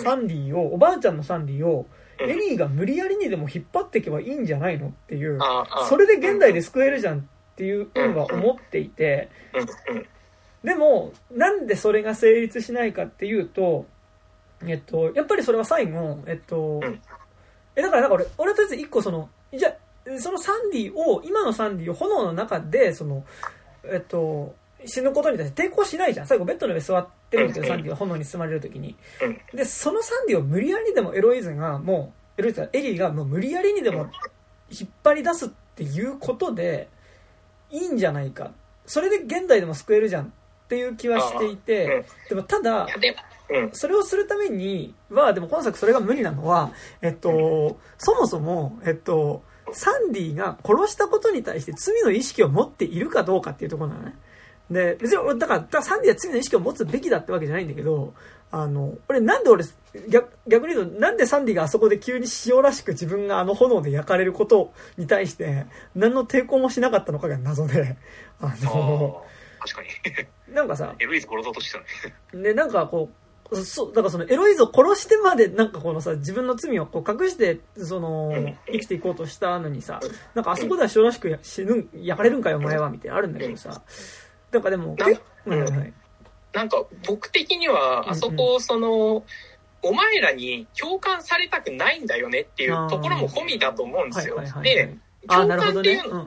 サンディを、おばあちゃんのサンディを、エリーが無理やりにでも引っ張っていけばいいんじゃないのっていう、それで現代で救えるじゃんっていうふうには思っていて、でも、なんでそれが成立しないかっていうと、えっと、やっぱりそれは最後、えっと、え、だから、だから俺、俺はとりあえず一個その、じゃそのサンディを、今のサンディを炎の中で、その、えっと、死ぬことに対して抵抗しないじゃん。最後ベッドの上座ってるんだけど、サンディは炎に包まれる時に。で、そのサンディを無理やりでもエロイズがもう、エロイズはエリーがもう無理やりにでも引っ張り出すっていうことで、いいんじゃないか。それで現代でも救えるじゃんっていう気はしていて、でもただ、それをするためには、でも今作それが無理なのは、えっと、そもそも、えっと、サンディが殺したことに対して罪の意識を持っているかどうかっていうところなのね。で、別に、だから、からサンディは罪の意識を持つべきだってわけじゃないんだけど、あの、俺なんで俺、逆逆に言うと、なんでサンディがあそこで急に塩らしく自分があの炎で焼かれることに対して、何の抵抗もしなかったのかが謎で、あの、あ確かに。[LAUGHS] なんかさ、エロイズ殺そうとしてたね。で、なんかこう、そう、だからそのエロイズを殺してまでなんかこのさ、自分の罪をこう隠して、その、生きていこうとしたのにさ、なんかあそこでは塩らしく死ぬ、焼かれるんかよお前は、みたいなあるんだけどさ、なんかでも、なん。なんか僕的には、あそこ、その、お前らに共感されたくないんだよねっていうところも込みだと思うんですよ。で、共感っていうの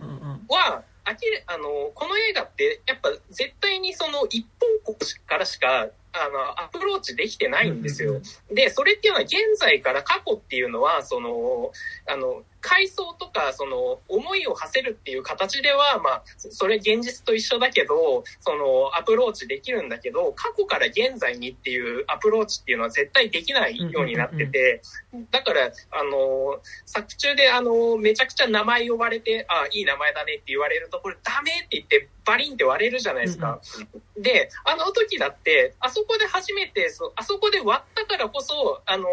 は、あきあの、この映画って、やっぱ絶対にその一本国からしかあの、アプローチできてないんですよ。で、それっていうのは現在から過去っていうのは、その、あの、階層とか、その、思いを馳せるっていう形では、まあ、それ現実と一緒だけど、その、アプローチできるんだけど、過去から現在にっていうアプローチっていうのは絶対できないようになってて、だから、あの、作中で、あの、めちゃくちゃ名前呼ばれて、あ、いい名前だねって言われると、これダメって言って、バリンって割れるじゃないですか。で、あの時だって、あそこで初めて、そあそこで割ったからこそ、あの、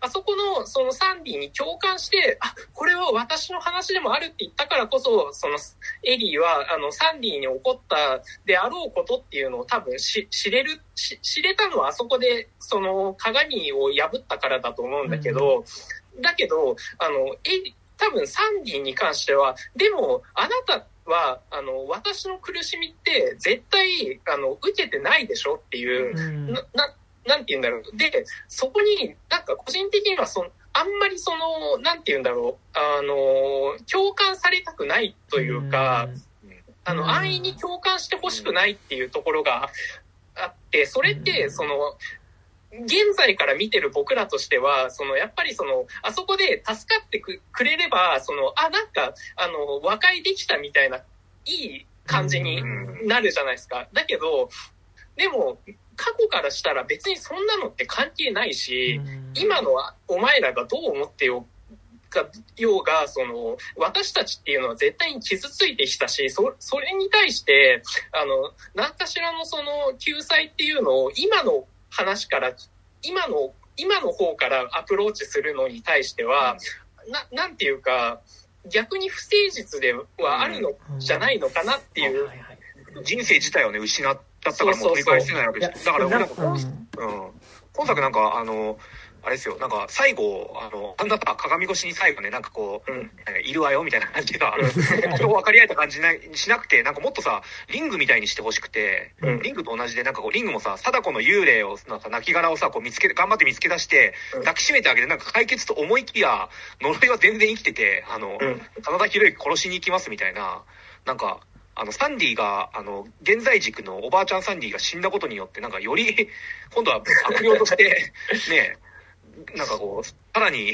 あそこのそのサンディに共感して、あ、これは私の話でもあるって言ったからこそ、そのエリーは、あの、サンディに起こったであろうことっていうのを多分し知れる知れたのはあそこで、その鏡を破ったからだと思うんだけど、うん、だけど、あの、エリ多分サンディに関しては、でも、あなたは、あの、私の苦しみって絶対、あの、受けてないでしょっていう、うん、な、ななんて言うんだろう。で、そこになんか個人的にはそあんまりその、なんて言うんだろう。あの、共感されたくないというか、あの、安易に共感してほしくないっていうところがあって、それって、その、現在から見てる僕らとしては、その、やっぱりその、あそこで助かってくれれば、その、あ、なんか、あの、和解できたみたいな、いい感じになるじゃないですか。だけど、でも、過去からしたら別にそんなのって関係ないし、今のお前らがどう思ってよかようが、その、私たちっていうのは絶対に傷ついてきたし、そ、それに対して、あの、何かしらのその救済っていうのを今の話から今の今の方からアプローチするのに対しては、ななんていうか逆に不誠実ではあるのじゃないのかなっていう。人生自体をね失ったからもう取り返せないわけですだからなんか、うん、今作なんかあのあれですよ、なんか最後、あの、あんな鏡越しに最後ね、なんかこう、うん、いるわよみたいな感じが、人分かり合えた感じにしなくて、なんかもっとさ、リングみたいにしてほしくて、うん、リングと同じで、なんかこう、リングもさ、貞子の幽霊を、なんか亡きをさ、こう見つけて、頑張って見つけ出して、抱きしめてあげて、なんか解決と思いきや、呪いは全然生きてて、あの、うん、真田広之殺しに行きますみたいな、なんか、あの、サンディが、あの、現在軸のおばあちゃんサンディが死んだことによって、なんかより、今度は悪霊として、[LAUGHS] ね、なんかこう、さらに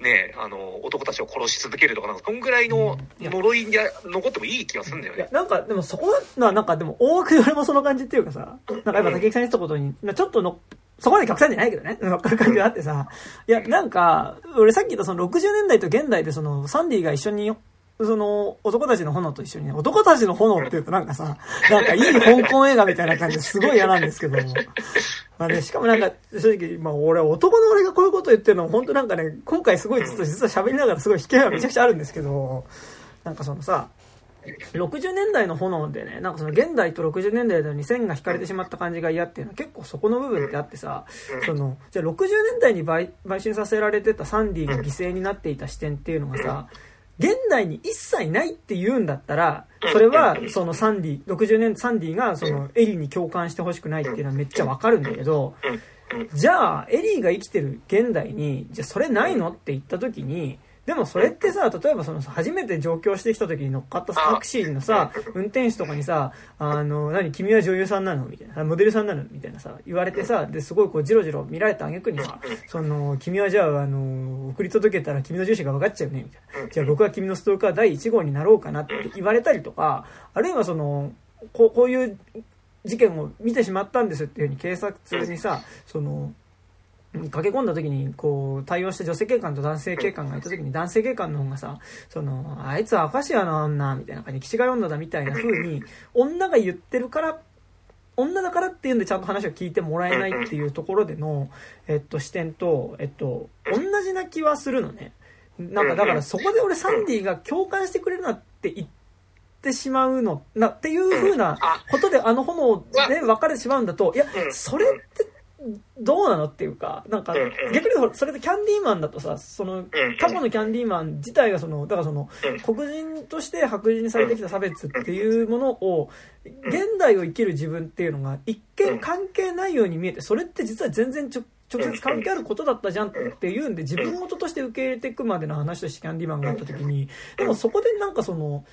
ね、あの、男たちを殺し続けるとか、なんか、そんぐらいの呪いが残ってもいい気がするんだよね。なんか、でもそこは、なんかでも、大枠よりもその感じっていうかさ、なんかやっぱ竹木さんに言ったことに、ちょっとの、そこまで極端じゃないけどね、乗っかる感じがあってさ、いや、なんか、俺さっき言ったその60年代と現代でその、サンディが一緒にその、男たちの炎と一緒にね、男たちの炎って言うとなんかさ、なんかいい香港映画みたいな感じですごい嫌なんですけども。[LAUGHS] まあね、しかもなんか、正直、まあ俺、男の俺がこういうこと言ってるの本当なんかね、今回すごい実は実は喋りながらすごい引けがめちゃくちゃあるんですけど、なんかそのさ、60年代の炎でね、なんかその現代と60年代の線が引かれてしまった感じが嫌っていうのは結構そこの部分ってあってさ、その、じゃあ60年代に売買収させられてたサンディが犠牲になっていた視点っていうのがさ、現代に一切ないって言うんだったら、それは、そのサンディ、60年サンディが、その、エリーに共感してほしくないっていうのはめっちゃわかるんだけど、じゃあ、エリーが生きてる現代に、じゃあそれないの？って言った時に、でもそれってさ、例えばその初めて上京してきた時に乗っかったタクシーのさ、運転手とかにさ、あの、何、君は女優さんなの？みたいな、モデルさんなの？みたいなさ、言われてさ、で、すごいこう、じろじろ見られた挙句にさ、その、君はじゃあ、あの、送り届けたら君の住所が分かっちゃうね、みたいな。じゃあ僕は君のストーカー第1号になろうかなって言われたりとか、あるいはその、こうこういう事件を見てしまったんですっていうふうに警察にさその駆け込んだ時にこう対応した女性警官と男性警官がいた時に男性警官の方がさそのあいつは明石家の女みたいな感じで岸が女だみたいな風に女が言ってるから女だからっていうんでちゃんと話を聞いてもらえないっていうところでの、えっと、視点と、えっと、同じな気はするのね。なんかだからそこで俺サンディが共感してくれるなって言ってしまうの、なっていう風なことであの炎で分かれてしまうんだと、いや、それってどうなのっていうか、なんか、逆にそれでキャンディーマンだとさ、その、過去のキャンディーマン自体がその、だからその、黒人として白人にされてきた差別っていうものを、現代を生きる自分っていうのが一見関係ないように見えて、それって実は全然直接関係あることだったじゃんっていうんで、自分事として受け入れていくまでの話としてキャンディーマンがあった時に、でもそこでなんかその、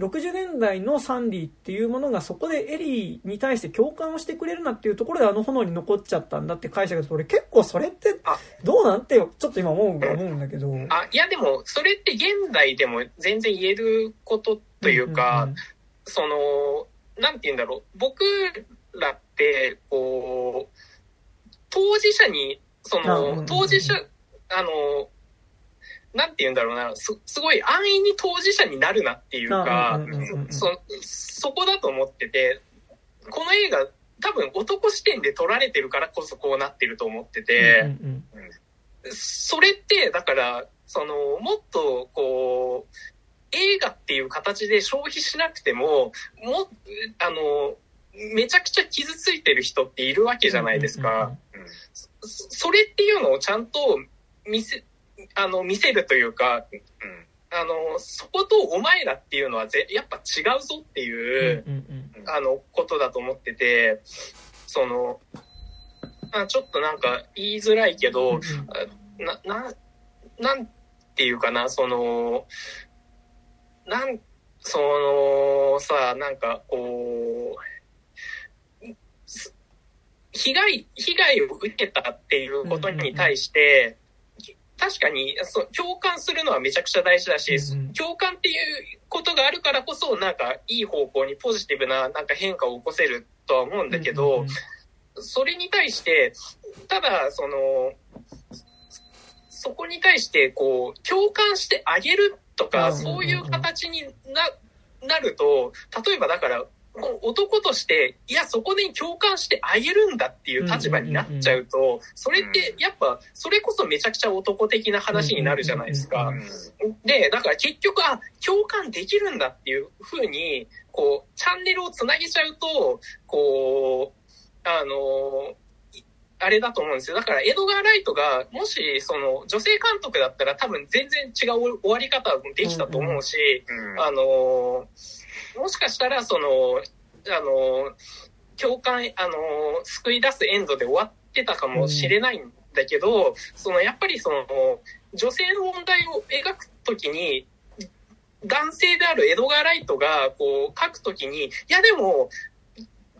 60年代のサンディっていうものがそこでエリーに対して共感をしてくれるなっていうところであの炎に残っちゃったんだって解釈だと俺結構それってどうなんてちょっと今思う思うんだけど。あ、いやでもそれって現代でも全然言えることというか、うんうんうん、その、なんて言うんだろう。僕らって、こう、当事者に、その、当事者、あの、なんて言うんだろうな、す、すごい安易に当事者になるなっていうか、そ、そこだと思ってて、この映画多分男視点で撮られてるからこそこうなってると思ってて、それって、だから、その、もっと、こう、映画っていう形で消費しなくても、も、あの、めちゃくちゃ傷ついてる人っているわけじゃないですか。それっていうのをちゃんと見せ、あの、見せるというか、うん、あの、そことお前らっていうのはぜやっぱ違うぞっていう、あの、ことだと思ってて、その、あちょっとなんか言いづらいけど、な、な、なんていうかな、その、なん、その、さ、なんかこう、被害、被害を受けたっていうことに対して、確かにそう共感するのはめちゃくちゃ大事だし、共感っていうことがあるからこそなんかいい方向にポジティブななんか変化を起こせるとは思うんだけど、それに対してただそのそこに対してこう共感してあげるとか、そういう形にななると例えばだから男として、いや、そこで共感してあげるんだっていう立場になっちゃうと、それってやっぱ、それこそめちゃくちゃ男的な話になるじゃないですか。で、だから結局、あ、共感できるんだっていうふうに、こう、チャンネルをつなげちゃうと、こう、あの、あれだと思うんですよ。だから、エドガー・ライトが、もし、その、女性監督だったら多分全然違う終わり方できたと思うし、あの、もしかしたら、その、あの、共感、あの、救い出すエンドで終わってたかもしれないんだけど、うん、その、やっぱりその、女性の問題を描くときに、男性であるエドガー・ライトが、こう、書くときに、いやでも、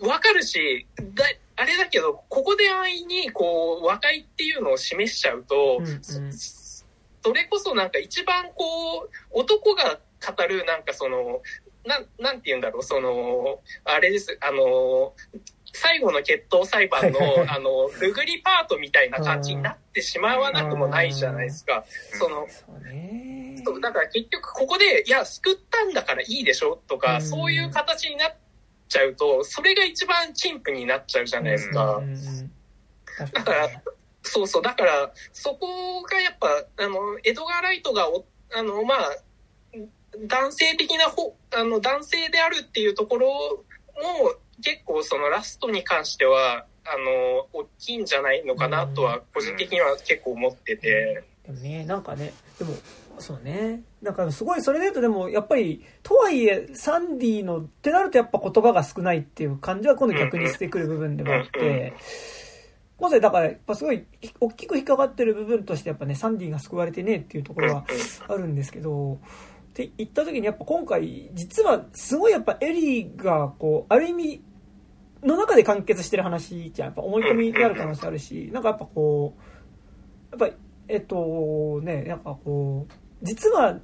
わかるし、だ、あれだけど、ここで安易に、こう、和解っていうのを示しちゃうと、うんうん、それこそなんか一番こう、男が語るなんかその、なん、なんて言うんだろう、その、あれです、あの、最後の決闘裁判の、あの、ルグリパートみたいな感じになってしまわなくもないじゃないですか。その、そう、だから結局ここで、いや、救ったんだからいいでしょとか、そういう形になっちゃうと、それが一番陳腐になっちゃうじゃないですか。だから、そうそう、だから、そこがやっぱ、あの、エドガー・ライトがあの、まあ、男性的なほ、あの、男性であるっていうところも、結構そのラストに関しては、あの、大きいんじゃないのかなとは、個人的には結構思ってて。でもね、なんかね、でも、そうね。だからすごい、それで言うとでも、やっぱり、とはいえ、サンディのってなるとやっぱ言葉が少ないっていう感じは今度逆にしてくる部分でもあって、今回だから、やっぱすごい、大きく引っかかってる部分としてやっぱね、サンディが救われてねっていうところはあるんですけど、って言った時にやっぱ今回実はすごいやっぱエリーがこうある意味の中で完結してる話じゃやっぱ思い込みである可能性あるしなんかやっぱこうやっぱえっとねなんかこう実は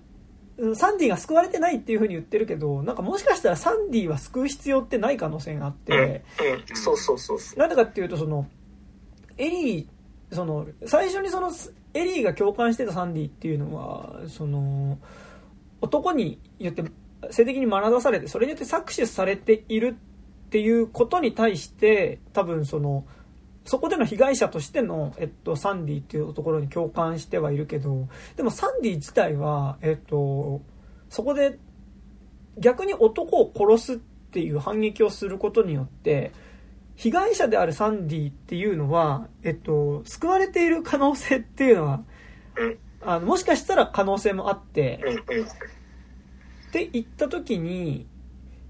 サンディが救われてないっていうふうに言ってるけど、なんかもしかしたらサンディは救う必要ってない可能性があって、うん、そうそうそうなんでかっていうと、その、エリー、その、最初にその、エリーが共感してたサンディっていうのは、その、男に言って、性的に学ばされて、それによって搾取されているっていうことに対して、多分その、そこでの被害者としての、えっと、サンディっていうところに共感してはいるけど、でもサンディ自体は、えっと、そこで逆に男を殺すっていう反撃をすることによって、被害者であるサンディっていうのは、えっと、救われている可能性っていうのは、あのもしかしたら可能性もあって、って言った時に、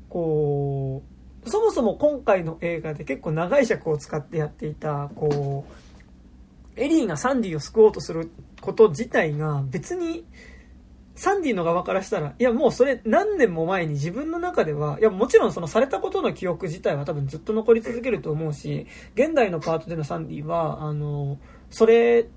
こう、そもそも今回の映画で結構長い尺を使ってやっていた、こう、エリーがサンディを救おうとすること自体が別に、サンディの側からしたら、いやもうそれ何年も前に自分の中では、いやもちろんそのされたことの記憶自体は多分ずっと残り続けると思うし、現代のパートでのサンディは、あの、それ、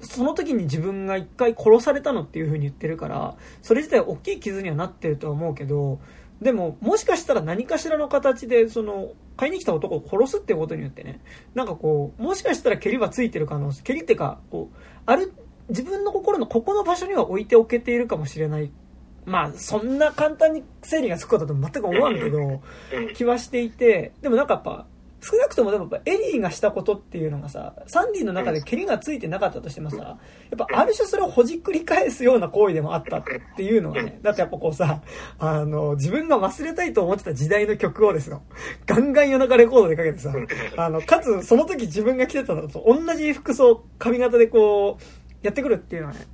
その時に自分が一回殺されたのっていう風に言ってるから、それ自体大きい傷にはなってるとは思うけど、でも、もしかしたら何かしらの形で、その、買いに来た男を殺すってことによってね、なんかこう、もしかしたら蹴りはついてる可能性、蹴りってか、こう、ある、自分の心のここの場所には置いておけているかもしれない。まあ、そんな簡単に整理がつくことだと全く思わんけど、気はしていて、でもなんかやっぱ、少なくともでもやっぱエリーがしたことっていうのがさ、サンディの中で蹴りがついてなかったとしてもさ、やっぱある種それをほじくり返すような行為でもあったっていうのはね、だってやっぱこうさ、あの、自分が忘れたいと思ってた時代の曲をですよ、ガンガン夜中レコードでかけてさ、あの、かつその時自分が着てたのと同じ服装、髪型でこう、やってくるっていうのはね、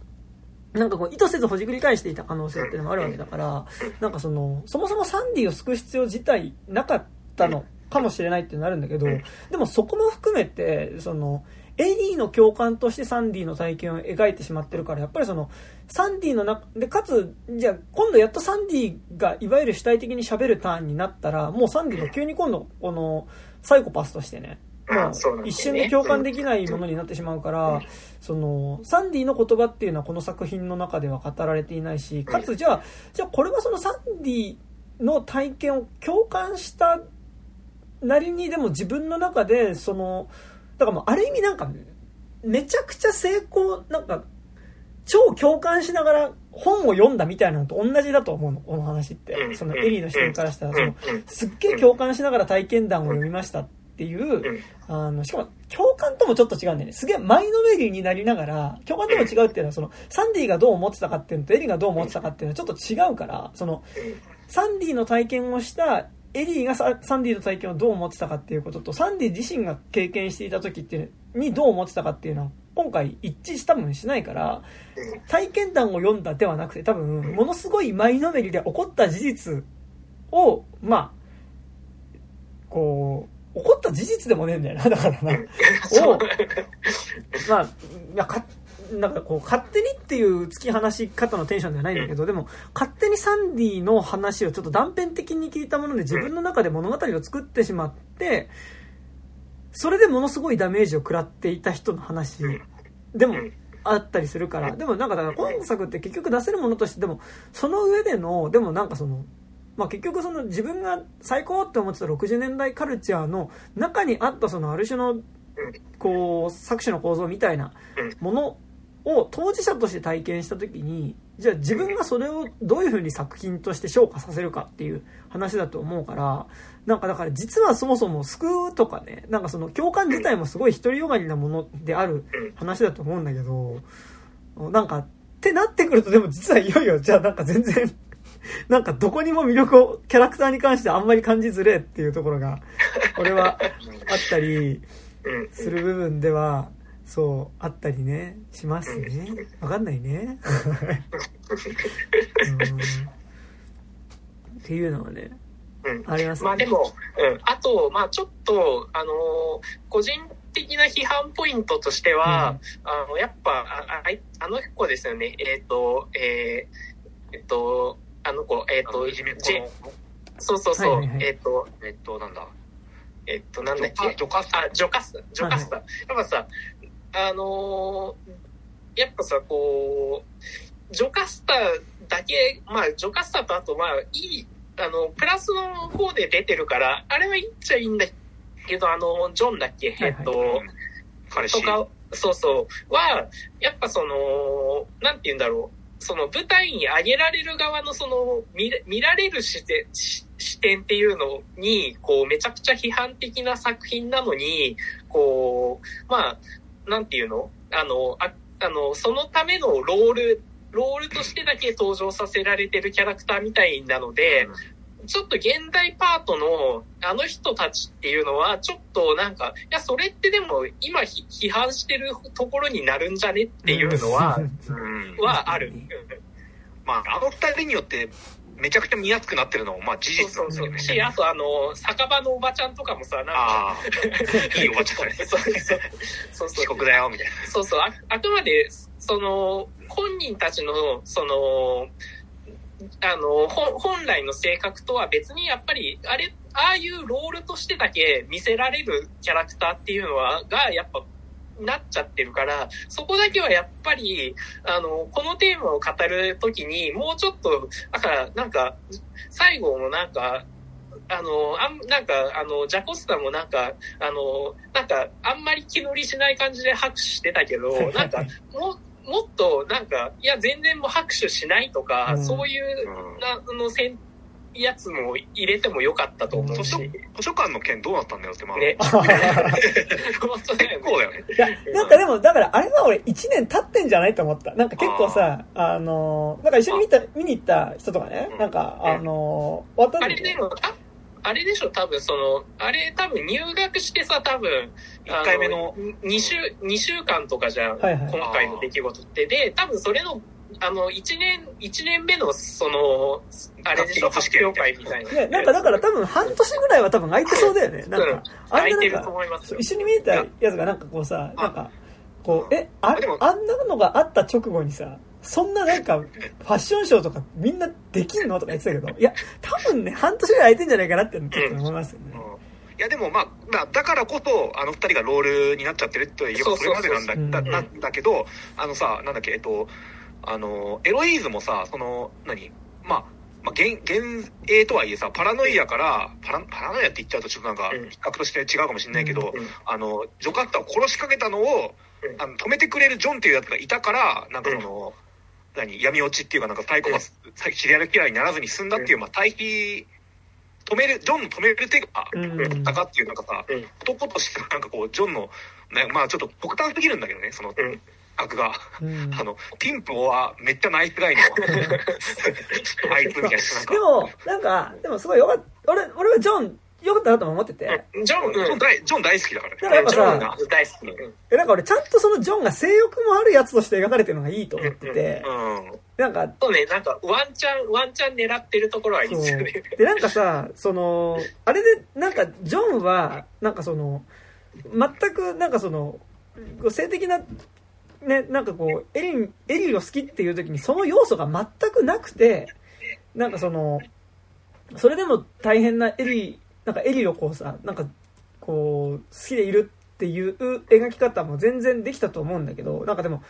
なんかこう意図せずほじくり返していた可能性っていうのもあるわけだから、なんかその、そもそもサンディを救う必要自体なかったのかもしれないってなるんだけど、でもそこも含めて、その、エリーの共感としてサンディの体験を描いてしまってるから、やっぱりその、サンディの中で、かつ、じゃあ今度やっとサンディがいわゆる主体的に喋るターンになったら、もうサンディが急に今度、この、サイコパスとしてね、まあ、一瞬で共感できないものになってしまうから、その、サンディの言葉っていうのはこの作品の中では語られていないし、かつじゃあ、じゃあこれはそのサンディの体験を共感したなりにでも自分の中で、その、だからもうある意味なんか、めちゃくちゃ成功、なんか、超共感しながら本を読んだみたいなのと同じだと思うの、この話って。そのエリーの視点からしたら、その、すっげえ共感しながら体験談を読みましたっていう、あの、しかも共感ともちょっと違うんだよね。すげえ前のめりになりながら、共感とも違うっていうのは、その、サンディがどう思ってたかっていうのとエリーがどう思ってたかっていうのはちょっと違うから、その、サンディの体験をしたエリーがサンディの体験をどう思ってたかっていうことと、サンディ自身が経験していた時ってにどう思ってたかっていうのは、今回一致多分しないから、体験談を読んだではなくて、多分、ものすごい前のめりで起こった事実を、まあ、こう、起こった事実でもねえんだよな、だからな。を、まあ、いや、なんかこう、勝手にっていう突き放し方のテンションではないんだけど、でも、勝手にサンディの話をちょっと断片的に聞いたもので自分の中で物語を作ってしまって、それでものすごいダメージを食らっていた人の話でもあったりするから、でもなんかだから今作って結局出せるものとして、でも、その上での、でもなんかその、まあ、結局その自分が最高って思ってた60年代カルチャーの中にあったそのある種のこう作詞の構造みたいなものを当事者として体験した時にじゃあ自分がそれをどういうふうに作品として昇華させるかっていう話だと思うからなんかだから実はそもそも救うとかねなんかその共感自体もすごい独りよがりなものである話だと思うんだけどなんかってなってくるとでも実はいよいよじゃあなんか全然 [LAUGHS] なんかどこにも魅力をキャラクターに関してあんまり感じづれっていうところが俺はあったりする部分ではそう、あったりね、しますね。わかんないね。っていうのはね、うん、あります、ね、まあでも、うん、あと、まあちょっと、あのー、個人的な批判ポイントとしては、うん、あの、やっぱ、ああの子ですよね、えっ、ー、と、えー、えっ、ー、と、あの子、えっ、と、いじめっ子そうそうそう、はいはいはい、えっ、と、えっと、なんだ？えっと、なんだっけ？ジョカスタ。あ、ジョカスタ。ジョカスタ。やっぱさ、あのー、やっぱさ、こう、ジョカスタだけ、まあ、ジョカスタとあと、まあ、いい、あの、プラスの方で出てるから、あれはいいっちゃいいんだけど、あの、ジョンだっけ、はいはい、えっと、彼氏。とか、そうそう、は、やっぱその、なんて言うんだろう。その舞台に上げられる側のその見見られる視点視点っていうのに、こうめちゃくちゃ批判的な作品なのに、こう、まあ、なんていうの？あの、ああの、そのためのロール、ロールとしてだけ登場させられてるキャラクターみたいなので、ちょっと現代パートのあの人たちっていうのは、ちょっとなんか、いや、それってでも今批判してるところになるんじゃねっていうのは、うん、はある。まあ、あの二人によって、めちゃくちゃ見やすくなってるのも、まあ事実そうそうそう。し、あとあの、酒場のおばちゃんとかもさ、なんか。いいおばちゃんね。[LAUGHS] そうそう。そうそう。遅刻だよ、みたいな。そうそう。ああくまで、その、本人たちの、その、あの、本来の性格とは別にやっぱり、あれ、ああいうロールとしてだけ見せられるキャラクターっていうのは、が、やっぱ、なっちゃってるから、そこだけはやっぱり、あの、このテーマを語るときに、もうちょっと、だから、なんか、最後もなんか、あの、あん、なんか、あの、ジャコスタもなんか、あの、なんか、あんまり気乗りしない感じで拍手してたけど、[LAUGHS] なんか、もう、もっとなんか、いや、全然もう拍手しないとか、うん、そういうな、のせん、やつも入れてもよかったと思うし。図書館の件どうなったんだよって、まあ。ね。[LAUGHS] 本当だよね。だよね。いや、なんかでも、だからあれは俺1年経ってんじゃないと思った。なんか結構さ、あの、なんか一緒に見た、見に行った人とかね、なんか、あの、あれでも、あれでしょ、多分その、あれ多分入学してさ、多分、1回目の2週、2週間とかじゃん、はいはい、今回の出来事って。で、多分それの、あの、1年、一年目の、その、あれでしょ、発表会みたいな。ね、なんかだから多分半年ぐらいは多分空いてそうだよね。なんか、空いてると思います一緒に見えたやつがなんかこうさ、なんか、こう、え、あ、あんなのがあった直後にさ、そんななんか、ファッションショーとかみんなできんのとか言ってたけど、いや、多分ね、半年ぐらい空いてんじゃないかなってちょっと思いますよね。いやでもまあ、まあ、だからこそ、あの二人がロールになっちゃってると言えばそれまでなんだ、なんだけど、あのさ、なんだっけ、えっと、あの、エロイーズもさ、その、何？まあ、まあ、幻、幻影とはいえさ、パラノイアから、パラ、パラノイアって言っちゃうとちょっとなんか、比較として違うかもしれないけど、あの、ジョカッタを殺しかけたのを、あの止めてくれるジョンっていうやつがいたから、なんかその、何、闇落ちっていうかなんかサイコパス、シリアルキラーにならずに済んだっていう、まあ対比、止める、ジョンの止める手があったかっていう、なんかさ、男としてなんかこう、ジョンの、ね、まあちょっと極端すぎるんだけどね、その、悪が、あの、ピンプはめっちゃナイスガイの、[LAUGHS] あいつみたいな。でも、なんか、でもすごいよかった。俺、俺はジョン、よかったなと思ってて。ジョン、ジョン大、ジョン大好きだからね。だからやっぱさ、大好き。え、なんか俺ちゃんとそのジョンが性欲もあるやつとして描かれてるのがいいと思ってて。なんか、そうね、なんかワンチャン、ワンチャン狙ってるところはいいですよね。で、なんかさ、その、あれで、なんかジョンは、なんかその、全くなんかその、性的な、ね、なんかこう、エリン、エリーを好きっていう時にその要素が全くなくて、なんかその、それでも大変なエリー、なんかエリをこうさ、なんか、こう、好きでいるっていう描き方も全然できたと思うんだけど、なんかでも、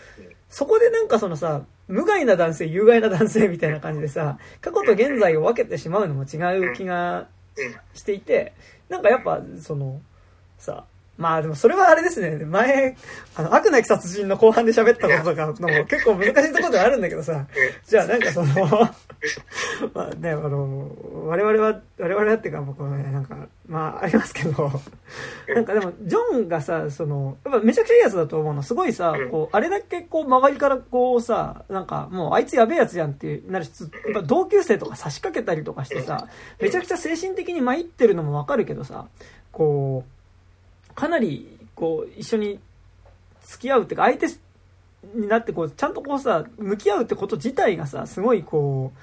そこでなんかそのさ、無害な男性、有害な男性みたいな感じでさ、過去と現在を分けてしまうのも違う気がしていて、なんかやっぱ、その、さ、まあでもそれはあれですね。前、あの、悪なき殺人の後半で喋ったこととかのも結構難しいところではあるんだけどさ、じゃあなんかその [LAUGHS] まあね、あの、我々は、我々はっていうか僕はね、なんか、まあありますけど、なんかでも、ジョンがさ、その、やっぱめちゃくちゃいいやつだと思うの。すごいさ、こう、あれだけこう、周りからこうさ、なんかもうあいつやべえやつじゃんってなるし、やっぱ同級生とか差し掛けたりとかしてさ、めちゃくちゃ精神的に参ってるのもわかるけどさ、こう、かなり、こう、一緒に付き合うっていうか、相手になって、こう、ちゃんとこうさ、向き合うってこと自体がさ、すごいこう、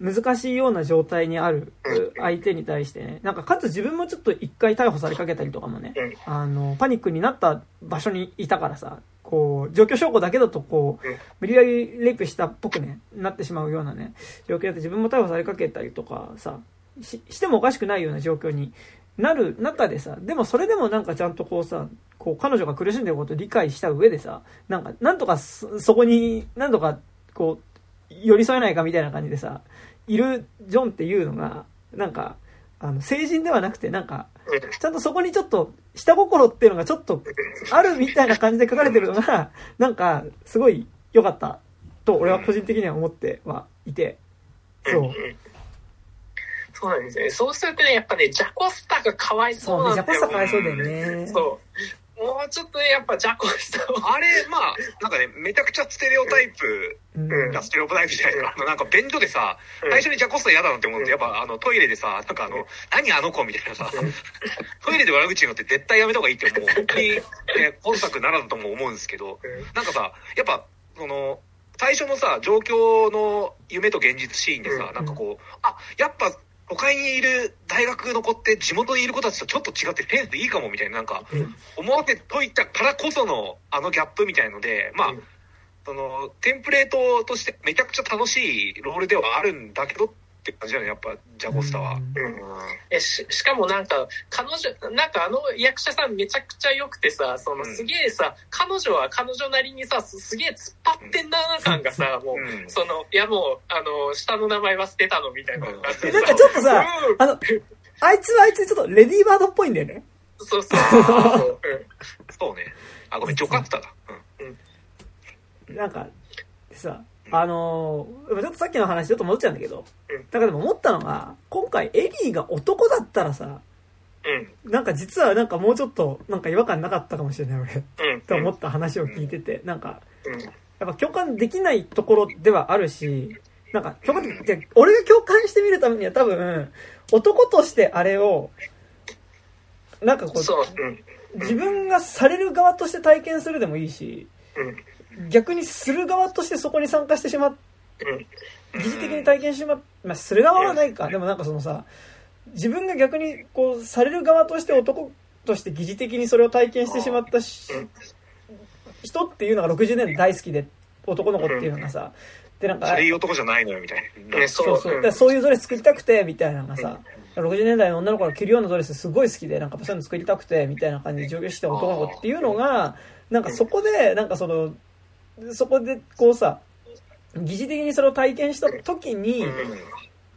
難しいような状態にある相手に対してね、なんかかつ自分もちょっと一回逮捕されかけたりとかもね、あの、パニックになった場所にいたからさ、こう、状況証拠だけだとこう、無理やりレイプしたっぽくね、なってしまうようなね、状況で自分も逮捕されかけたりとかさ、ししてもおかしくないような状況になる中でさ、でもそれでもなんかちゃんとこうさ、こう彼女が苦しんでることを理解した上でさ、なんか、なんとかそこに、なんとかこう、寄り添えないかみたいな感じでさ、いるジョンっていうのが、なんか、あの、成人ではなくて、なんか、ちゃんとそこにちょっと、下心っていうのがちょっと、あるみたいな感じで書かれてるのが、なんか、すごい良かったと、俺は個人的には思ってはいて、そう。そうなんですよ。ね。そうするとね、やっぱね、ジャコスタがかわいそうなんだよ、ね。ジャコスタかわいそうだよね。そう。もうちょっとね、やっぱジャコスタあれ、まあ、なんかね、めちゃくちゃステレオタイプ、うん、ステレオタイプじゃないか、あの、なんか便所でさ、最初にジャコスタ嫌だなって思うと、やっぱあの、トイレでさ、なんかあの、何あの子みたいなさ、トイレで悪口言うのって絶対やめた方がいいってもう、本当に、ね、本作ならだとも思うんですけど、なんかさ、やっぱ、その、最初のさ、状況の夢と現実シーンでさ、なんかこう、あ、やっぱ、都会にいる大学の子って地元にいる子たちとちょっと違ってセンスいいかもみたいななんか思わせといたからこそのあのギャップみたいのでまあそのテンプレートとしてめちゃくちゃ楽しいロールではあるんだけどって感じだねやっぱジャゴスタは、うん、えししかもなんか彼女なんかあの役者さんめちゃくちゃ良くてさそのすげえさ、うん、彼女は彼女なりにさすげえ突っ張ってんだな感がさ、もう、そのいやもうあの下の名前は捨てたのみたいな、うん、なんかちょっとさ、あのあいつはあいつちょっとレディーバードっぽいんだよね。そうそうそうそう。そうね。あごめんジョカッタだ。うん、なんかさあのー、ちょっとさっきの話ちょっと戻っちゃうんだけど、だからでも思ったのが、今回エリーが男だったらさ、うん、なんか実はなんかもうちょっとなんか違和感なかったかもしれない俺、うん、と思った話を聞いてて、なんか、やっぱ共感できないところではあるし、なんか共感でき、俺が共感してみるためには多分、男としてあれを、なんかこう、自分がされる側として体験するでもいいし、逆にする側としてそこに参加してしまって、疑似的に体験してしまっまあ、する側はないか。でもなんかそのさ、自分が逆にこう、される側として男として疑似的にそれを体験してしまった人っていうのが60年大好きで、男の子っていうのがさ、でなんか、それいい男じゃないのよみたいな。そう。そう。そう。いうドレス作りたくて、みたいなのがさ、60年代の女の子が着るようなドレスすごい好きで、なんかそういうの作りたくて、みたいな感じで上京して男の子っていうのが、なんかそこで、なんかその、そこでこうさ、疑似的にそれを体験した時に、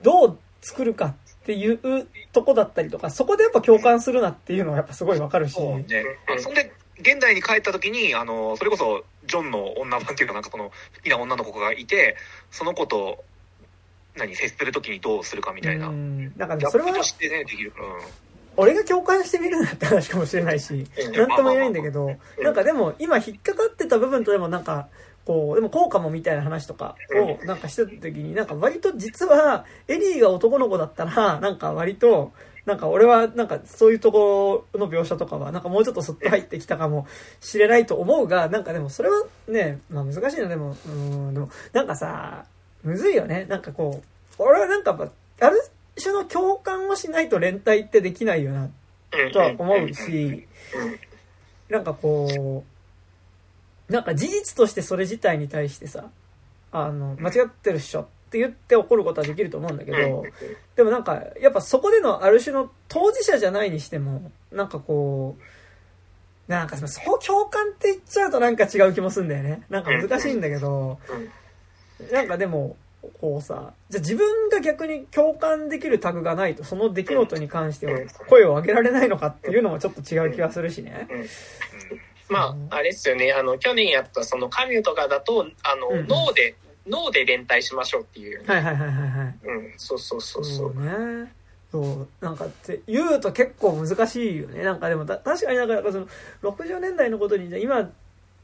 どう作るかっていうとこだったりとか、そこでやっぱ共感するなっていうのはやっぱすごいわかるし。ね。そんで、現代に帰った時に、あの、それこそ、ジョンの女版っていうかなんかこの、好きな女の子がいて、その子と、何、接する時にどうするかみたいな。うん。だからそれは、してね、できる。うん。俺が共感してみるなって話かもしれないし、なんとも言えないんだけど、なんかでも今引っかかってた部分とでもなんか、こう、でも効果もみたいな話とかをなんかしてた時に、なんか割と実はエリーが男の子だったら、なんか割と、なんか俺はなんかそういうところの描写とかはなんかもうちょっとスッと入ってきたかもしれないと思うが、なんかでもそれはね、まあ難しいな、でも、うん、でもなんかさ、むずいよね。なんかこう、俺はなんかある種の共感をしないと連帯ってできないよな、とは思うし、なんかこう、なんか事実としてそれ自体に対してさ、あの、間違ってるっしょって言って怒ることはできると思うんだけど、でもなんか、やっぱそこでのある種の当事者じゃないにしても、なんかこう、なんかそこ共感って言っちゃうとなんか違う気もするんだよね。なんか難しいんだけど、なんかでも、こうさ、じゃあ自分が逆に共感できるタグがないと、その出来事に関しては声を上げられないのかっていうのもちょっと違う気がするしね。まあ、あれですよね、あの、去年やったそのカミュとかだと、あの、うん脳で、脳で連帯しましょうっていう。はいはいはいはいはい。うん、そうそうそうそう。そうね。そう、なんかって言うと結構難しいよね。なんかでも確かになんかその60年代のことに今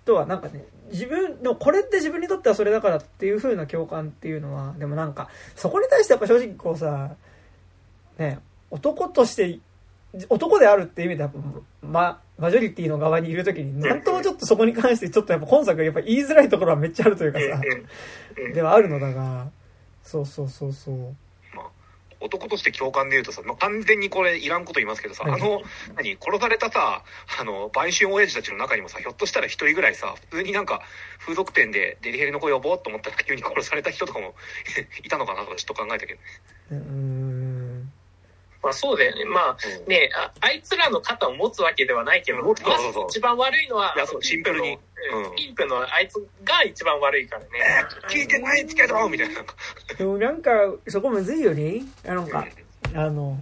とはなんかね、自分、でもこれって自分にとってはそれだからっていう風な共感っていうのは、でもなんか、そこに対してやっぱ正直こうさ、ね、男として男であるっていう意味では、ま、マジョリティの側にいるときに、なんともちょっとそこに関してちょっとやっぱ今作やっぱ言いづらいところはめっちゃあるというかさ、ではあるのだが、そうそうそうそう。まあ、男として共感で言うとさ、まあ、完全にこれいらんこと言いますけどさ、はい、あの、何、殺されたさ、あの、売春親父たちの中にもさ、ひょっとしたら一人ぐらいさ、普通になんか、風俗店でデリヘルの子呼ぼうと思ったら急に殺された人とかも [LAUGHS] いたのかなとかちょっと考えたけどね。うん。まあそうだよね。まあねあ、あいつらの肩を持つわけではないけど、まず一番悪いのは、シンプルに。ピンクのあいつが一番悪いからね。聞いてないけどみたいな。でもなんか、そこむずいよね。なんか、あの、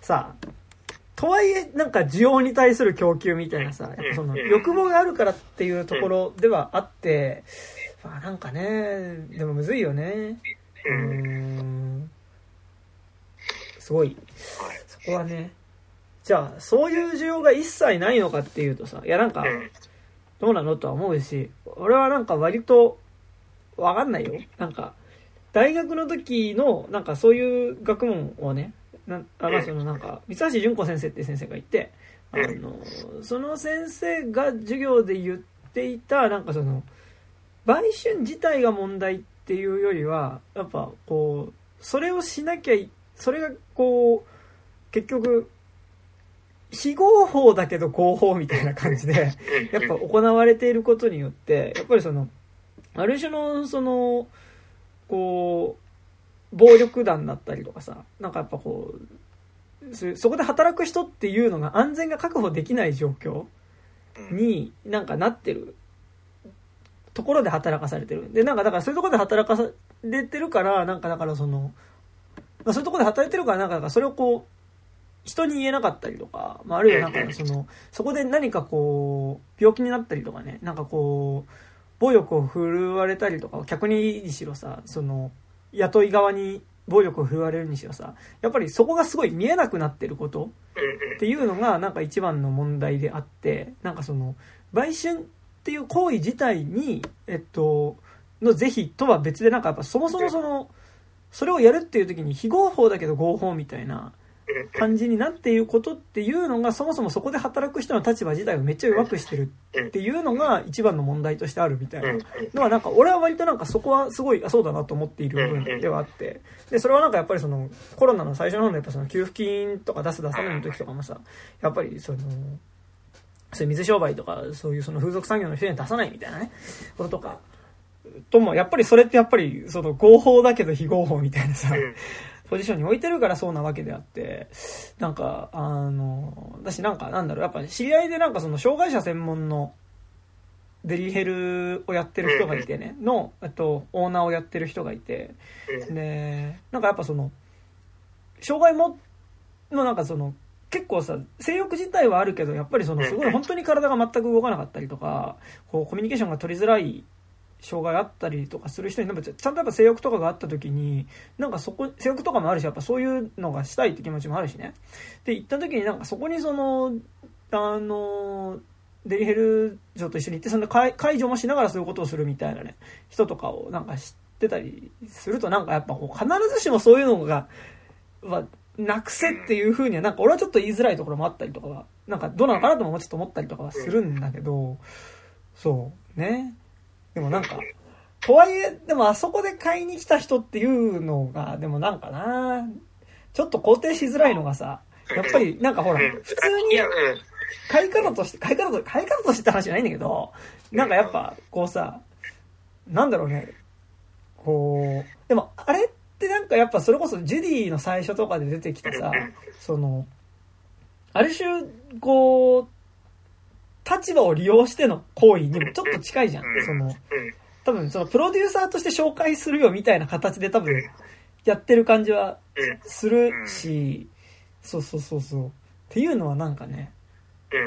さあ、とはいえ、なんか需要に対する供給みたいなさ、やっぱその欲望があるからっていうところではあって、まあなんかね、でもむずいよね。うん。すごい。そこはね。じゃあ、そういう需要が一切ないのかっていうとさ、いやなんか、どうなのとは思うし、俺はなんか割と、わかんないよ。なんか、大学の時の、なんかそういう学問をね、なあまあそのなんか、三橋純子先生っていう先生がいて、あの、その先生が授業で言っていた、なんかその、売春自体が問題っていうよりは、やっぱこう、それをしなきゃ、それがこう、結局、非合法だけど合法みたいな感じで、やっぱ行われていることによって、やっぱりその、ある種の、その、こう、暴力団だったりとかさ、なんかやっぱこう、そこで働く人っていうのが安全が確保できない状況になんかなってる。ところで働かされてる。で、なんかだからそういうところで働かされてるから、なんかだからその、まあ、そういうところで働いてるから、なんかそれをこう、人に言えなかったりとか、まあ、あるいはなんかその、そこで何かこう、病気になったりとかね、なんかこう、暴力を振るわれたりとか、客にしろさ、その、雇い側に暴力を振るわれるにしろさ、やっぱりそこがすごい見えなくなってることっていうのが、なんか一番の問題であって、なんかその、売春っていう行為自体に、えっと、の是非とは別で、なんかやっぱそもそもその、それをやるっていう時に非合法だけど合法みたいな、感じになっていることっていうのがそもそもそこで働く人の立場自体をめっちゃ弱くしてるっていうのが一番の問題としてあるみたいな。のはなんか俺は割となんかそこはすごいそうだなと思っている部分ではあって。でそれはなんかやっぱりそのコロナの最初の方のやっぱその給付金とか出す出さないの時とかもさやっぱりそのそういう水商売とかそういうその風俗産業の人に出さないみたいなねこととかともやっぱりそれってやっぱりその合法だけど非合法みたいなさポジションに置いてるからそうなわけであって、なんか、あの、私なんか、なんだろう、やっぱ知り合いでなんかその障害者専門のデリヘルをやってる人がいてね、の、えっと、オーナーをやってる人がいて、で、なんかやっぱその、障害も、のなんかその、結構さ、性欲自体はあるけど、やっぱりその、すごい本当に体が全く動かなかったりとか、こう、コミュニケーションが取りづらい障害あったりとかする人に、なんかちゃんとやっぱ性欲とかがあった時に、なんかそこ、性欲とかもあるし、やっぱそういうのがしたいって気持ちもあるしね。で、行った時になんかそこにその、あの、デリヘル嬢と一緒に行って、その解除もしながらそういうことをするみたいなね、人とかをなんか知ってたりすると、なんかやっぱこう必ずしもそういうのが、は、なくせっていうふうには、なんか俺はちょっと言いづらいところもあったりとかは、なんかどうなのかなともちょっと思ったりとかはするんだけど、そうね。でもなんか、とはいえ、でもあそこで買いに来た人っていうのが、でもなんかな、ちょっと肯定しづらいのがさ、やっぱりなんかほら、普通に、買い方として、買い方と、買い方としてって話じゃないんだけど、なんかやっぱ、こうさ、なんだろうね、こう、でもあれってなんかやっぱそれこそジュディの最初とかで出てきたさ、その、ある種、こう、立場を利用しての行為にもちょっと近いじゃん。その、多分そのプロデューサーとして紹介するよみたいな形で多分やってる感じはするし、そうそうそうそう。っていうのはなんかね、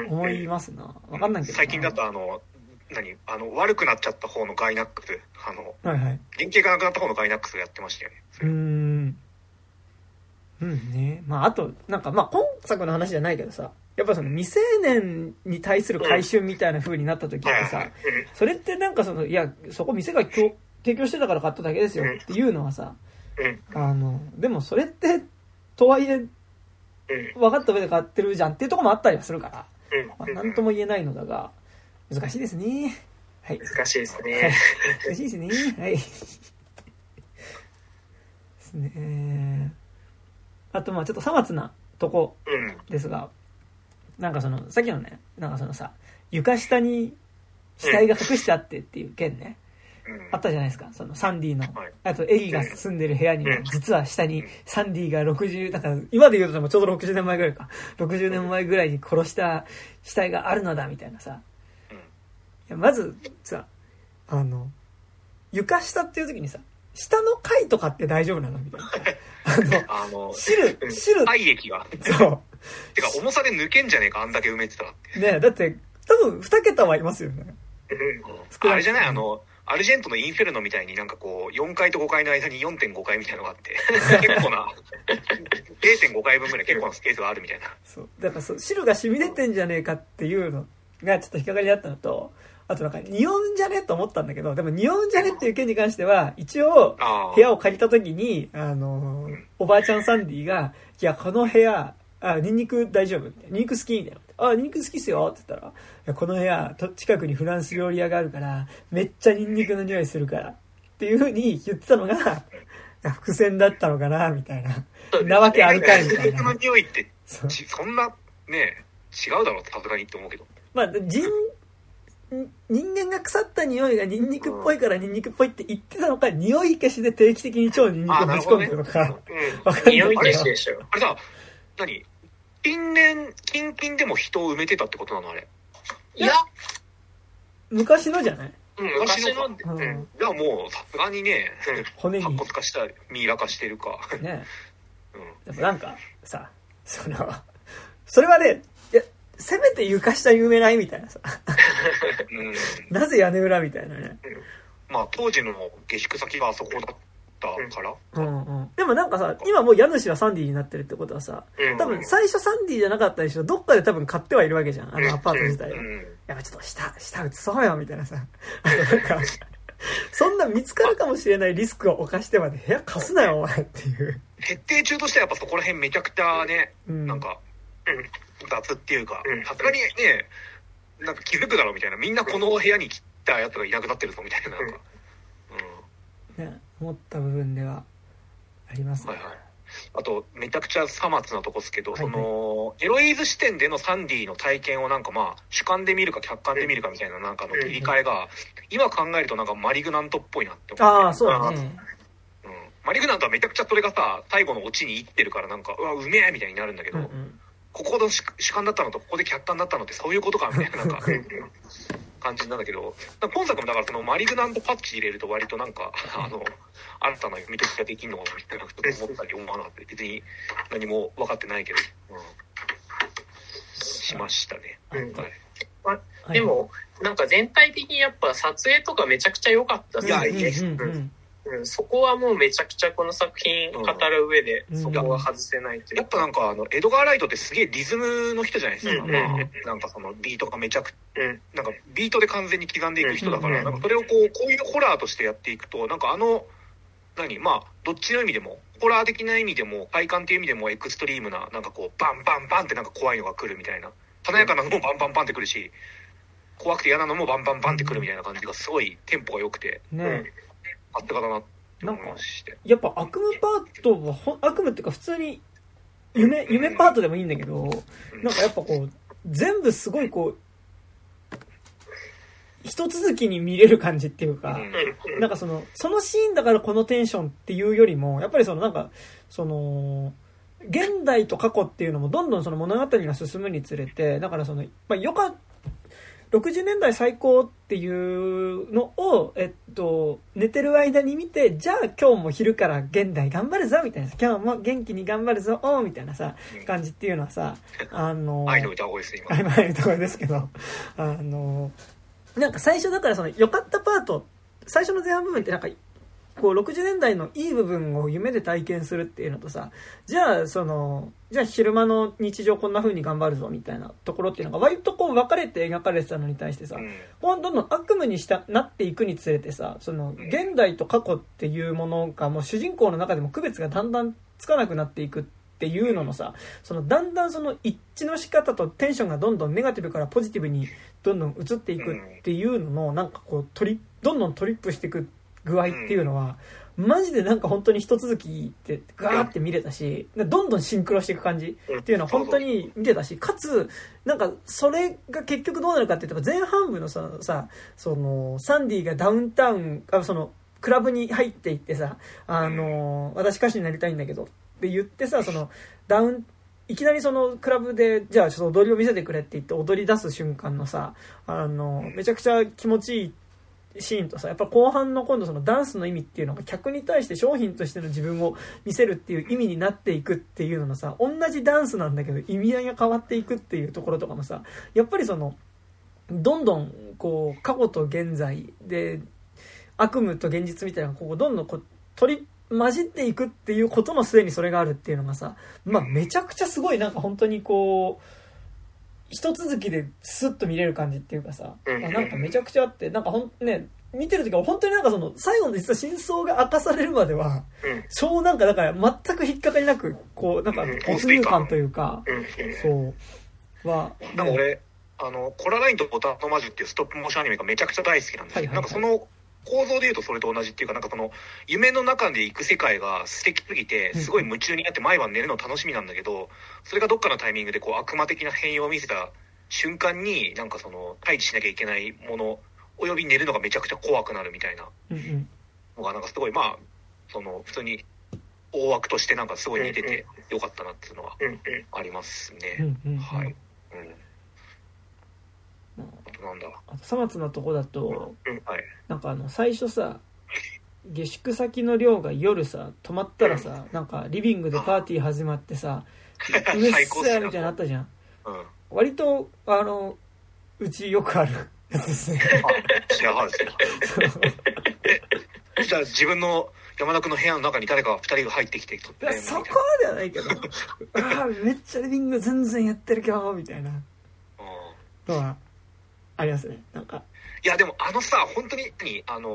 思いますな。わかんないけど。最近だとあの、何？あの、悪くなっちゃった方のガイナックス、あの、はいはい。原型がなくなった方のガイナックスやってましたよね。うん。うんね。まあ、あと、なんか、まあ、今作の話じゃないけどさ、やっぱその未成年に対する回収みたいな風になった時ってさ、それってなんかその、いや、そこ店が提供してたから買っただけですよっていうのはさ、あの、でもそれって、とはいえ、分かった上で買ってるじゃんっていうとこもあったりはするから、まあ、なんとも言えないのだが、難しいですね。はい。難しいですね。難しいですね。はい。ですね。あと、まあちょっとさまつなとこですが、なんかその、さっきのね、なんかそのさ、床下に死体が隠してあってっていう件ね。あったじゃないですか。そのサンディの、あとエリーが住んでる部屋に、実は下にサンディが60、だから今で言うとちょうど60年前ぐらいか。60年前ぐらいに殺した死体があるのだみたいなさ。いやまずさ、あの、床下っていう時にさ、下の階とかって大丈夫なのみたいな。あの、汁、汁。体液が。そう。てか、重さで抜けんじゃねえか、あんだけ埋めてたらって。ねだって、多分2桁はいますよね。あれじゃない？あの、アルジェントのインフェルノみたいになんかこう、4階と5階の間に4.5階みたいなのがあって、[LAUGHS] 結構な、0.5階分ぐらい結構なスペースがあるみたいな。そう。だからそう、汁が染み出てんじゃねえかっていうのがちょっと引っかかりだったのと、あとなんか、匂うんじゃね？と思ったんだけど、でも匂うんじゃね？っていう件に関しては、一応、部屋を借りた時に、あのおばあちゃんサンディが、いや、この部屋、あ、ニンニク大丈夫？ニンニク好き？みたいな。あ、ニンニク好きっすよって言ったら、いや、この部屋、と近くにフランス料理屋があるから、めっちゃニンニクの匂いするから。っていうふうに言ってたのが、伏線だったのかな、みたいな。なわけあるかい、みたいな。ニンニクの匂いって、そそんな、ね、違うだろうさすがにって思うけど。まあ、人、人間が腐った匂いがニンニクっぽいからニンニクっぽいって言ってたのか、匂い消しで定期的に超ニンニクをぶち込んでるのか、ねうん、かんない。匂い消しでしょ。あれさ、何？近年、近々でも人を埋めてたってことなのあれ。いや、昔のじゃない？うん、昔の。うん。じゃあもう、さすがにね、骨に。白骨化した、ミイラ化してるか。ねうん。でもなんか、さ、その、それはね、せめて床下埋めないみたいなさ。うん、なぜ屋根裏みたいなね。うん、まあ、当時の下宿先があそこだったから、うんうん、でもなんかさ今もう家主はサンディになってるってことはさ多分最初サンディじゃなかったでしょどっかで多分買ってはいるわけじゃん。あのアパート自体は、やっぱちょっと下下移そうよみたいなさ。[LAUGHS] なんか [LAUGHS] そんな見つかるかもしれないリスクを犯してまで部屋貸すなよお前っていう。設定中としてはやっぱそこら辺めちゃくちゃね、うん、なんか、うん、雑っていうかさすがにねなんか気づくだろうみたいな。みんなこの部屋に来たやつがいなくなってるぞみたいな。なん。か、うん、ね思った部分ではありますね。はいはい。あと、めちゃくちゃさまつなとこですけど、はいはい、その、エロイーズ視点でのサンディの体験をなんかまあ、主観で見るか客観で見るかみたいななんかの切り替えが、今考えるとなんかマリグナントっぽいなって思って。ああ、そうだね。うん。マリグナントはめちゃくちゃそれがさ、最後のオチにいってるからなんか、うわ、うめえみたいになるんだけど、うんうん、ここの主観だったのとここで客観だったのってそういうことかみたいな、なんか、[LAUGHS] 感じなんだけど、今作もだからそのマリグナントパッチ入れると割となんか、あの、新たな読み解きができるのかなみたいなこと思ったり思わなかったり、別に何も分かってないけど、うん、しましたね。はい。まあ、でも、なんか全体的にやっぱ撮影とかめちゃくちゃ良かったですね。うん。うんうん、そこはもうめちゃくちゃこの作品語る上で、そこは外せないというやっぱなんかあの、エドガー・ライトってすげえリズムの人じゃないですか。うんうん、なんかそのビートがめちゃく、うん、なんかビートで完全に刻んでいく人だから、なんかそれをこう、こういうホラーとしてやっていくと、なんかあの、何まあ、どっちの意味でも、ホラー的な意味でも、快感っていう意味でもエクストリームな、なんかこう、バンバンバンってなんか怖いのが来るみたいな。華やかなのもバンバンバンって来るし、怖くて嫌なのもバンバンバンって来るみたいな感じがすごいテンポが良くて、ね、うん、あってかだなって思いまして。やっぱ悪夢パートはほ、悪夢っていうか普通に、夢、夢パートでもいいんだけど、なんかやっぱこう、全部すごいこう、一続きに見れる感じっていうか、なんかその、そのシーンだからこのテンションっていうよりも、やっぱりそのなんか、その、現代と過去っていうのもどんどんその物語が進むにつれて、だからその、まあ、よか60年代最高っていうのを、えっと、寝てる間に見て、じゃあ今日も昼から現代頑張るぞみたいな、今日も元気に頑張るぞ、おみたいなさ、感じっていうのはさ、あの、愛の歌声です今。愛の歌声ですけど、あの、なんか最初だからその良かったパート、最初の前半部分ってなんか、こう60年代のいい部分を夢で体験するっていうのとさ、じゃあその、じゃあ昼間の日常こんな風に頑張るぞみたいなところっていうのが割とこう分かれて描かれてたのに対してさ、どんどん悪夢にしたなっていくにつれてさ、その現代と過去っていうものがもう主人公の中でも区別がだんだんつかなくなっていくっていうののさ、そのだんだんその一致の仕方とテンションがどんどんネガティブからポジティブにどんどん移っていくっていうのの、なんかこうトリ、どんどんトリップしていく具合っていうのは、マジでなんか本当に一続きってガーって見れたし、どんどんシンクロしていく感じっていうのは本当に見てたし、かつ、なんかそれが結局どうなるかっていうと、前半部のさ、さその、サンディがダウンタウン、あその、クラブに入っていってさ、あの、私歌手になりたいんだけどって言ってさ、その、ダウン、いきなりそのクラブで、じゃあちょっと踊りを見せてくれって言って踊り出す瞬間のさ、あの、めちゃくちゃ気持ちいいシーンとさ、やっぱ後半の今度そのダンスの意味っていうのが客に対して商品としての自分を見せるっていう意味になっていくっていうののさ、同じダンスなんだけど意味合いが変わっていくっていうところとかもさ、やっぱりその、どんどんこう過去と現在で悪夢と現実みたいなこうどんどんこう取り混じっていくっていうことの末にそれがあるっていうのがさ、まあめちゃくちゃすごいなんか本当にこう、一続きでスッと見れる感じっていうかさ、うん、なんかめちゃくちゃあって、なんかほん、ね、見てる時は本当になんかその、最後の実は真相が明かされるまでは、うん、超なんかだから全く引っかかりなく、こう、なんか没入感というか、そう、は、なんか俺、あの、コララインとボタンの魔女っていうストップモーションアニメがめちゃくちゃ大好きなんですよ。なんかその構造で言うとそれと同じっていうか、なんかその、夢の中で行く世界が素敵すぎて、すごい夢中になって毎晩寝るの楽しみなんだけど、それがどっかのタイミングでこう悪魔的な変容を見せた瞬間に、なんかその、退治しなきゃいけないもの、および寝るのがめちゃくちゃ怖くなるみたいなのが、なんかすごい、まあ、その、普通に大枠としてなんかすごい似ててよかったなっていうのはありますね。はい。うんなんだ。あとさまつのとこだと、なんかあの最初さ下宿先の寮が夜さ泊まったらさ、なんかリビングでパーティー始まってさ「[LAUGHS] うっせえ」みたいなのあったじゃん、うん、割とあのうちよくあるやつですね。シェアハウスじゃあ自分の山田君の部屋の中に誰か2人が入ってきてそこまではないけど [LAUGHS] あめっちゃリビング全然やってるけどみたいな。の？はありますね。なんか。いやでもあのさ本当にあの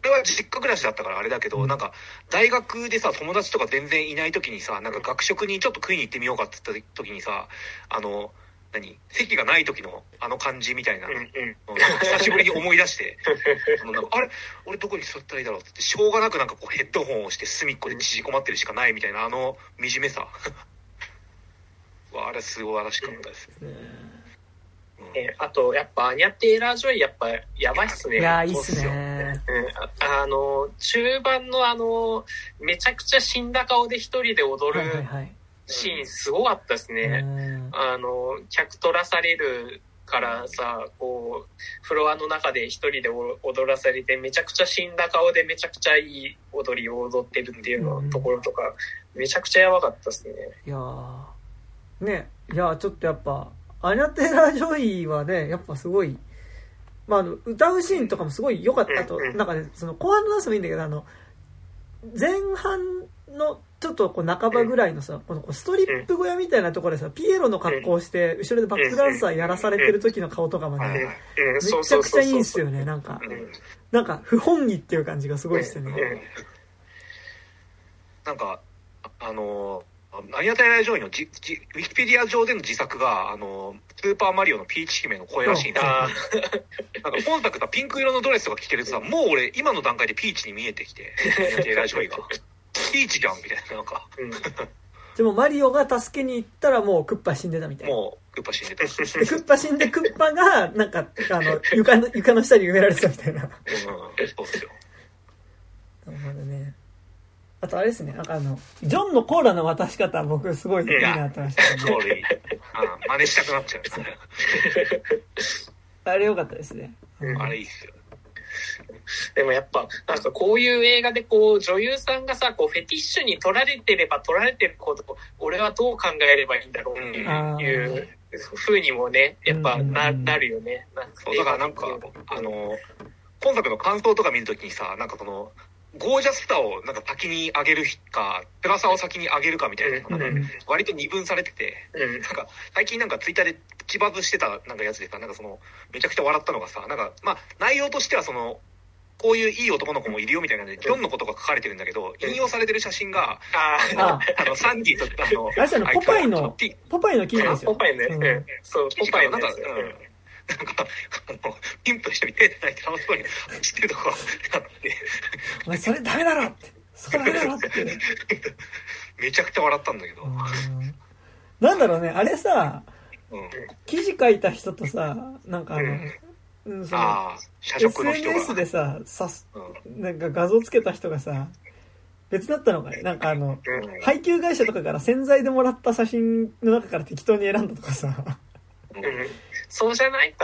俺は実家暮らしだったからあれだけど、うん、なんか大学でさ友達とか全然いない時にさなんか学食にちょっと食いに行ってみようかって言った時にさあの何？席がない時のあの感じみたいな、うんうん、久しぶりに思い出して。あのなんかあれ？俺どこに座ったらいいだろうってしょうがなくなんかこうヘッドホンをして隅っこで縮こまってるしかないみたいなあの惨めさ。[LAUGHS] あれすごい嵐しかったですね。えー、あと、やっぱ、アニャテイラージョイ、やっぱ、やばいっすね。いや、いいっすね。うん。あの、中盤のあの、めちゃくちゃ死んだ顔で一人で踊るシーン、すごかったですね。あの、客取らされるからさ、こう、フロアの中で一人で踊らされて、めちゃくちゃ死んだ顔でめちゃくちゃいい踊りを踊ってるっていうのところとか、めちゃくちゃやばかったですね。いやね、いやちょっとやっぱ、アニャ・テイラー・ジョイはね、やっぱすごい、まあ、あの、歌うシーンとかもすごい良かったと、なんかね、その後半のダンスもいいんだけど、あの、前半のちょっとこう半ばぐらいのさ、このストリップ小屋みたいなところでさ、ピエロの格好をして、後ろでバックダンサーやらされてる時の顔とかもね、めちゃくちゃいいんすよね、なんか。なんか、不本意っていう感じがすごいしてね。なんか、あのアニアタイラジョイのじじウィキペディア上での自作が、あの、スーパーマリオのピーチ姫の声らしいんですよ。[LAUGHS] なんか本作がピンク色のドレスとか着てるとさ、もう俺、今の段階でピーチに見えてきて、アニアタイラジョイが。[LAUGHS] ピーチじゃんみたいな、なんか。うん、[LAUGHS] でもマリオが助けに行ったらもうクッパ死んでたみたいな。もう、クッパ死んでた。で、クッパ死んでクッパが、なんか、あの、床の、床の下に埋められてたみたいな。うん、そうっすよ。なるほどね。あとあれですね、なんかあの、ジョンのコーラの渡し方、僕すごいいいなってました、ね。いい。真似したくなっちゃう。[LAUGHS] あれ良かったですね。うん、あれいいっすよ。でもやっぱ、なんかこういう映画でこう、女優さんがさ、こう、フェティッシュに取られてれば取られてるほど、俺はどう考えればいいんだろうっていうふうにもね、やっぱな,、なるよね。そう、だからなんか、あの、今作の感想とか見るときにさ、なんかその、ゴージャスさをなんか先に上げるか、プラさを先に上げるかみたいなのがね、割と二分されてて、なんか最近なんかツイッターでプチバズしてたなんかやつでさ、なんかその、めちゃくちゃ笑ったのがさ、なんか、まあ内容としてはその、こういういい男の子もいるよみたいなので、ジョンのことが書かれてるんだけど、引用されてる写真が、ああの、サンディと、あの、ポパイの、ポパイの記事ですよ。ポパイね。そう、ポパイの。なんか、うん。なんか、あの、ピンプしてみて、ない楽しそうに走ってるとこあって。お前それダメだろって。それダメだろって。めちゃくちゃ笑ったんだけど。なんだろうね、あれさ、うん、記事書いた人とさ、なんかあの、うん、その、SNS でさ、さす、なんか画像つけた人がさ、別だったのかねなんかあの、配給会社とかから洗剤でもらった写真の中から適当に選んだとかさ。うん、そうじゃない？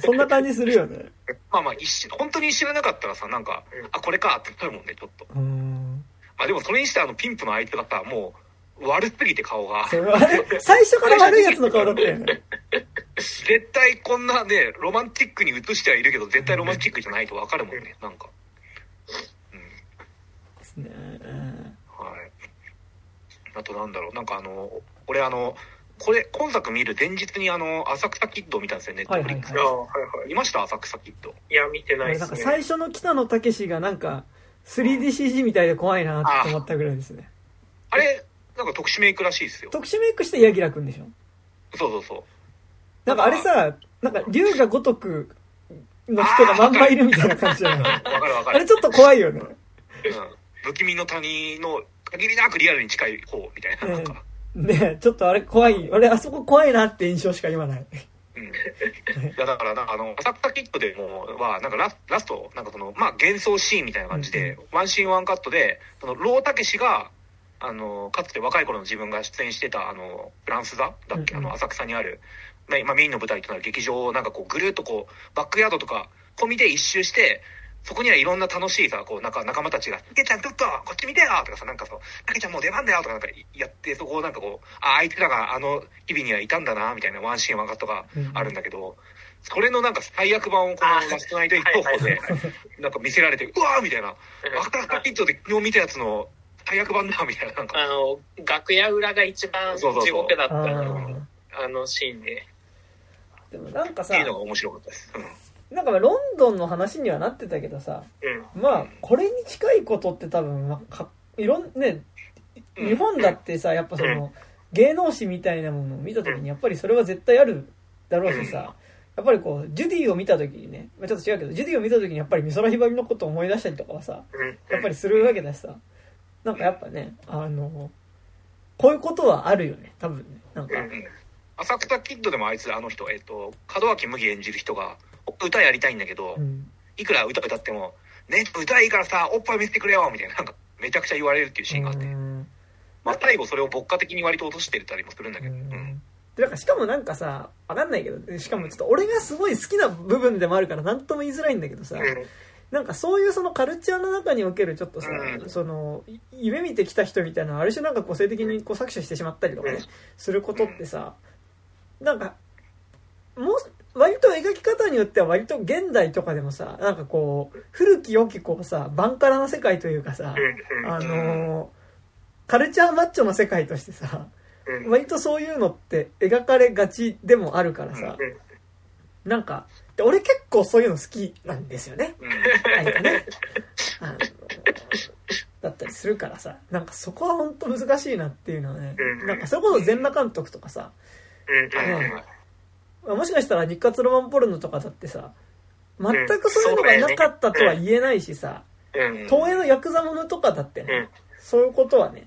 そんな感じするよね。まあまあ、一瞬、本当に知らなかったらさ、なんか、あ、これかってなるもんね、ちょっと。あ、でもそれにしてあの、ピンプの相手がさ、もう、悪すぎて顔が。最初から悪いやつの顔だったよね。絶対こんなね、ロマンチックに映してはいるけど、絶対ロマンチックじゃないとわかるもんね、なんか。ですね。はい。あとなんだろう、なんかあの、俺あの、これ、今作見る前日にあの、浅草キッドを見たんですよ、ネットフリックス。はいはいはい。見ました浅草キッド。いや、見てないですね。なんか最初の北野武がなんか、3DCG みたいで怖いなって思ったぐらいですね。あれ、なんか特殊メイクらしいですよ。特殊メイクして柳楽くんでしょ？そうそうそう。なんかあれさ、なんか竜が如くの人がまんまいるみたいな感じじゃない？わかるわかる。あれちょっと怖いよね。うん。不気味の谷の限りなくリアルに近い方みたいな。なんか。ねちょっとあれ怖い。俺あそこ怖いなって印象しか言わない。うん。いや、だから、あの、浅草キッドでも、は、なんかララスト、なんかその、まあ、幻想シーンみたいな感じで、うん、ワンシーンワンカットで、その、ロータケシが、あの、かつて若い頃の自分が出演してた、あの、フランス座だっけ、うん、あの、浅草にある、まあ、メインの舞台となる劇場をなんかこう、ぐるっとこう、バックヤードとか、込みで一周して、そこにはいろんな楽しいさ、こう、なんか仲間たちが、けちゃんちょっと、こっち見てよとかさ、なんかそう、たけちゃんもう出番だよとかなんかやって、そこをなんかこう、あ、あいつらがあの日々にはいたんだな、みたいなワンシーンワンカットがあるんだけど、うん、それのなんか最悪版をこのラストナイト一方で、なんか見せられて、うわーみたいな、アクターキットで昨日見たやつの最悪版だ、みたいな、なんか。あの、楽屋裏が一番地獄だったあのシーンで。でもなんかさ、いいのが面白かったです。うんなんかロンドンの話にはなってたけどさ、うん、まあこれに近いことって多分、まあ、かいろんね日本だってさやっぱその芸能史みたいなものを見た時にやっぱりそれは絶対あるだろうしさやっぱりこうジュディを見た時にね、まあ、ちょっと違うけどジュディを見た時にやっぱり美空ひばりのことを思い出したりとかはさやっぱりするわけだしさなんかやっぱねあのこういうことはあるよね多分ねなんか。浅草キッドでもあいつあの人、えっ、ー、と門脇麦演じる人が歌やりたいんだけど、うん、いくら歌歌っても、ね、歌いいからさ、おっぱい見せてくれよみたいな、なんか、めちゃくちゃ言われるっていうシーンがあって。まあ、最後それを牧歌的に割と落としてたりもするんだけど。うん。で、なんかしかもなんかさ、わかんないけど、しかもちょっと俺がすごい好きな部分でもあるから何とも言いづらいんだけどさ、うん、なんかそういうそのカルチャーの中におけるちょっとさ、うん、その、夢見てきた人みたいなある種なんか個性的にこう搾取してしまったりとかね、することってさ、なんか、もう、割と描き方によっては割と現代とかでもさ、なんかこう、古き良きこうさ、バンカラな世界というかさ、あのー、カルチャーマッチョの世界としてさ、割とそういうのって描かれがちでもあるからさ、なんか、俺結構そういうの好きなんですよね。なん。かね。あのだったりするからさ、なんかそこは本当難しいなっていうのはね、なんかそれこそ全裸監督とかさ、ね、もしかしたら日活ロマンポルノとかだってさ、全くそういうのがなかったとは言えないしさ、東映のヤクザものとかだってね、そういうことはね、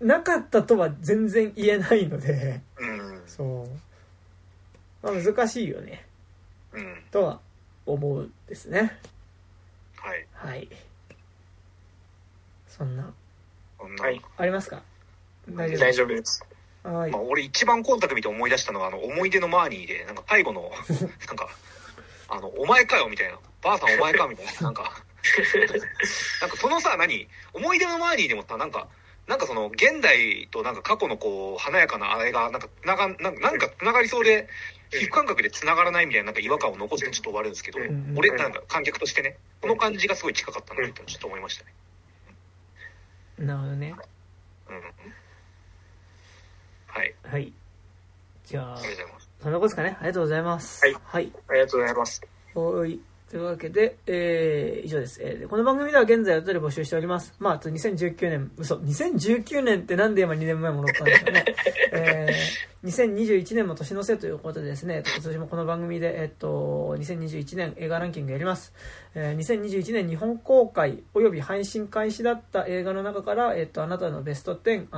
なかったとは全然言えないので、そう。まあ、難しいよね。とは思うですね。はい。はい。そんな。はい。ありますか？大丈夫です。はい。まあ、俺一番今作見て思い出したのは、あの、思い出のマーニーで、なんか最後の、[LAUGHS] なんか、あの、お前かよ、みたいな。ばあさんお前か、みたいな。なんか、[LAUGHS] なんかそのさ、何？思い出のマーニーでもさ、なんか、なんかその、現代となんか過去のこう、華やかなあれが、なんか、なが、なんか、なんか繋がりそうで、皮膚感覚で繋がらないみたいななんか違和感を残してちょっと終わるんですけど、俺、なんか観客としてね、この感じがすごい近かったなってちょっと思いましたね。なるほどね。うん。はい。はい。じゃあ、ありがとうございます。そんなことですかね。ありがとうございます。はい。はい。ありがとうございます。はい。というわけで、えー、以上です。えー、この番組では現在お便り募集しております。まあ、2019年、嘘、2019年ってなんで今2年前戻ったんですかね。[LAUGHS] えー、2021年も年の瀬ということでですね、今年もこの番組で、えっと、2021年映画ランキングやります。えー、2021年日本公開及び配信開始だった映画の中から、えっと、あなたのベスト10、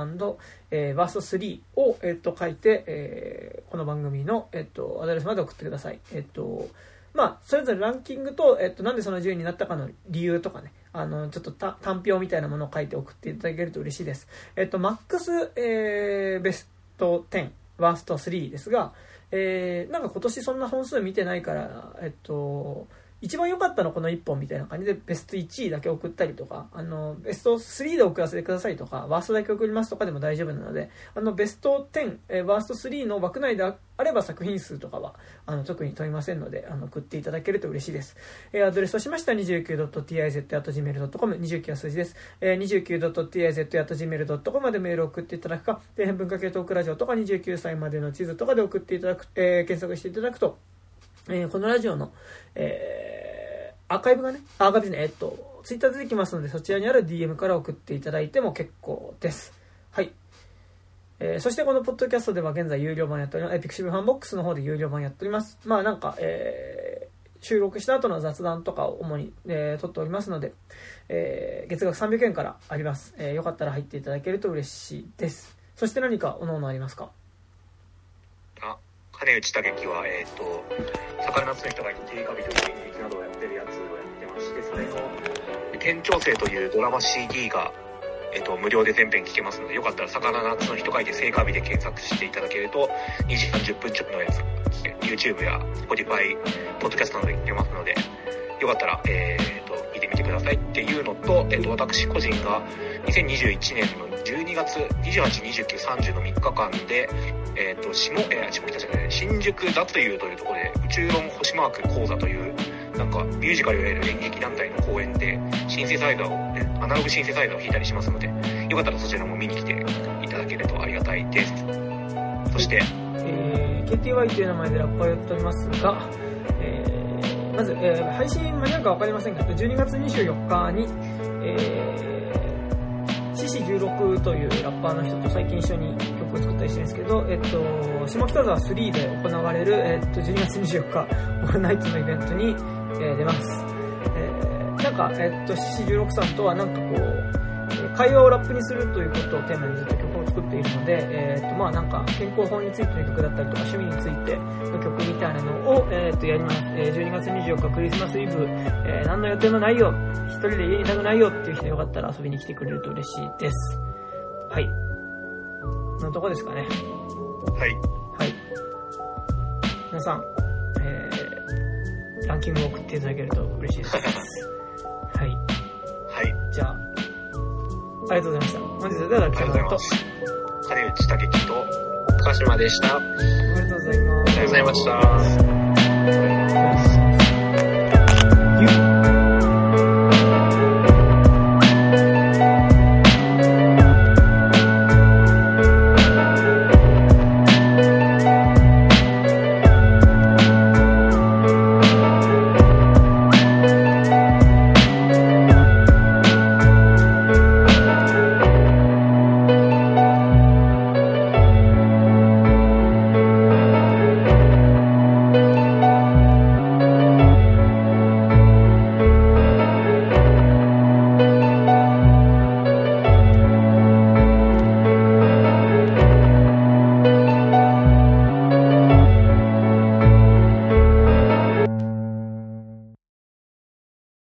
えー、バースト3を、えっと、書いて、えー、この番組の、えっと、アドレスまで送ってください。えっと、まあ、それぞれランキングと、えっと、なんでその順位になったかの理由とかね、あの、ちょっと単表みたいなものを書いて送っていただけると嬉しいです。えっと、マックス、えー、ベスト10、ワースト3ですが、えー、なんか今年そんな本数見てないから、えっと、一番良かったのこの1本みたいな感じでベスト1位だけ送ったりとか、あの、ベスト3で送らせてくださいとか、ワーストだけ送りますとかでも大丈夫なので、あの、ベスト10、え、ワースト3の枠内であれば作品数とかは、あの、特に問いませんので、あの、送っていただけると嬉しいです。え、アドレスとしましては 29.tiz.gmail.com、29は数字です。えー、29.tiz.gmail.com までメールを送っていただくか、底辺文化系トークラジオとか29歳までの地図とかで送っていただく、えー、検索していただくと、えー、このラジオの、えー、アーカイブがね、アーカイブですね、えっと、ツイッター出てきますので、そちらにある DM から送っていただいても結構です。はい。えー、そしてこのポッドキャストでは現在有料版やっております。えピクシブファンボックスの方で有料版やっております。まあなんか、えー、収録した後の雑談とかを主に、えー、撮っておりますので、えー、月額300円からあります。えー、よかったら入っていただけると嬉しいです。そして何かおのおのありますか？金内武樹は、えっ、ー、と、魚夏の人がいて、テレカビという演劇などをやってるやつをやってまして、それの、店長生というドラマ CD が、えっ、ー、と、無料で全編聞けますので、よかったら魚夏の人がいて、聖火日で検索していただけると、2時間10分ちょっとのやつ、YouTube や Spotify、ポッドキャストなどで聞けますので、よかったら、えっ、ー、と、見てみてくださいっていうのと、えっ、と、私個人が2021年の12月28、29、30の3日間で、えっ、ー、と、下、えー、下北じゃない、新宿だというというところで、宇宙論星マーク講座という、なんか、ミュージカルをやる演劇団体の公演で、シンセサイダーを、ね、アナログシンセサイダーを弾いたりしますので、よかったらそちらも見に来ていただけるとありがたいです。そして、えー、KTY という名前でラッパーをやっておりますが、えー、まず、えー、配信間に合うかわかりませんが、12月24日に、えー獅子16というラッパーの人と最近一緒に曲を作ったりしてるんですけど、えっと、下北沢3で行われる、えっと、12月24日、オールナイトのイベントに、え、出ます。えー、なんか、えっと、獅子16さんとはなんかこう、会話をラップにするということをテーマにずっと曲っているので、えー、っと、まあなんか、健康法についての曲だったりとか、趣味についての曲みたいなのを、えー、っと、やります。えー、12月24日クリスマスイブ、えー、何の予定もないよ一人で家にいたくないよっていう人よかったら遊びに来てくれると嬉しいです。はい。のとこですかね。はい。はい。皆さん、えー、ランキングを送っていただけると嬉しいです。はい。はい。じゃあ、ありがとうございました。本日はでは、北野と、金内武樹と島でした。ありがとうございました。